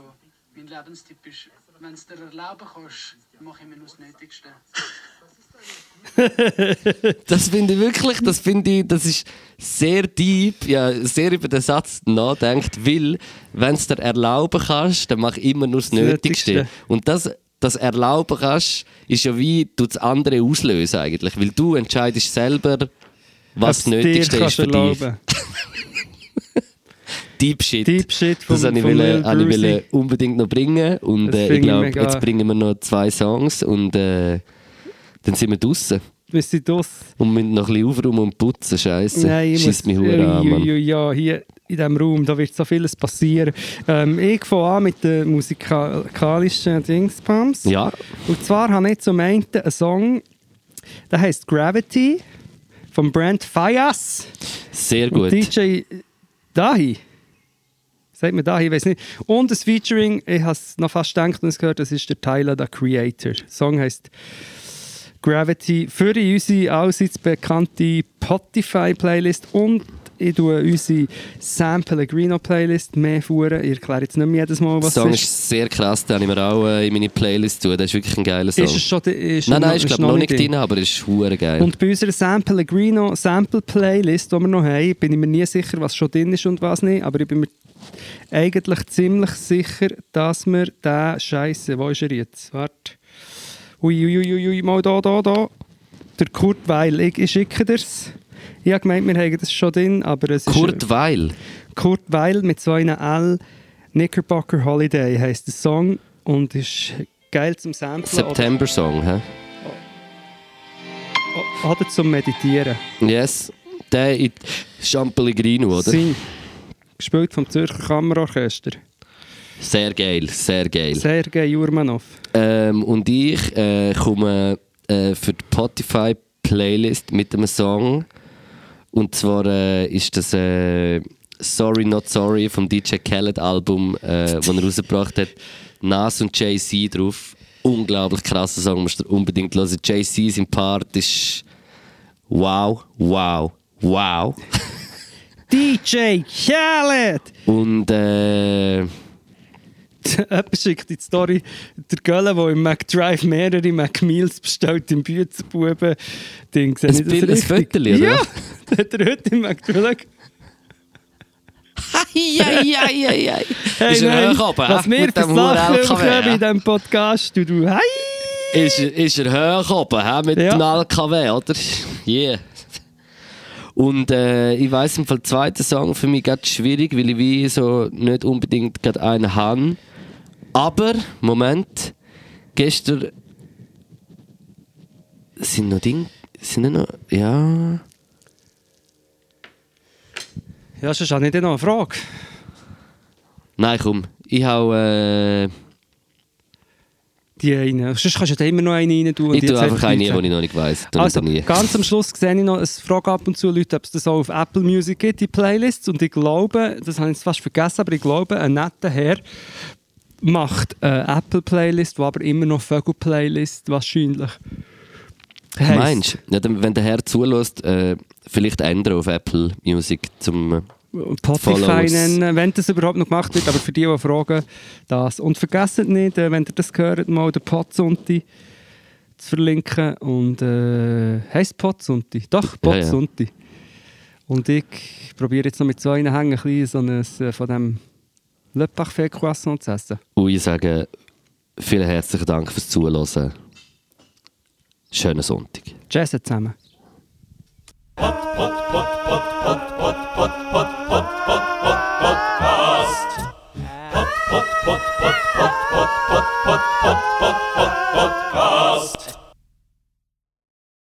Speaker 5: mein Lebenstipp ist, wenn du es dir erlauben kannst, mache ich mir nur das Nötigste.
Speaker 3: Das finde ich wirklich, das finde ich, das ist sehr deep, ja, sehr über den Satz nachdenkt, weil, wenn es dir erlauben kannst, dann mach immer nur das
Speaker 2: Das
Speaker 3: Nötigste.
Speaker 2: Nötigste.
Speaker 3: Und das, das erlauben kannst, ist ja wie, du das andere auslösen eigentlich, weil du entscheidest selber, was das Nötigste ist für dich.
Speaker 2: erlauben.
Speaker 3: Deep Shit.
Speaker 2: Deep Shit vom,
Speaker 3: Das wollte ich,
Speaker 2: Brucey.
Speaker 3: wollte unbedingt noch bringen. Und äh, ich glaube, jetzt bringen wir noch zwei Songs und äh, dann sind wir draußen.
Speaker 2: Wir sind das.
Speaker 3: Und müssen noch ein bisschen aufräumen und putzen. Scheiße.
Speaker 2: Nein,
Speaker 3: Schießt mich hure an, Mann.
Speaker 2: Ja, hier in diesem Raum, da wird so vieles passieren. Ähm, ich fange an mit den musikalischen Dingspams.
Speaker 3: Ja,
Speaker 2: Und zwar habe ich zum einen einen Song, der heißt Gravity von Brent Fayas
Speaker 3: sehr gut.
Speaker 2: DJ Dahi. Sagt mir Dahi, ich weiß nicht. Und das Featuring, ich habe es noch fast gedacht und es gehört, das ist der Tyler, der Creator. Der Song heißt Gravity für unsere allseits bekannte Spotify-Playlist und ich tue unsere Sam Pellegrino-Playlist mehr fuhren. Ich erkläre jetzt nicht mehr jedes Mal,
Speaker 3: Der
Speaker 2: was
Speaker 3: Song
Speaker 2: es
Speaker 3: ist
Speaker 2: ist.
Speaker 3: sehr krass, den habe ich mir auch äh, in meine Playlist tun. Das ist wirklich ein geiler Song.
Speaker 2: Ist es schon, ist
Speaker 3: nein, nein, ist glaube noch nicht
Speaker 2: drin?
Speaker 3: drin, aber ist hure geil.
Speaker 2: Und bei unserer Sam Pellegrino Sample Playlist, die wir noch haben, bin ich mir nie sicher, was schon drin ist und was nicht. Aber ich bin mir eigentlich ziemlich sicher, dass wir den Scheiße, wo ist er jetzt? Warte. Ui, ui, ui, ui, ui, mal da, da, da. Der Kurt Weil, ich, ich schicke dir's. Ich habe gemeint, wir haben das schon drin, aber es
Speaker 3: Kurt
Speaker 2: ist...
Speaker 3: Weil.
Speaker 2: Kurt Weil mit so einer L. Knickerbocker Holiday heisst der Song und ist geil zum Samplen
Speaker 3: September Song, hä?
Speaker 2: oder, oder zum Meditieren.
Speaker 3: Yes. Der in Jean Pellegrino, oder?
Speaker 2: Sing. Gespielt vom Zürcher Kammerorchester.
Speaker 3: Sehr geil, sehr geil.
Speaker 2: Sergei Jurmanov.
Speaker 3: Ähm, und ich äh, komme äh, für die Spotify-Playlist mit einem Song. Und zwar äh, ist das äh, Sorry Not Sorry vom DJ Khaled Album, äh, das er rausgebracht hat. Nas und Jay-Z drauf. Unglaublich krasser Song, musst du unbedingt hören. Jay-Z sein Part ist wow, wow, wow.
Speaker 2: DJ Khaled!
Speaker 3: Und äh,
Speaker 2: Jemand schickt die Story, der Gölle, der im McDrive mehrere McMeals bestellt im Büzenbuben. Ding, sehe ich das
Speaker 3: Bild- ein
Speaker 2: richtig?
Speaker 3: Fötterli, oder?
Speaker 2: Ja! Das hat er heute im McDrive.
Speaker 3: Eieieiei.
Speaker 2: Hey,
Speaker 3: Ist er hoch oben,
Speaker 2: was wir
Speaker 3: ja.
Speaker 2: in diesem Podcast, du, du, hey!
Speaker 3: ist, er- ist er hoch oben, hä, mit
Speaker 2: Ja.
Speaker 3: dem LKW, oder? Yeah. Und äh, ich weiss im Fall, der zweite Song für mich gerade schwierig, weil ich wie so nicht unbedingt gerade einen habe. Aber, Moment, gestern sind noch Dinge, sind noch, ja...
Speaker 2: Ja, sonst habe ich dir noch eine Frage.
Speaker 3: Nein, komm, ich hau, äh,
Speaker 2: Die eine. Sonst kannst du da immer noch eine rein tun.
Speaker 3: ich
Speaker 2: die
Speaker 3: tue einfach eine, die
Speaker 2: nicht
Speaker 3: ich noch nicht weiss.
Speaker 2: Also,
Speaker 3: nie.
Speaker 2: ganz am Schluss sehe ich noch, es frage ab und zu Leute, ob es das auch auf Apple Music gibt, die Playlists. Und ich glaube, das habe ich fast vergessen, aber ich glaube, ein netter Herr macht eine Apple-Playlist, die aber immer noch Vögel-Playlist wahrscheinlich heisst.
Speaker 3: Meinst du? Ja, wenn der Herr zulässt, äh, vielleicht ändern auf Apple Music zum. Äh,
Speaker 2: Spotify nennen, wenn das überhaupt noch gemacht wird. Aber für die, die fragen, das. Und vergesst nicht, äh, wenn ihr das hört, mal den Podzunti zu verlinken. Und äh, heisst Podzunti? Doch,
Speaker 3: Ja, ja.
Speaker 2: Podzunti. Und ich probiere jetzt noch mit zwei Hängen ein bisschen so eines, äh, von dem Le Parfait Croissant zu essen.
Speaker 3: Und ich sage vielen herzlichen Dank fürs Zuhören. Schönen Sonntag.
Speaker 2: Tschüss zusammen.
Speaker 6: Pod, pod, pod, pod, pod, pod, pod, podcast. Pod, pod, pod, pod, pod, pod, pod, pod, pod, pod, podcast.